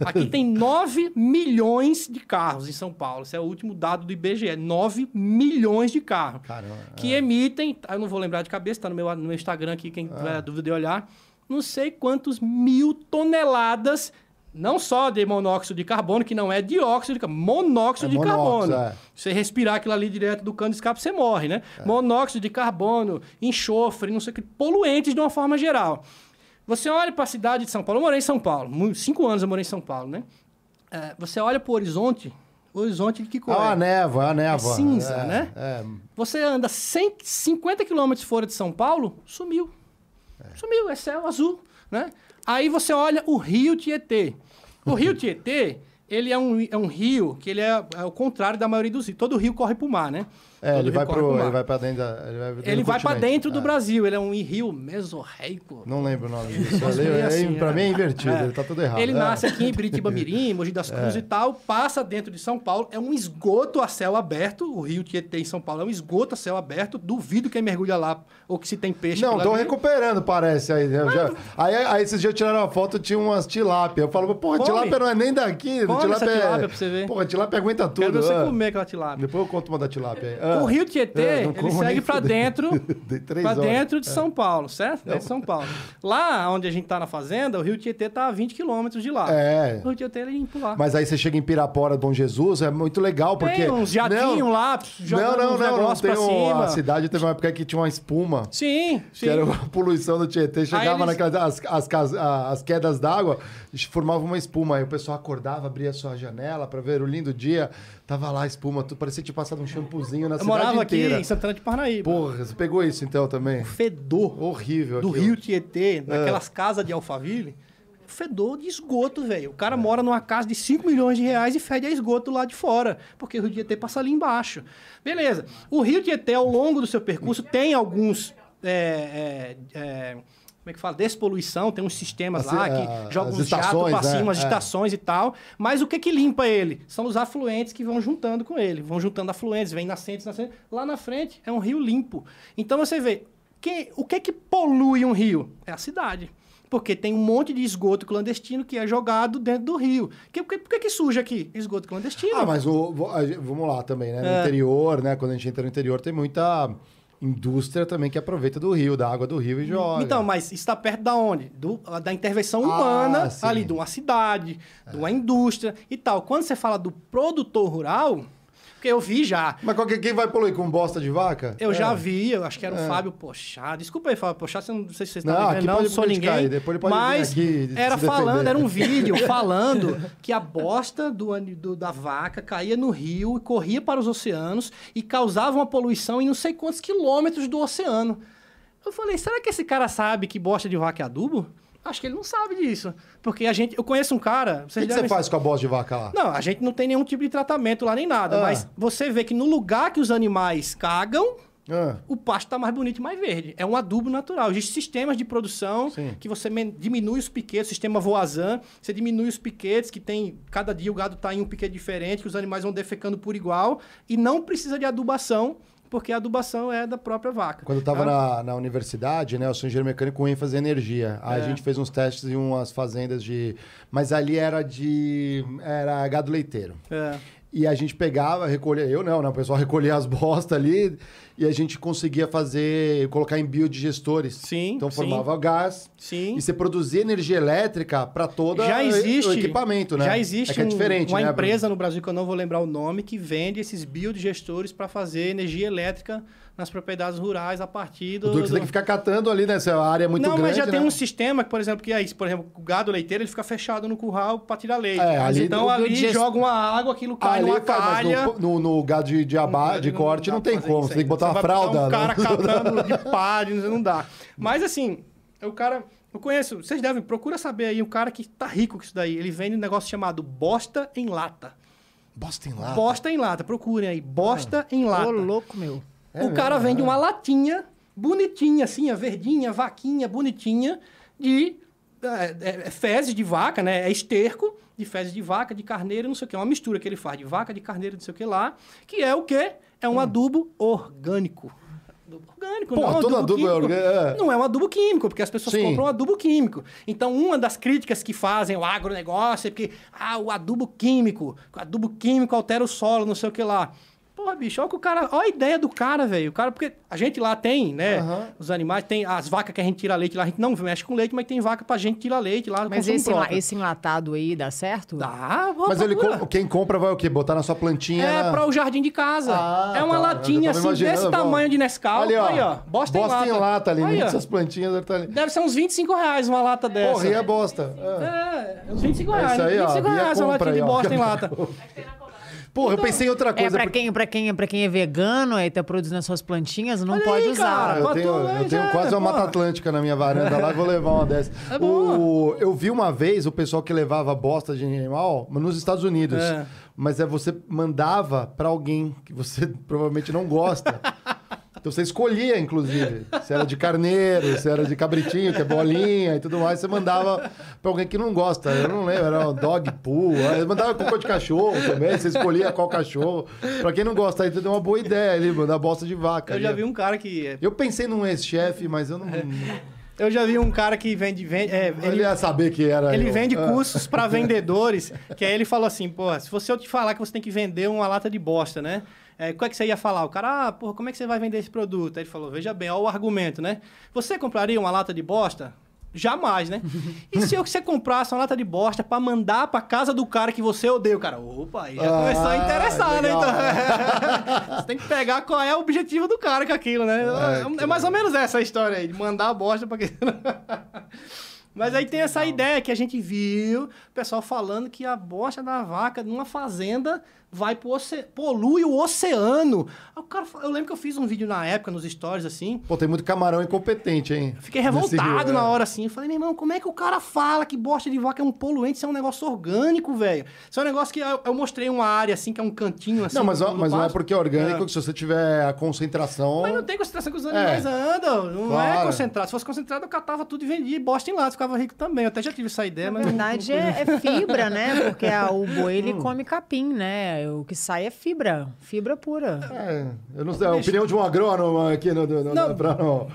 Aqui tem 9 milhões de carros em São Paulo. Esse é o último dado do IBGE. 9 milhões de carros. Caramba. Que emitem, eu não vou lembrar de cabeça, está no meu, no meu Instagram aqui, quem Ah. tiver dúvida de olhar, não sei quantos mil toneladas, não só de monóxido de carbono, que não é dióxido de carbono, monóxido É de monóxido, carbono. é. Você respirar aquilo ali direto do cano de escape, você morre, né? Monóxido de carbono, enxofre, não sei o que, poluentes de uma forma geral. Você olha para a cidade de São Paulo, eu morei em São Paulo, cinco anos eu morei em São Paulo, né? É, você olha para o horizonte, o horizonte de que cor Ah, é? a névoa, a névoa. É cinza, É, né? É. Você anda 100, 50 quilômetros fora de São Paulo, sumiu. Sumiu, é céu azul, né? Aí você olha o rio Tietê. O rio Tietê, ele é um, é um rio que ele é, é o contrário da maioria dos rios. Todo rio corre para o mar, né? É, ele vai, pro, ele vai pra dentro da. Ele vai, dentro Ele vai continente. dentro do É. Brasil. Ele é um rio mesorreico. Não lembro o nome disso. Ali, ler é, assim, pra é. mim é invertido, É. ele tá tudo errado. Ele é. nasce aqui em Biritiba Mirim, Mogi das Cruzes e tal, passa dentro de São Paulo, é um esgoto a céu aberto, o rio Tietê em São Paulo é um esgoto a céu aberto, duvido quem mergulha lá, ou que se tem peixe Não, estão recuperando, parece. Aí, né? Já- aí, aí esses dias tiraram uma foto, tinha umas tilápia. Eu falo, porra, Come. tilápia não é nem daqui. Come tilápia essa é... tilápia pra você ver. Porra, tilápia aguenta tudo. Quero você ah. comer aquela tilápia. Depois eu conto uma da tilápia aí. Ah. O rio Tietê, É, não ele segue fuder. dentro, horas. É. dentro de São Paulo, certo? Dentro de São Paulo. Lá onde a gente tá na fazenda, o rio Tietê tá a 20 quilômetros de lá. É. O rio Tietê ele é limpo lá. Mas aí você chega em Pirapora, Bom Jesus, é muito legal, porque... Tem uns jatinhos não, lá, Não, jogando não, uns não, não. negócios Tem um- a cidade teve uma época que tinha uma espuma. Sim, sim. Que era a poluição do Tietê. Chegava eles- naquelas as, as, cas- a- as quedas d'água, formava uma espuma. Aí o pessoal acordava, abria sua janela pra ver o lindo dia. Tava lá a espuma, tudo parecia que tinha passado um shampoozinho na Eu cidade morava aqui em Santana de Parnaíba. Porra, você pegou isso então também? O fedor Horrível do aquilo. rio Tietê, É. naquelas casas de Alphaville, fedor de esgoto, velho. O cara mora numa casa de 5 milhões de reais e fede a esgoto lá de fora, porque o rio Tietê passa ali embaixo. Beleza. O rio Tietê, ao longo do seu percurso, tem alguns... é, é, é, como é que fala? Despoluição, tem uns sistemas As- lá a- que jogam as estações, pra né? cima, as É. estações e tal. Mas o que que limpa ele? São os afluentes que vão juntando com ele. Vão juntando afluentes, vem nascentes, nascentes. Lá na frente é um rio limpo. Então você vê, que, o que que polui um rio? É a cidade. Porque tem um monte de esgoto clandestino que é jogado dentro do rio. Que, por que, que suja aqui? Esgoto clandestino. Ah, mas o, vamos lá também, né? No É. interior, né? Quando a gente entra no interior, tem muita indústria também que aproveita do rio, da água do rio e joga. Então, mas está perto da onde? Do- da intervenção humana, Ah, ali de uma cidade, de uma indústria e tal. Quando você fala do produtor rural, Porque eu vi já. Mas quem vai poluir com bosta de vaca? Eu É. já vi, eu acho que era o Fábio Pochá. Desculpa aí, Fábio Pochá, não, não sei se vocês estão vendo, não, não sou ninguém. aí, depois ele pode mas aqui era falando, era um vídeo falando que a bosta do, do- da vaca caía no rio e corria para os oceanos e causava uma poluição em não sei quantos quilômetros do oceano. Eu falei, será que esse cara sabe que bosta de vaca é adubo? Acho que ele não sabe disso. Porque a gente. Eu conheço um cara. O que, que você faz com a bosta de vaca lá? Não, a gente não tem nenhum tipo de tratamento lá nem nada. Ah. Mas você vê que no lugar que os animais cagam, Ah, o pasto está mais bonito e mais verde. É um adubo natural. Existem sistemas de produção Sim. que você diminui os piquetes, sistema voazan, você diminui os piquetes, que tem. Cada dia o gado está em um piquete diferente, que os animais vão defecando por igual, e não precisa de adubação, porque a adubação é da própria vaca. Quando eu tava tá? na, na universidade, né? Eu sou engenheiro mecânico com ênfase em energia. Aí É. a gente fez uns testes em umas fazendas de. Mas ali era de. Era gado leiteiro. É. E a gente pegava, recolhia, eu não, né? O pessoal recolhia as bostas ali e a gente conseguia fazer, colocar em biodigestores. Sim, Então sim. formava gás Sim. e você produzia energia elétrica para todo já existe o equipamento, né? Já existe é que é um- diferente, uma né? empresa no Brasil que eu não vou lembrar o nome que vende esses biodigestores para fazer energia elétrica nas propriedades rurais a partir do. O que você do- tem que ficar catando ali, né? Essa área é muito não, grande, mas já tem né? um sistema que, por exemplo, que é isso. Por exemplo, o gado leiteiro ele fica fechado no curral para tirar leite. É, ali- então o ali biodigest- joga uma água, aquilo cai Ali numa calha. no, no, no gado de, de, aba, de corte não, pra tem como. Você tem que botar Você uma fralda. Um cara né? catando de pá, não dá. Mas assim, o cara. Eu conheço, vocês devem, procura saber aí, um cara que tá rico com isso daí. Ele vende um negócio chamado bosta em lata. Bosta em lá. Bosta em lata, procurem aí. Bosta em lata. Ô, louco, meu. É o cara mesmo, vende é. uma latinha, bonitinha, assim, a verdinha, vaquinha, bonitinha, de é, é, fezes de vaca, né? É esterco de fezes de vaca, de carneiro, não sei o que. É uma mistura que ele faz de vaca, de carneiro, não sei o que lá. Que é o quê? É um adubo orgânico. Adubo orgânico, Hum. Pô, não é um todo adubo, adubo é químico. orgânico, é. Não é um adubo químico, porque as pessoas Sim. compram adubo químico. Então, uma das críticas que fazem o agronegócio é porque, ah, o adubo químico, o adubo químico altera o solo, não sei o que lá. Porra, bicho, olha que o cara, olha a ideia do cara, velho. O cara, porque a gente lá tem, né? Aham. Os animais, tem as vacas que a gente tira leite lá, a gente não mexe com leite, mas tem vaca pra gente tirar leite lá. Mas esse, esse enlatado aí dá certo? Dá, vou Mas ele, quem compra vai o quê? Botar na sua plantinha. É na- para o jardim de casa. Ah, é uma tá. latinha assim, desse tamanho de Nescau. Ali, ó. Aí, ó. Bosta, Bosta em lata. ali. Aí, ó. Essas plantinhas deve estar ali. Deve ser uns 25 reais uma lata dessa. Porra, e a bosta? Ah. É, uns 25 É reais. isso aí, ó, 25 Bia reais uma latinha de ó. bosta em lata. Porra, eu pensei em outra É, coisa. pra porque- quem, pra, quem, pra quem é vegano e tá produzindo as suas plantinhas, não Olha pode aí, usar. cara. Eu tenho, tu, eu tenho já, quase uma Mata. Atlântica na minha varanda lá e vou levar uma dessa. É o, eu vi uma vez o pessoal que levava bosta de animal mas nos Estados Unidos. É. Mas é você mandava pra alguém que você provavelmente não gosta. Então você escolhia, inclusive, se era de carneiro, se era de cabritinho, que é bolinha e tudo mais. Você mandava pra alguém que não gosta. Eu não lembro, era um dog pool. Eu mandava cocô de cachorro também. Você escolhia qual cachorro. Pra quem não gosta, aí deu uma boa ideia ali, mandar bosta de vaca. Eu já ali. vi um cara que. Eu pensei num ex-chefe, mas eu não. Eu já vi um cara que vende. vende é, Ele ele, ia saber que era. ele eu. vende Ah. cursos para vendedores, que aí ele falou assim, porra, se você eu te falar que você tem que vender uma lata de bosta, né? É, qual é que você ia falar? O cara, ah, porra, como é que você vai vender esse produto? Aí ele falou, veja bem, olha o argumento, né? Você compraria uma lata de bosta? Jamais, né? E se eu- você comprasse uma lata de bosta pra mandar pra casa do cara que você odeia? O cara, opa, aí já Ah, começou a interessar, legal. né? Então, você tem que pegar qual é o objetivo do cara com aquilo, né? É, É, mais ou menos essa a história aí, de mandar a bosta pra quem... Mas aí tem essa ideia que a gente viu, o pessoal falando que a bosta da vaca numa fazenda vai pro oce... polui o oceano. Aí o cara, eu lembro que eu fiz um vídeo na época nos stories assim, Pô, tem muito camarão incompetente, hein? Fiquei revoltado vídeo, na é. hora assim. Eu falei, meu irmão, como é que o cara fala que bosta de vaca é um poluente? Isso é um negócio orgânico, velho. Isso é um negócio que eu, eu mostrei uma área assim, que é um cantinho assim. Não, mas, no- ó, no mas não é porque é orgânico É. que se você tiver a concentração. Mas não tem concentração que os animais andam. Não é Claro. concentrado. Se fosse concentrado, eu catava tudo e vendia bosta em lá. Ficava rico também. Eu até já tive essa ideia, Na mas. não- verdade, é, é fibra, né? Porque a- o boi, Hum. ele come capim, né? O que sai é fibra. Fibra pura. É, eu não sei, a opinião de um agrônomo aqui no. no, no Não. pra, no,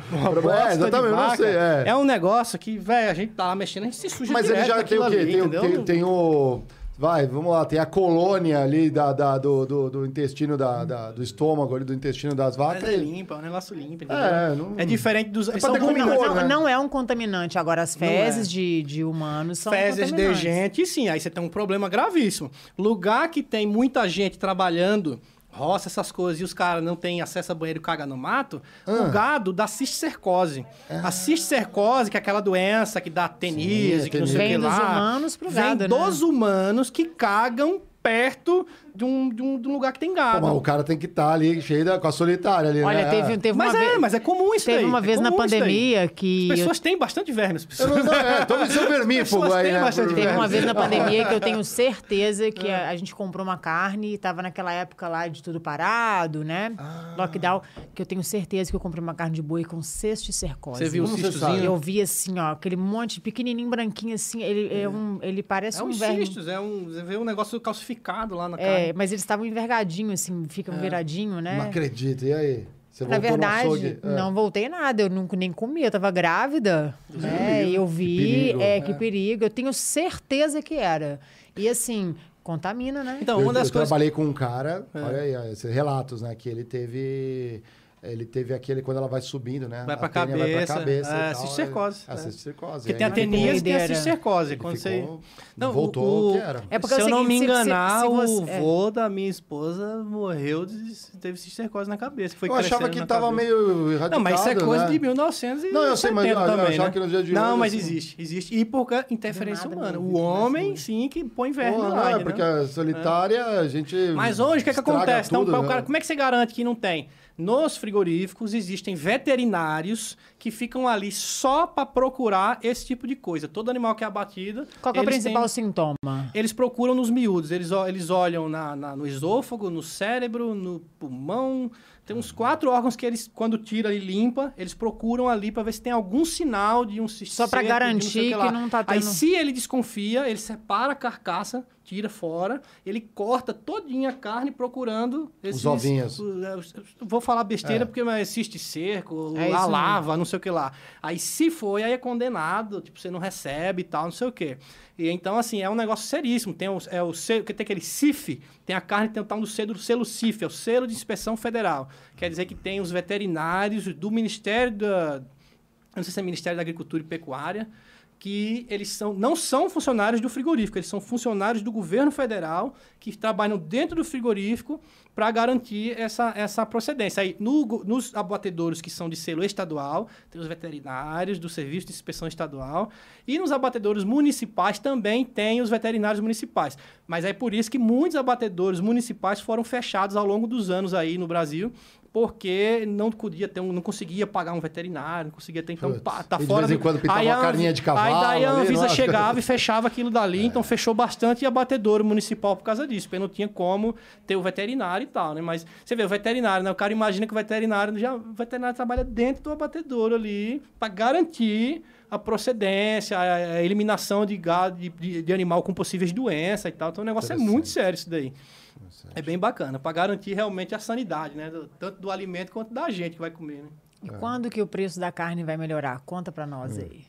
pra- é, exatamente, eu não sei. É. É um negócio que, velho, a gente tá lá mexendo, a gente se suja Mas ele já tem o quê? ali, tem, tem, tem o. Vai, vamos lá, tem a colônia ali da, da- do, do, do intestino da, da- do estômago ali, do intestino das Mas vacas. é limpo, é um negócio limpo, entendeu? É, não- É diferente dos... pra são Não, contaminantes. cor, não, né? não é um contaminante. Agora, as Não é. fezes de, de humanos são Fezes de gente, sim, aí você tem um problema gravíssimo. Lugar que tem muita gente trabalhando roça, essas coisas, e os caras não têm acesso a banheiro e caga no mato, o gado dá cisticercose. A cisticercose, que é aquela doença que dá teníase, Sim, que não sei o que Vem dos lá. humanos pro vem gado, né? dos humanos que cagam perto de um, de um, de um lugar que tem Pô, gado. mas o cara tem que estar ali cheio da, com a solitária ali, Olha, né? teve, teve mas uma é, vez... mas é comum isso Teve daí. uma é vez na isso daí. pandemia que... As eu- pessoas têm bastante verme, as Eu pessoas. não, é, toma seu vermífugo Pessoas aí, têm né? bastante por- Teve uma vez na É. pandemia que eu tenho certeza que a, a gente comprou uma carne e tava naquela época lá de tudo parado, né? Ah. Lockdown, que eu tenho certeza que eu comprei uma carne de boi com cisticercose. Você viu o Como você cistozinho? Eu vi assim, ó, aquele monte pequenininho, branquinho assim, ele é, um, ele parece É um um verme. cistos, é um, você vê um negócio calcificado lá na É, carne. mas eles estavam envergadinho assim, ficam viradinho, né? Não acredito. E aí? Você Na verdade, açougue? É. não voltei nada, eu nunca nem comi, eu tava grávida, né? E eu vi, Que perigo, é, que perigo, eu tenho certeza que era. E assim, contamina, né? Então, eu, uma das eu coisas. trabalhei com um cara, olha aí, esses relatos, né? Que ele teve. Ele teve aquele quando ela vai subindo, né? Vai pra a tênia vai pra cabeça, cabeça. é, e tal, cisticercose, É, é. cisticercose. Porque tem a e tem a ele Quando você... Não, voltou o- o que era. É porque se é eu não me seguinte, se- se- enganar, se você- o é. vô da minha esposa morreu, de, teve cisticercose na cabeça. que Foi eu achava que tava cabeça. meio erradicado, Não, mas isso é coisa né? de 1970 Não, eu sei, mas eu- eu também, achava né? que no dia de Não, hoje, mas assim- existe, existe. E por interferência humana. O homem, sim, que põe verme Porra, no não, ar, é né? porque a solitária, a gente. Mas hoje, o que, é que acontece? Então, o né? cara, como é que você garante que não tem? Nos frigoríficos existem veterinários que ficam ali só para procurar esse tipo de coisa. Todo animal que é abatido. Qual é o principal têm- sintoma? eles procuram nos miúdos, eles, eles olham na, na- no esôfago, no cérebro, no pulmão. Tem uns quatro órgãos que eles, quando tira e limpa, eles procuram ali para ver se tem algum sinal de um Só pra cisto, de garantir que não tá Aí tendo- se ele desconfia, ele separa a carcaça, tira fora, ele corta todinha a carne procurando esses... ovinhos. o- eu Vou falar besteira É. porque mas existe cerco, É a isso mesmo. lava, não sei o que lá. Aí se foi, aí é condenado, tipo, você não recebe e tal, não sei o quê. E então, assim, é um negócio seríssimo. Tem o, é o selo, que tem aquele CIF, tem a carne, tem o tal do selo, selo CIF, é o selo de inspeção federal. Quer dizer que tem os veterinários do Ministério da. Não sei se é Ministério da Agricultura e Pecuária, que eles são, não são funcionários do frigorífico, eles são funcionários do governo federal que trabalham dentro do frigorífico para garantir essa, essa procedência. Aí, no nos abatedouros que são de selo estadual, tem os veterinários do Serviço de Inspeção Estadual, e nos abatedouros municipais também tem os veterinários municipais. Mas é por isso que muitos abatedouros municipais foram fechados ao longo dos anos aí no Brasil, porque não podia ter um, não conseguia pagar um veterinário, não conseguia ter então Putz. pá, tá E de fora vez em do- quando pintava Aí uma a carninha de Aí cavalo daí a ali, Anvisa nossa. chegava e fechava aquilo dali, então fechou bastante e abatedouro municipal por causa disso, porque não tinha como ter o veterinário e tal, né? Mas você vê, o veterinário, né? O cara imagina que o veterinário já o veterinário trabalha dentro do abatedouro ali para garantir a procedência, a, a eliminação de gado, de, de, de animal com possíveis doenças e tal. Então o negócio é muito sério isso daí. É bem bacana, para garantir realmente a sanidade, né? Do- tanto do alimento quanto da gente que vai comer, né? E quando que o preço da carne vai melhorar? Conta pra nós Hum. aí.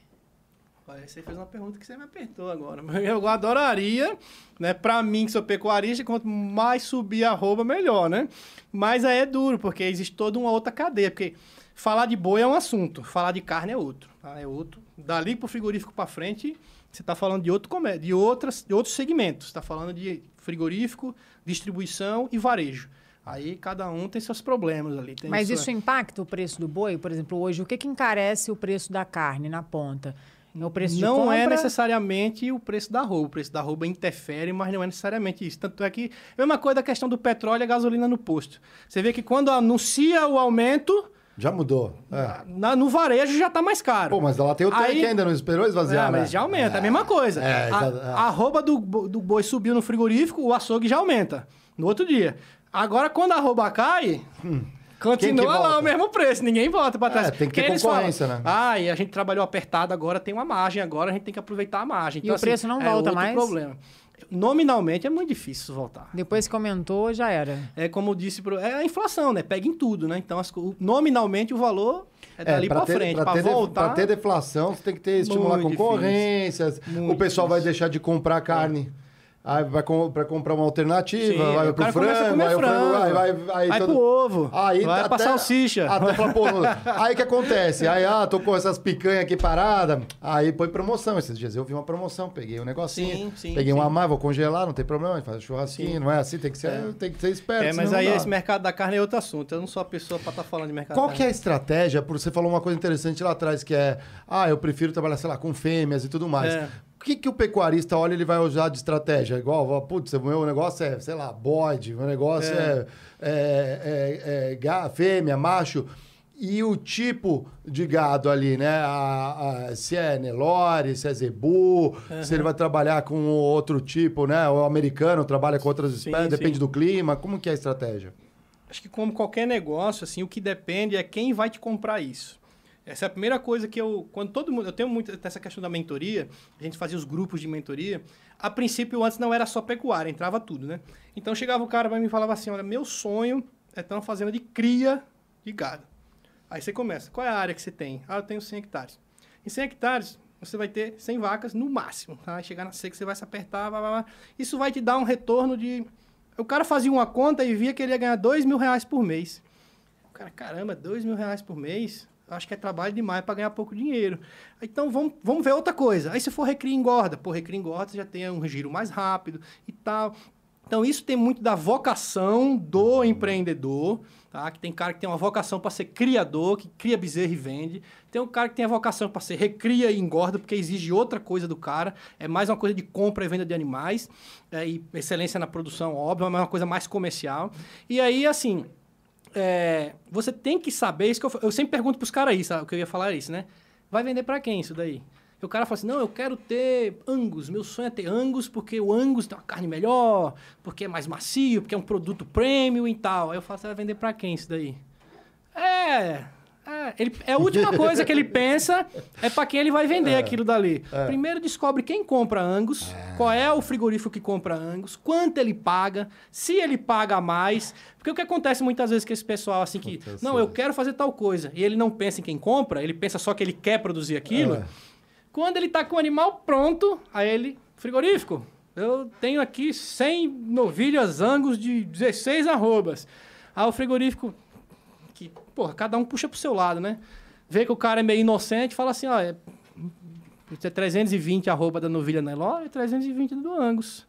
Olha, Você fez uma pergunta que você me apertou agora. Eu adoraria, né? Pra mim, que sou pecuarista, quanto mais subir a arroba, melhor, né? Mas aí é duro, porque existe toda uma outra cadeia. Porque falar de boi é um assunto, falar de carne é outro. tá? É outro. Dali pro frigorífico para frente, você está falando de, outro comé- de, outras, de outros segmentos. Você está falando de frigorífico, distribuição e varejo. Aí cada um tem seus problemas ali. Tem Mas sua- isso impacta o preço do boi? Por exemplo, hoje, o que, que encarece o preço da carne na ponta? É o preço não compra? é necessariamente o preço da roupa. O preço da roupa interfere, mas não é necessariamente isso. Tanto é que, mesma coisa da questão do petróleo e a gasolina no posto. Você vê que quando anuncia o aumento, Já mudou. É. na- no varejo já está mais caro. Pô, mas ela tem o tanque Aí- ainda, não esperou esvaziar, Ah, né? mas já aumenta, é a mesma coisa. É, a, é. a arroba do, do boi subiu no frigorífico, o açougue já aumenta. No outro dia. Agora, quando a arroba cai, Hum. Continua lá o mesmo preço. Ninguém volta para trás. É, tem que ter Porque concorrência, falam, né? Ah, e a gente trabalhou apertado, agora tem uma margem, agora a gente tem que aproveitar a margem. E o preço não é volta outro mais? problema. Nominalmente é muito difícil voltar. Depois que aumentou, já era. É como eu disse, pro- é a inflação, né? Pega em tudo, né? Então, as nominalmente o valor é dali pra para ter- frente. pra Para voltar. pra ter deflação, você tem que ter estimular Muito concorrências. O pessoal vai difícil. deixar de comprar carne. Aí vai com, pra comprar uma alternativa, Sim, vai pro frango, o frango vai, vai, aí vai todo- pro ovo, Aí vai até- pra salsicha. Até fala, pô, aí que acontece? Aí, ah, tô com essas picanhas aqui parada. Aí põe promoção. Esses dias eu vi uma promoção, peguei um negocinho. Sim, sim, peguei sim. um a mais, vou congelar, não tem problema, faz churrasquinho, não é assim, tem que ser, tem que ser esperto. É, mas aí esse mercado da carne é outro assunto. Eu não sou a pessoa pra estar falando de mercado Qual da que é a estratégia? Você falou uma coisa interessante lá atrás, que é, ah, eu prefiro trabalhar, sei lá, com fêmeas e tudo mais. É. O que, que o pecuarista olha ele vai usar de estratégia? Igual, putz, o meu negócio é, sei lá, bode, o meu negócio é, É. é, é- é fêmea, macho. E o tipo de gado ali, né? A- a- se é Nelore, se é Zebu, se ele vai trabalhar com outro tipo, né? O americano trabalha com outras Sim, espécies, depende sim. do clima. Como que é a estratégia? Acho que como qualquer negócio, assim, o que depende é quem vai te comprar isso. Essa é a primeira coisa que eu, quando todo mundo, eu tenho muito essa questão da mentoria, a gente fazia os grupos de mentoria. A princípio, antes não era só pecuária, entrava tudo, né? Então chegava o cara para mim e falava assim: olha, meu sonho é ter uma fazenda de cria de gado. Aí você começa, qual é a área que você tem? Ah, eu tenho 100 hectares. Em 100 hectares, você vai ter 100 vacas no máximo. Tá? Chegar na seca, você vai se apertar, blá, blá, blá. isso vai te dar um retorno de... O cara fazia uma conta e via que ele ia ganhar 2 mil reais por mês. O cara, caramba, dois mil reais por mês? Acho que é trabalho demais para ganhar pouco dinheiro. Então vamos, vamos ver outra coisa. Aí se for recria e engorda, pô, recria e engorda, você já tem um giro mais rápido e tal. Então isso tem muito da vocação do empreendedor, tá? Que tem cara que tem uma vocação para ser criador, que cria bezerro e vende. Tem um cara que tem a vocação para ser recria e engorda, porque exige outra coisa do cara. É mais uma coisa de compra e venda de animais. é, e excelência na produção, óbvio, mas é uma coisa mais comercial. E aí, assim, é, você tem que saber, isso que eu, eu sempre pergunto pros caras isso, o que eu ia falar isso, né? Vai vender para quem isso daí? E o cara fala assim, não, eu quero ter Angus, meu sonho é ter Angus porque o Angus tem uma carne melhor, porque é mais macio, porque é um produto premium e tal. Aí eu falo, você vai vender para quem isso daí? É, é, ele, é a última coisa que ele pensa é para quem ele vai vender aquilo dali. Primeiro descobre quem compra Angus, qual é o frigorífico que compra Angus, quanto ele paga, se ele paga mais. Porque o que acontece muitas vezes com esse pessoal assim que, Acontece não, eu quero fazer tal coisa, e ele não pensa em quem compra, ele pensa só que ele quer produzir aquilo. É. Quando ele tá com o animal pronto, aí ele, frigorífico, eu tenho aqui 100 novilhas Angus de 16 arrobas. Aí o frigorífico, porra, cada um puxa pro seu lado, né? Vê que o cara é meio inocente, fala assim, ó, é, isso é 320 arroba da novilha Nelore e 320 do Angus.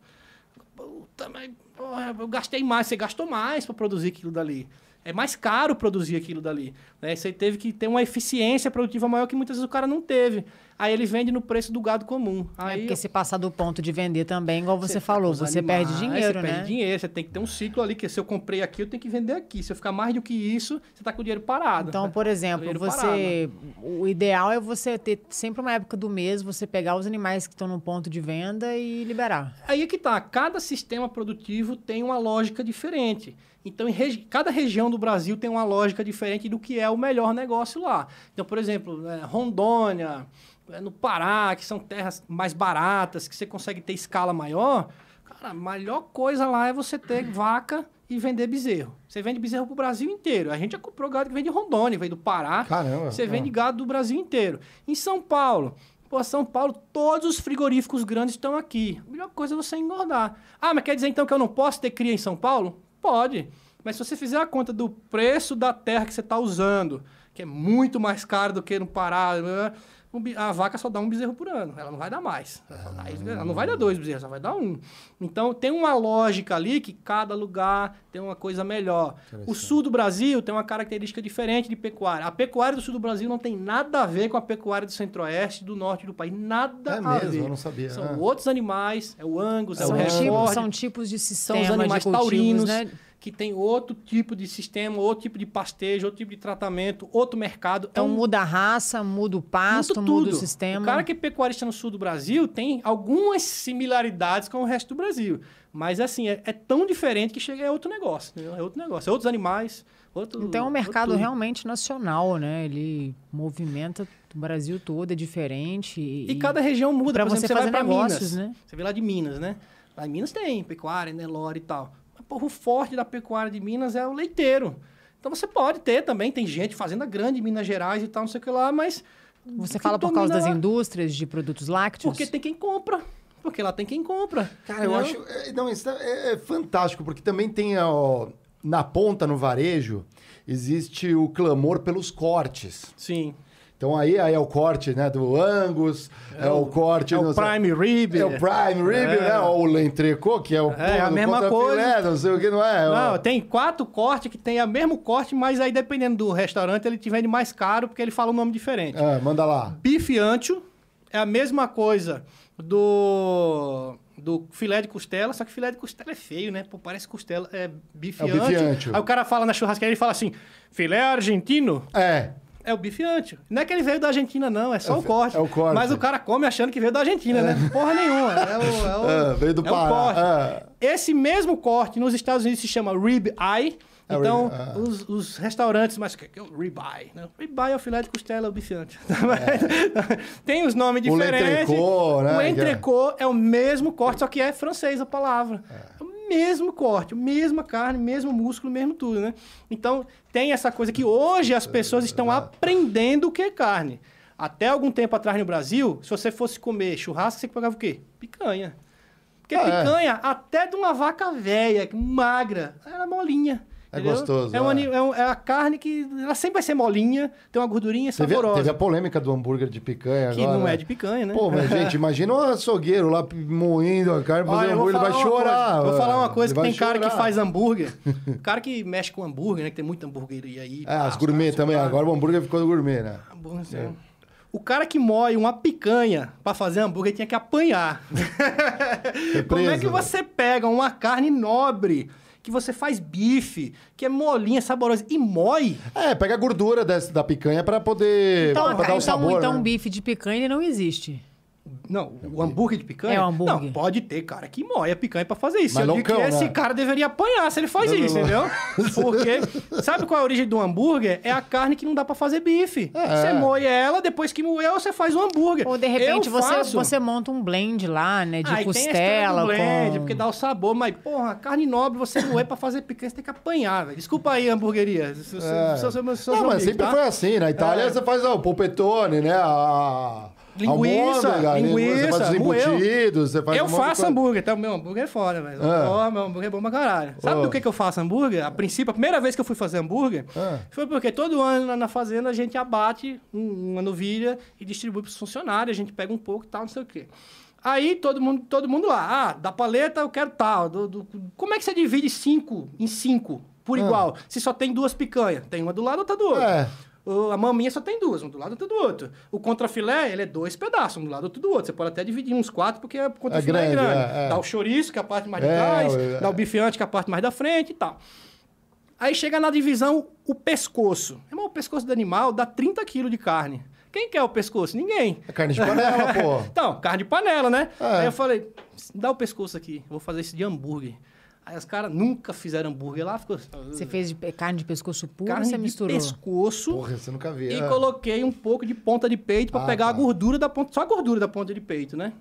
Puta, mas porra, eu gastei mais, você gastou mais para produzir aquilo dali. É mais caro produzir aquilo dali. Né? Você teve que ter uma eficiência produtiva maior que muitas vezes o cara não teve. Aí ele vende no preço do gado comum. É Aí porque se passar do ponto de vender também, igual você, tá falou, você animais, perde dinheiro, você né? perde dinheiro, você tem que ter um ciclo ali, que se eu comprei aqui, eu tenho que vender aqui. Se eu ficar mais do que isso, você tá com o dinheiro parado. Então, por exemplo, você. O ideal é você ter sempre uma época do mês, você pegar os animais que estão no ponto de venda e liberar. Aí é que tá, cada sistema produtivo tem uma lógica diferente. Então, regi- cada região do Brasil tem uma lógica diferente do que é o melhor negócio lá. Então, por exemplo, é, Rondônia, é, no Pará, que são terras mais baratas, que você consegue ter escala maior. Cara, a melhor coisa lá é você ter vaca e vender bezerro. Você vende bezerro pro Brasil inteiro. A gente já comprou gado que vem de Rondônia, vem do Pará. Caramba. Você vende Ah. gado do Brasil inteiro. Em São Paulo, pô, São Paulo, todos os frigoríficos grandes estão aqui. A melhor coisa é você engordar. Ah, mas quer dizer então que eu não posso ter cria em São Paulo? Pode. Mas se você fizer a conta do preço da terra que você está usando, que é muito mais caro do que no Pará, né, a vaca só dá um bezerro por ano. Ela não vai dar mais. Dá- ela não vai dar dois bezerros, ela vai dar um. Então tem uma lógica ali que cada lugar tem uma coisa melhor. O sul do Brasil tem uma característica diferente de pecuária. A pecuária do sul do Brasil não tem nada a ver com a pecuária do centro-oeste e do norte do país. Nada É a mesmo, ver. eu não sabia. São Ah. outros animais, é o Angus, é São, o Angus. tipos, Hereford, são tipos de são sistema os animais de cultivos, taurinos, né? Que tem outro tipo de sistema, outro tipo de pastejo, outro tipo de tratamento, outro mercado. Então é um muda a raça, muda o pasto, muito muda o sistema. O cara que é pecuarista no sul do Brasil tem algumas similaridades com o resto do Brasil. Mas, assim, é, é tão diferente que chega é outro negócio. entendeu? É outro negócio. É outros animais, outro... Então é um mercado realmente nacional, né? Ele movimenta o Brasil todo, é diferente. E, E cada região muda. exemplo, você vai fazer pra negócios, Minas. né? Você vê lá de Minas, né? Lá em Minas tem pecuária, Nelore e tal. O forte da pecuária de Minas é o leiteiro. Então você pode ter também, tem gente fazenda grande em Minas Gerais e tal, não sei o que lá, mas... Você fala por causa das lá- indústrias de produtos lácteos? Porque tem quem compra. Porque lá tem quem compra. Cara, eu acho. é, Não, isso é, é fantástico, porque também tem ó, na ponta, no varejo, existe o clamor pelos cortes. Sim. Então aí, aí é o corte né, do Angus, é, o, corte... É o Prime Rib. É o Prime Rib, É. né? Ou o L'Entrecô, que é o É, a do mesma coisa. não sei o que, não é? Não, tem quatro cortes que tem o mesmo corte, mas aí dependendo do restaurante, ele te vende mais caro porque ele fala um nome diferente. ah, manda lá. Bife ancho é a mesma coisa do do filé de costela, só que filé de costela é feio, né? Pô, parece costela, é bife É bife ancho. ancho. Aí o cara fala na churrasqueira, ele fala assim, filé argentino É, é o bife ancho. Não é que ele veio da Argentina, não, é só É o corte. é o corte. Mas o cara come achando que veio da Argentina, né? Porra nenhuma. É o, é o- Ah, veio do é o Pará. corte. Ah. Esse mesmo corte nos Estados Unidos se chama rib eye. É, Então, ah. os, os restaurantes, mas que que é o rib eye? Né? Rib eye é o filé de costela, é o bife ancho. Tem os nomes É. O diferentes. l'entrecô, né, O é- entrecô é o mesmo corte, só que é francês a palavra. É o mesmo corte, mesma carne, mesmo músculo, mesmo tudo, né? Então, tem essa coisa que hoje as pessoas estão aprendendo o que é carne. Até algum tempo atrás no Brasil, se você fosse comer churrasco, você pegava o quê? Picanha. Porque Ah, é. picanha, até de uma vaca velha, magra, era molinha. É entendeu? gostoso, É, um é. é um- é a carne que ela sempre vai ser molinha, tem uma gordurinha Teve, saborosa. teve a polêmica do hambúrguer de picanha que agora. não é né? de picanha, né? Pô, mas gente, imagina um açougueiro lá moendo a carne, fazendo hambúrguer, ele vai chorar. coisa. Vou falar uma coisa, que tem cara que chorar. faz hambúrguer. o cara que mexe com hambúrguer, né? Que tem muito hambúrgueria aí. É, as gourmet também. lá. Agora o hambúrguer ficou gourmet, né? Hambúrguer, sei lá. O cara que moe uma picanha pra fazer hambúrguer tinha que apanhar. Como é que preso. você pega uma carne nobre, que você faz bife, que é molinha, saborosa, e moe? É, pega a gordura dessa, da picanha pra poder Então, pra dar o então, sabor, então né? bife de picanha ele não existe. Não, o hambúrguer de picanha? É, o hambúrguer. Não, pode ter cara que moe a picanha pra fazer isso. Mas Eu não digo que esse né? cara deveria apanhar se ele faz Não, isso, não, entendeu? Porque, sabe qual é a origem do hambúrguer? É a carne que não dá pra fazer bife. É. Você moe ela, depois que moeu, você faz um hambúrguer. Ou de repente Eu você, faço. você monta um blend lá, né? De Aí tem costela do blend, com... porque dá o sabor, mas, porra, carne nobre, você moer pra fazer picanha, você tem que apanhar, velho. Desculpa aí, se- É. Não, mas se- sempre tá? foi assim. Na Itália É. você faz o polpetone, né? A... Linguiça, almôndega, linguiça, moeu. embutidos, você faz Eu um faço hambúrguer, tá? O meu hambúrguer é foda, velho. Ah. Ó, meu hambúrguer é bom pra caralho. Sabe Oh. do que, que eu faço hambúrguer? A princípio, a primeira vez que eu fui fazer hambúrguer Ah. foi porque todo ano na- fazenda a gente abate um- uma novilha e distribui pros funcionários, a gente pega um pouco e tal, não sei o quê. Aí todo mundo, todo mundo lá, ah, da paleta eu quero tal. do- do- como é que você divide cinco em cinco por Ah. igual? Se só tem duas picanhas, tem uma do lado, outra do outro. É. A maminha só tem duas, um do lado e outro do outro. O contrafilé, ele é dois pedaços, um do lado e outro do outro. Você pode até dividir uns quatro, porque o contrafilé é grande, grande. é, é. Dá o chouriço, que é a parte mais de É, trás, é. dá o bifiante, que é a parte mais da frente e tal. Aí chega na divisão o pescoço. Irmão, o pescoço do animal dá 30 quilos de carne. Quem quer o pescoço? Ninguém. É carne de panela, pô. Então, carne de panela, né? É. Aí eu falei, dá o pescoço aqui, eu vou fazer isso de hambúrguer. Aí os caras nunca fizeram hambúrguer lá, ficou... Você fez de carne de pescoço puro ou carne você de misturou? pescoço Porra, você nunca viu. e é. coloquei um pouco de ponta de peito pra Ah, pegar tá. a gordura da ponta, só a gordura da ponta de peito, né?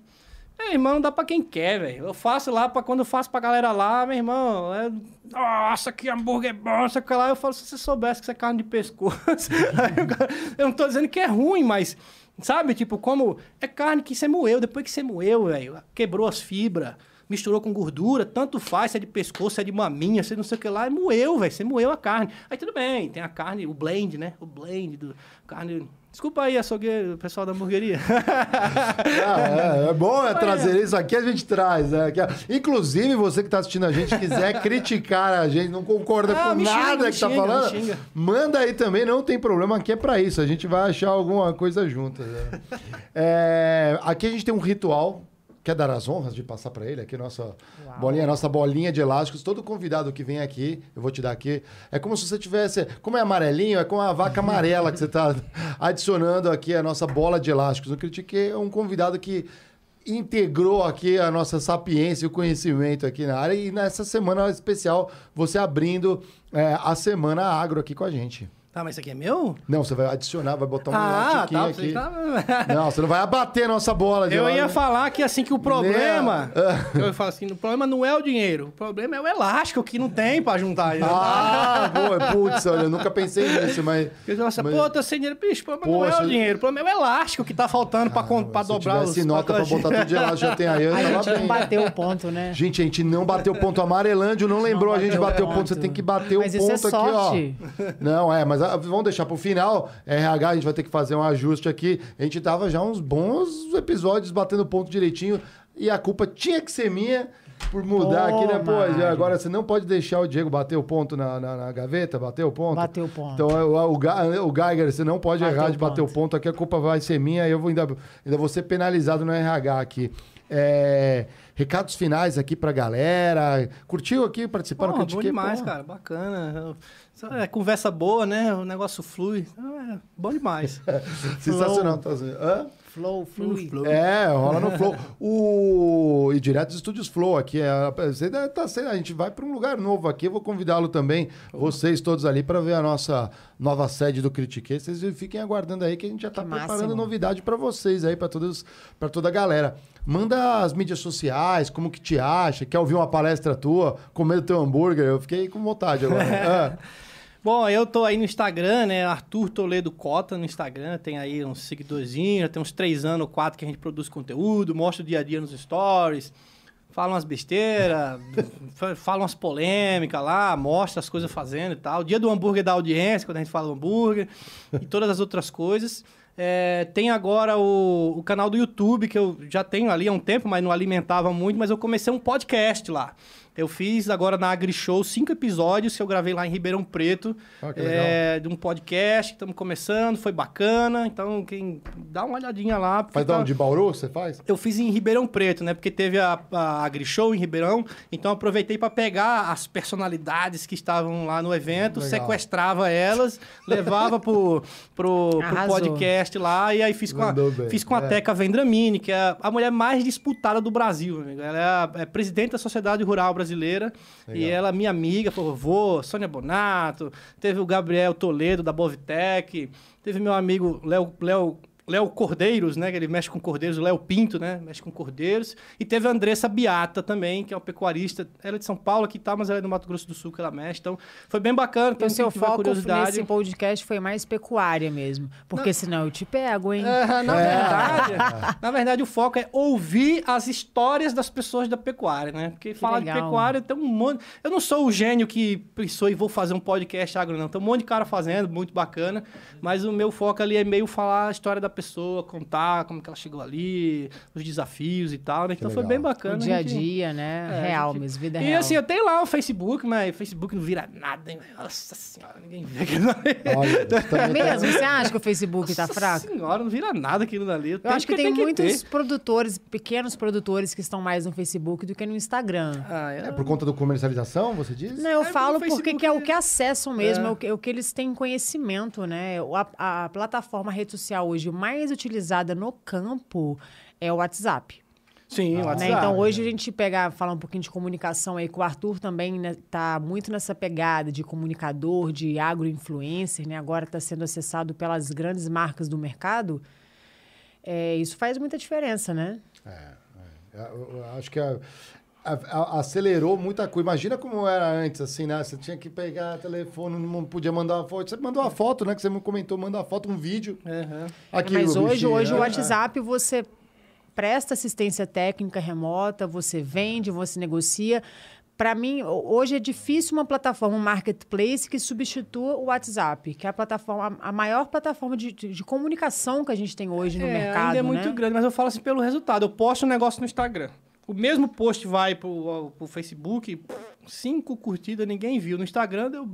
É, irmão, dá pra quem quer, velho. Eu faço lá, pra, quando eu faço pra galera lá, meu irmão, é... Nossa, que hambúrguer bom, sei que lá. Eu falo, se você soubesse que isso é carne de pescoço. Eu não tô dizendo que é ruim, mas... Sabe, tipo, como... É carne que você moeu, depois que você moeu, velho, quebrou as fibras, misturou com gordura, tanto faz, se é de pescoço, se é de maminha, se é não sei o que lá, e moeu, velho, você moeu a carne. Aí tudo bem, tem a carne, o blend, né? O blend do carne... Desculpa aí, açougueiro, pessoal da hamburgueria. Ah, é, é bom é trazer isso aqui, a gente traz. Né? Que- Inclusive, você que está assistindo a gente, quiser criticar a gente, não concorda Ah, com xinga, nada que tá xinga, me falando, xinga. manda aí também, não tem problema, aqui é para isso. A gente vai achar alguma coisa junto. né? É, aqui a gente tem um ritual. Quer dar as honras de passar para ele aqui, nossa bolinha, nossa bolinha de elásticos. Todo convidado que vem aqui, eu vou te dar aqui, é como se você tivesse, como é amarelinho, é como a vaca amarela que você está adicionando aqui a nossa bola de elásticos. Eu critiquei é um convidado que integrou aqui a nossa sapiência e o conhecimento aqui na área. E nessa semana especial, você abrindo é, a Semana Agro aqui com a gente. Tá, mas isso aqui é meu? Não, você vai adicionar, vai botar um ah, tá. aqui. Tá... Não, você não vai abater a nossa bola de Eu lá, ia né? falar que assim que o problema. eu falo assim, o problema não é o dinheiro, o problema é o elástico que não tem pra juntar. Ah, boa. Putz, olha, eu nunca pensei nisso, mas... Porque você fala, mas- pô, tô sem dinheiro. Bicho, o problema não é o dinheiro, o problema é o elástico que tá faltando pra, con- pra Se dobrar os nota pra botar tudo de lá, já tem aí, A gente não bem. bateu o ponto, né? Gente, a gente não bateu ponto. Amarelândio não lembrou a gente bateu bateu ponto. ponto. Você tem que bater o é ponto aqui, ó. Não, é, mas ah, vamos deixar pro final. RH, a gente vai ter que fazer um ajuste aqui. A gente tava já uns bons episódios batendo ponto direitinho e a culpa tinha que ser minha por mudar Pô, aqui, né? Pô, agora você não pode deixar o Diego bater o ponto na, na, na gaveta, bater o ponto. Bateu o ponto. Então, o, o, o Geiger, você não pode Bateu errar o de bater o ponto. ponto aqui, a culpa vai ser minha e eu vou ainda, ainda vou ser penalizado no RH aqui. É, recados finais aqui pra galera. Curtiu aqui, participar Pô, do bom demais, Pô. cara. Bacana. É conversa boa, né? O negócio flui. Então, É bom demais. Sensacional. Tá... Hã? Flow, flui. Flow. É, rola no Flow. O... E direto dos estúdios Flow aqui. É... Você deve tá sendo... A gente vai para um lugar novo aqui. Eu vou convidá-lo também, vocês todos ali, para ver a nossa nova sede do Critique. Vocês fiquem aguardando aí que a gente já está preparando máximo. novidade para vocês aí, para todos, para toda a galera. Manda as mídias sociais, como que te acha, quer ouvir uma palestra tua, comer teu hambúrguer. Eu fiquei com vontade agora. É. Bom, eu tô aí no Instagram, né? Arthur Toledo Cota no Instagram. Tem aí uns seguidorzinhos. Já tem uns três anos, quatro que a gente produz conteúdo, mostra o dia a dia nos stories. Fala umas besteiras, fa- fala umas polêmicas lá, mostra as coisas fazendo e tal. Dia do hambúrguer da audiência, quando a gente fala hambúrguer. e todas as outras coisas. É, tem agora o, o canal do YouTube, que eu já tenho ali há um tempo, mas não alimentava muito, mas eu comecei um podcast lá. Eu fiz agora na AgriShow cinco episódios que eu gravei lá em Ribeirão Preto. Ah, que é, de um podcast, estamos começando, foi bacana. Então, quem dá uma olhadinha lá. Faz tá- onde? De Bauru você faz? eu fiz em Ribeirão Preto, né? Porque teve a, a AgriShow em Ribeirão, então aproveitei para pegar as personalidades que estavam lá no evento, Legal. sequestrava elas, levava pro, pro, pro podcast lá, e aí fiz com a, Mandou bem, fiz com a é. Teca Vendramini, que é a mulher mais disputada do Brasil, amigo. Ela é, a- é presidente da Sociedade Rural Brasileira, e Legal. ela é minha amiga, por favor, Sônia Bonato, teve o Gabriel Toledo, da Bovitec, teve meu amigo Léo... Léo Cordeiros, né? Que ele mexe com cordeiros, o Léo Pinto, né? Mexe com cordeiros. E teve a Andressa Beata também, que é uma pecuarista. Ela é de São Paulo aqui tá, mas ela é do Mato Grosso do Sul que ela mexe. Então, foi bem bacana. Então, Então, seu foco nesse podcast foi mais pecuária mesmo. Porque senão eu te pego, hein? Ah, na, É. verdade, na verdade, o foco é ouvir as histórias das pessoas da pecuária, né? Porque falar de legal. pecuária tem um monte. Eu não sou o gênio que pensou e vou fazer um podcast agro, não. Tem um monte de cara fazendo, muito bacana. Mas o meu foco ali é meio falar a história da pessoa, contar como que ela chegou ali, os desafios e tal, né? Então foi legal. bem bacana. O dia a gente- dia, né? É, real gente- mesmo, vida e real. assim, eu tenho lá o Facebook, mas o Facebook não vira nada, hein? Nossa senhora, ninguém vê aquilo ali. Olha, É também mesmo? Você acha que o Facebook tá Nossa fraco? senhora, não vira nada aquilo dali. Eu acho que tem, que muitos ter. produtores, pequenos produtores que estão mais no Facebook do que no Instagram. Ah, É por conta do comercialização, você diz? Não, eu É, falo porque que é o que acessam mesmo, É. é, o, que, é o que eles têm conhecimento, né? A, a plataforma a rede social hoje mais utilizada no campo é o WhatsApp. Sim, o né? WhatsApp. Então hoje a gente pegar, falar um pouquinho de comunicação aí, que o Arthur também né, tá muito nessa pegada de comunicador, de agroinfluencer, né? Agora está sendo acessado pelas grandes marcas do mercado. É, isso faz muita diferença, né? Eu- eu acho que a- acelerou muita coisa. Imagina como era antes, assim, né? Você tinha que pegar telefone, não podia mandar uma foto. Você mandou uma foto, né? Que você me comentou, manda uma foto, um vídeo. Aham. Aqui, Mas o hoje, bichinho, hoje o é. WhatsApp você presta assistência técnica remota, você vende, você negocia. Para mim, ho- hoje é difícil uma plataforma, um marketplace que substitua o WhatsApp, que é a plataforma, a maior plataforma de, de- de comunicação que a gente tem hoje no É, mercado, ainda é muito né? grande, mas eu falo assim pelo resultado. Eu posto um negócio no Instagram. O mesmo post vai pro, pro Facebook, cinco curtidas, ninguém viu. No Instagram deu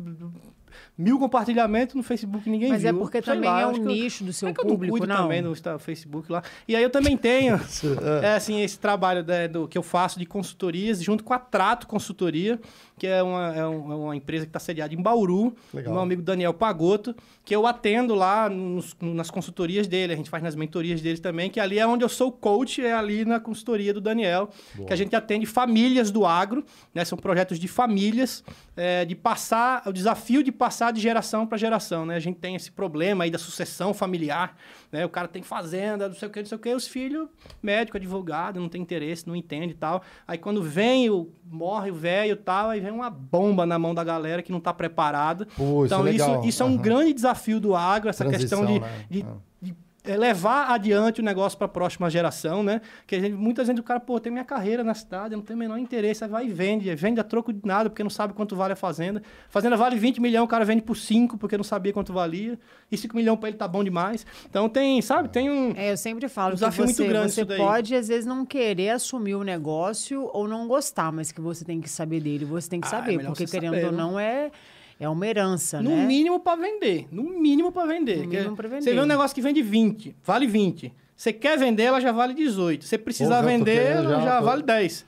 mil compartilhamentos, no Facebook ninguém Mas viu. é porque Sei também lá, é um eu- nicho do seu é que eu público, não também no Facebook lá. E aí eu também tenho, é, assim, esse trabalho né, do, que eu faço de consultorias junto com a Trato Consultoria, que é uma, é um- é uma empresa que está sediada em Bauru, Legal. meu amigo Daniel Pagotto, que eu atendo lá nos- nas consultorias dele, a gente faz nas mentorias dele também, que ali é onde eu sou coach, é ali na consultoria do Daniel, que a gente atende famílias do agro, né? São projetos de famílias, é, de passar, o desafio de passar de geração para geração, né? A gente tem esse problema aí da sucessão familiar, né? O cara tem fazenda, não sei o que, não sei o que, os filhos, médico, advogado, não tem interesse, não entende e tal. Aí quando vem, o, morre o velho e tal, aí vem uma bomba na mão da galera que não está preparada. Pô, isso então é isso, isso é um Aham. grande desafio do agro, essa Transição, questão de, né? de Ah. de, é, levar adiante o negócio para a próxima geração, né? Que gente, muita gente, o cara, pô, tem minha carreira na cidade, eu não tenho o menor interesse, aí vai e vende, vende a troco de nada, porque não sabe quanto vale a fazenda. Fazenda vale 20 milhões, o cara vende por 5, porque não sabia quanto valia, e 5 milhões para ele tá bom demais. Então tem, sabe, tem um... É, eu sempre falo Um que desafio você, muito grande você pode, às vezes, não querer assumir o negócio ou não gostar, mas que você tem que saber dele, você tem que Ah, é saber, melhor porque querendo saber, ou né? não é, é uma herança, No né? mínimo para vender. No mínimo para vender. No mínimo pra vender. Você vê um negócio que vende 20, vale 20. Você quer vender, ela já vale 18. Se precisar vender, querendo ela já, já tô- vale 10.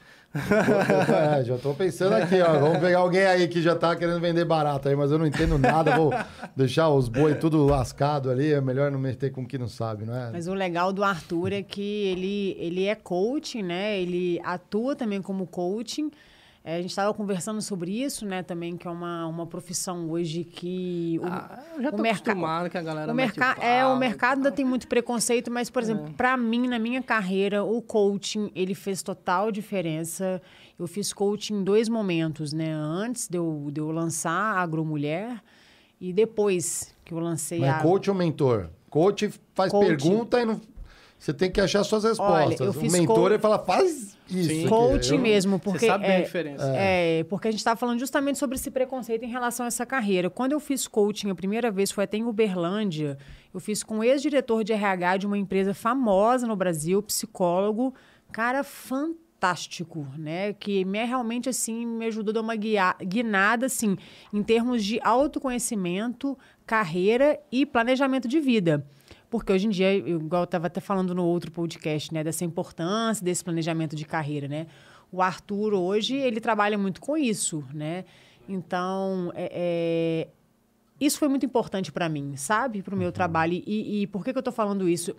É, já tô pensando aqui, ó. Vamos pegar alguém aí que já tá querendo vender barato aí, mas eu não entendo nada. Vou deixar os boi tudo lascado ali. É melhor não meter com o que não sabe, não é? Mas o legal do Arthur é que ele, ele é coaching, né? Ele atua também como coaching. É, a gente estava conversando sobre isso, né? Também que é uma, uma profissão hoje que o, Ah, eu já o tô merca- acostumado que a galera o, mete merca pau é, o mercado ainda tem muito preconceito, mas, por exemplo, para mim, na minha carreira, o coaching, ele fez total diferença. Eu fiz coaching em dois momentos, né? Antes de eu, de eu lançar a Agromulher e depois que eu lancei Mas a... coach ou mentor? Coach faz Coach. pergunta e não... você tem que achar suas respostas. eu o fiz mentor, co- ele fala, faz isso. Sim. Coaching Eu- mesmo, porque... Você sabe é, a diferença. É, porque a gente estava falando justamente sobre esse preconceito em relação a essa carreira. Quando eu fiz coaching a primeira vez, foi até em Uberlândia, eu fiz com o ex-diretor de RH de uma empresa famosa no Brasil, psicólogo, cara fantástico, né? Que me realmente, assim, me ajudou a dar uma guia- guinada, assim, em termos de autoconhecimento, carreira e planejamento de vida. Porque hoje em dia, eu, igual eu estava até falando no outro podcast, né, dessa importância desse planejamento de carreira, né? O Arthur hoje, ele trabalha muito com isso, né? Então, é, é, isso foi muito importante para mim, sabe? Para o meu trabalho. E, e por que, que eu estou falando isso?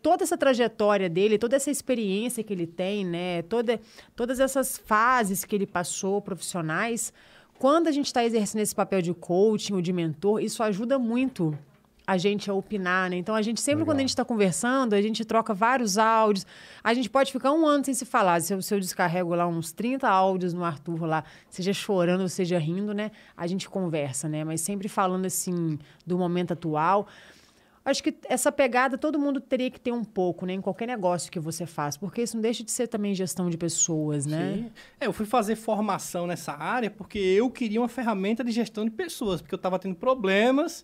Toda essa trajetória dele, toda essa experiência que ele tem, né? Toda, todas essas fases que ele passou profissionais, quando a gente está exercendo esse papel de coaching ou de mentor, isso ajuda muito a gente a opinar, né? Então, a gente sempre, Legal. quando a gente está conversando, a gente troca vários áudios. A gente pode ficar um ano sem se falar. Se eu, se eu descarrego lá uns 30 áudios no Arthur lá, seja chorando, seja rindo, né? A gente conversa, né? Mas sempre falando, assim, do momento atual. Acho que essa pegada todo mundo teria que ter um pouco, né? Em qualquer negócio que você faz. Porque isso não deixa de ser também gestão de pessoas, né? Sim. É, eu fui fazer formação nessa área porque eu queria uma ferramenta de gestão de pessoas, porque eu estava tendo problemas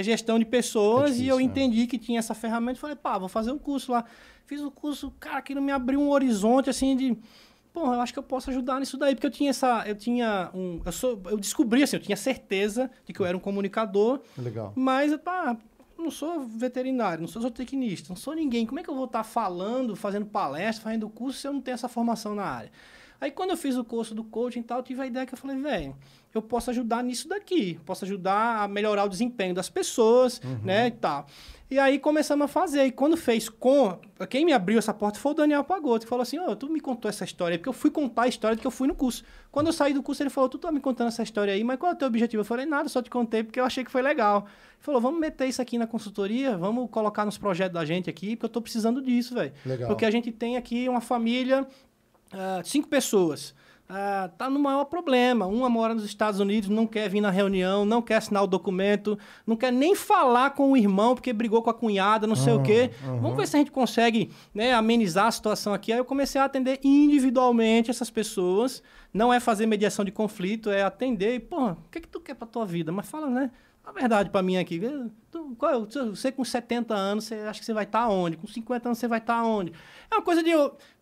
de gestão de pessoas É difícil, e eu né? entendi que tinha essa ferramenta. Falei, pá, vou fazer um curso lá. Fiz o curso, cara, aquilo me abriu um horizonte assim de. Pô, eu acho que eu posso ajudar nisso daí, porque eu tinha essa. Eu tinha um. Eu, sou, eu descobri, assim, eu tinha certeza de que eu era um comunicador, Legal. mas, pá, não sou veterinário, não sou zootecnista, não sou ninguém. Como é que eu vou estar falando, fazendo palestra, fazendo curso se eu não tenho essa formação na área? Aí quando eu fiz o curso do coaching e tal, eu tive a ideia que eu falei, velho, eu posso ajudar nisso daqui, posso ajudar a melhorar o desempenho das pessoas, né, e tal. E aí começamos a fazer. E quando fez com. Quem me abriu essa porta foi o Daniel Pagoto, que falou assim: Ô, tu me contou essa história porque eu fui contar a história que eu fui no curso. Quando eu saí do curso, ele falou: Tu tá me contando essa história aí, mas qual é o teu objetivo? Eu falei: Nada, só te contei porque eu achei que foi legal. Ele falou: Vamos meter isso aqui na consultoria, vamos colocar nos projetos da gente aqui, porque eu tô precisando disso, velho. Porque a gente tem aqui uma família, ah, cinco pessoas. Ah, tá no maior problema. Uma mora nos Estados Unidos, não quer vir na reunião, não quer assinar o documento, não quer nem falar com o irmão porque brigou com a cunhada, não sei o quê. Vamos ver se a gente consegue né, amenizar a situação aqui. Aí eu comecei a atender individualmente essas pessoas. Não é fazer mediação de conflito, é atender. E, porra, o que, que tu quer pra tua vida? Mas fala, né? A verdade pra mim aqui. tu- qual é Você com 70 anos, você acha que você vai estar onde? Com 50 anos, você vai estar onde? É uma coisa de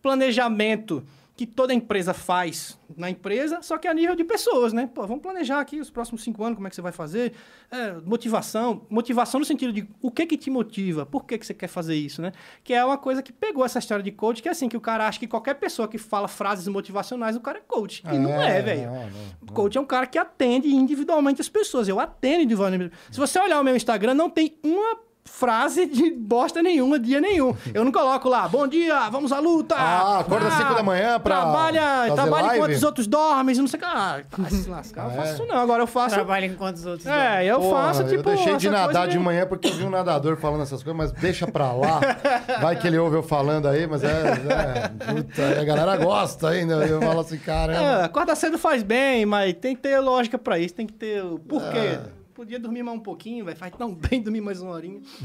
planejamento que toda empresa faz na empresa, só que a nível de pessoas, né? Pô, vamos planejar aqui os próximos cinco anos, como é que você vai fazer. É, motivação. Motivação no sentido de o que que te motiva? Por que que você quer fazer isso, né? Que é uma coisa que pegou essa história de coach, que é assim, que o cara acha que qualquer pessoa que fala frases motivacionais, o cara é coach. E não é, velho. não, não. Coach é um cara que atende individualmente as pessoas. Eu atendo individualmente. Se você olhar o meu Instagram, não tem uma frase de bosta nenhuma, dia nenhum. Eu não coloco lá, bom dia, vamos à luta. Ah, acorda às cinco da manhã pra Trabalha, fazer trabalha live? enquanto os outros dormem, não sei o que. Ah, vai se lascar, eu Ah, faço é? isso não. Agora eu faço... Trabalha enquanto os outros É, eu Porra, faço, tipo... eu deixei de nadar de manhã porque eu vi um nadador falando essas coisas, mas deixa pra lá. Vai que ele ouve eu falando aí, mas é. é puta, a galera gosta ainda. Eu falo assim, caramba. É, acordar cedo faz bem, mas tem que ter lógica pra isso, tem que ter o porquê. É. Podia dormir mais um pouquinho, vai faz tão bem dormir mais uma horinha.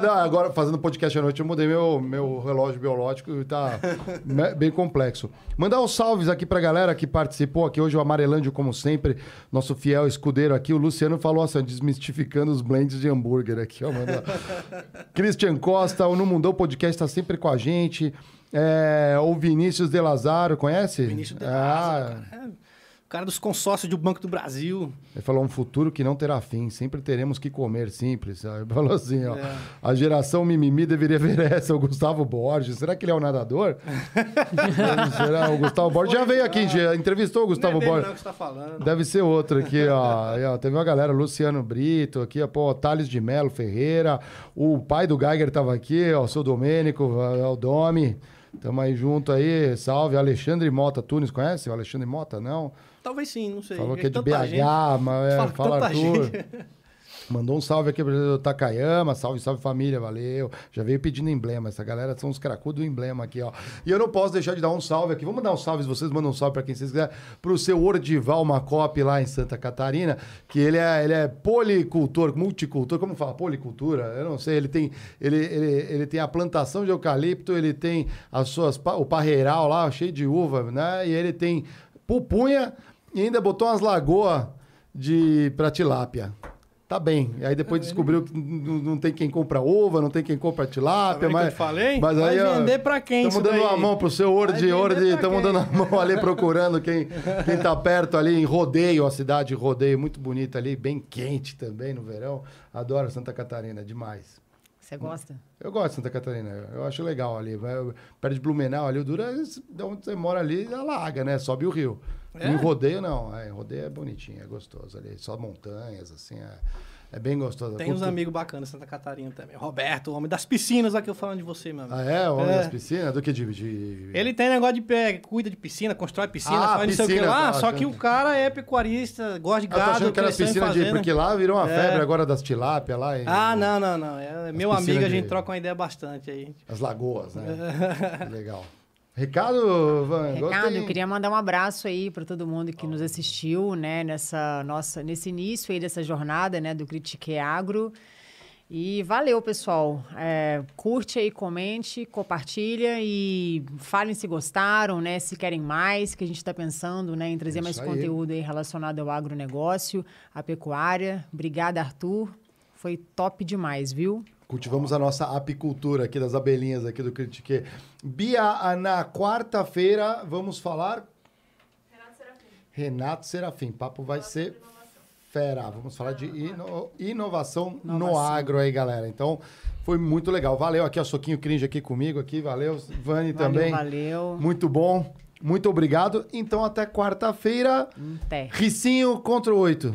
Não, agora, fazendo podcast à noite, eu mudei meu, meu relógio biológico e tá bem complexo. Mandar uns salves aqui pra galera que participou aqui hoje, o Amarelândio, como sempre, nosso fiel escudeiro aqui. O Luciano falou assim, desmistificando os blends de hambúrguer aqui, ó. Manda. Christian Costa, o No Mundão Podcast tá sempre com a gente. É, o Vinícius De Lazaro, conhece? Vinícius de Ah, Lázaro, cara. É, cara dos consórcios do Banco do Brasil. Ele falou um futuro que não terá fim, sempre teremos que comer simples. Ele falou assim, ó. É. A geração mimimi deveria ver essa, o Gustavo Borges. Será que ele é um nadador? Será? O Gustavo Borges já veio aqui, já entrevistou o Gustavo não é Borges. não que você tá falando. Deve ser outro aqui, ó. Aí, ó. Teve uma galera, Luciano Brito aqui, ó, pô, Thales de Melo Ferreira. O pai do Geiger tava aqui, ó, o seu Domênico, ó, o Domi. Tamo aí junto aí, salve. Alexandre Mota Tunes, conhece o Alexandre Mota? Não? Talvez sim, não sei. Falou que é de BH, gente. mas é, Fala fala, Arthur. gente. Mandou um salve aqui pro Takayama, salve, salve família, valeu. Já veio pedindo emblema, essa galera são os cracudos do emblema aqui, ó. E eu não posso deixar de dar um salve aqui, vamos dar um salve, vocês mandam um salve pra quem vocês quiserem, pro seu Ordival Macop lá em Santa Catarina, que ele é, ele é policultor, multicultor, como fala? Policultura? Eu não sei, ele tem, ele, ele, ele tem a plantação de eucalipto, ele tem as suas, o parreiral lá, cheio de uva, né? E ele tem pupunha e ainda botou umas lagoas de pra tilápia. Tá bem. E aí depois descobriu que n- não tem quem compra uva, não tem quem compra Tá tilápia, vendo que mas. eu te falei? Mas Vai aí, ó, vender pra quem Estamos dando daí? uma mão pro seu Vai Orde, vender pra estamos quem? dando a mão ali procurando quem, quem tá perto ali em Rodeio, a cidade de Rodeio, muito bonita ali, bem quente também no verão. Adoro Santa Catarina, demais. Você gosta? Eu gosto de Santa Catarina, eu acho legal ali. Vai, perto de Blumenau ali, o duro é de onde você mora ali, alaga, né? Sobe o rio. É? Em rodeio, não. É, em rodeio é bonitinho, é gostoso ali. Só montanhas, assim, é, é bem gostoso. Tem uns amigos bacanas Santa Catarina também. Roberto, o homem das piscinas, aqui eu falando de você, meu amigo. Ah, é? O homem É. das piscinas? Do que de... de... Ele tem negócio de pé, cuida de piscina, constrói piscina, Ah, faz não sei o que piscina, lá, tá, só tá. que o cara é pecuarista, gosta de Eu tô gado, achando que era piscina de... Porque lá virou uma É. febre agora das tilápia lá. em- Ah, não, não, não. É meu amigo, a de- gente troca uma ideia bastante aí. As lagoas, né? Que Legal. Recado, Van? Recado, Gostei. eu queria mandar um abraço aí para todo mundo que nos assistiu, né, nessa nossa, nesse início aí dessa jornada, né, do Critique Agro. E valeu, pessoal. É, curte aí, comente, compartilha e falem se gostaram, né, se querem mais, que a gente está pensando, né, em trazer É mais aí. conteúdo aí relacionado ao agronegócio, à pecuária. Obrigada, Arthur. Foi top demais, viu? Cultivamos a nossa apicultura aqui das abelhinhas aqui do Critique. Bia, na quarta-feira vamos falar... Renato Serafim. Papo vai ser fera. Vamos falar de ino- inovação, no agro aí, galera. Então, foi muito legal. Valeu aqui, ó, Soquinho Cringe aqui comigo aqui. Valeu, Vani Valeu, também. valeu. Muito bom. Muito obrigado. Então, até quarta-feira. Ricinho contra o oito.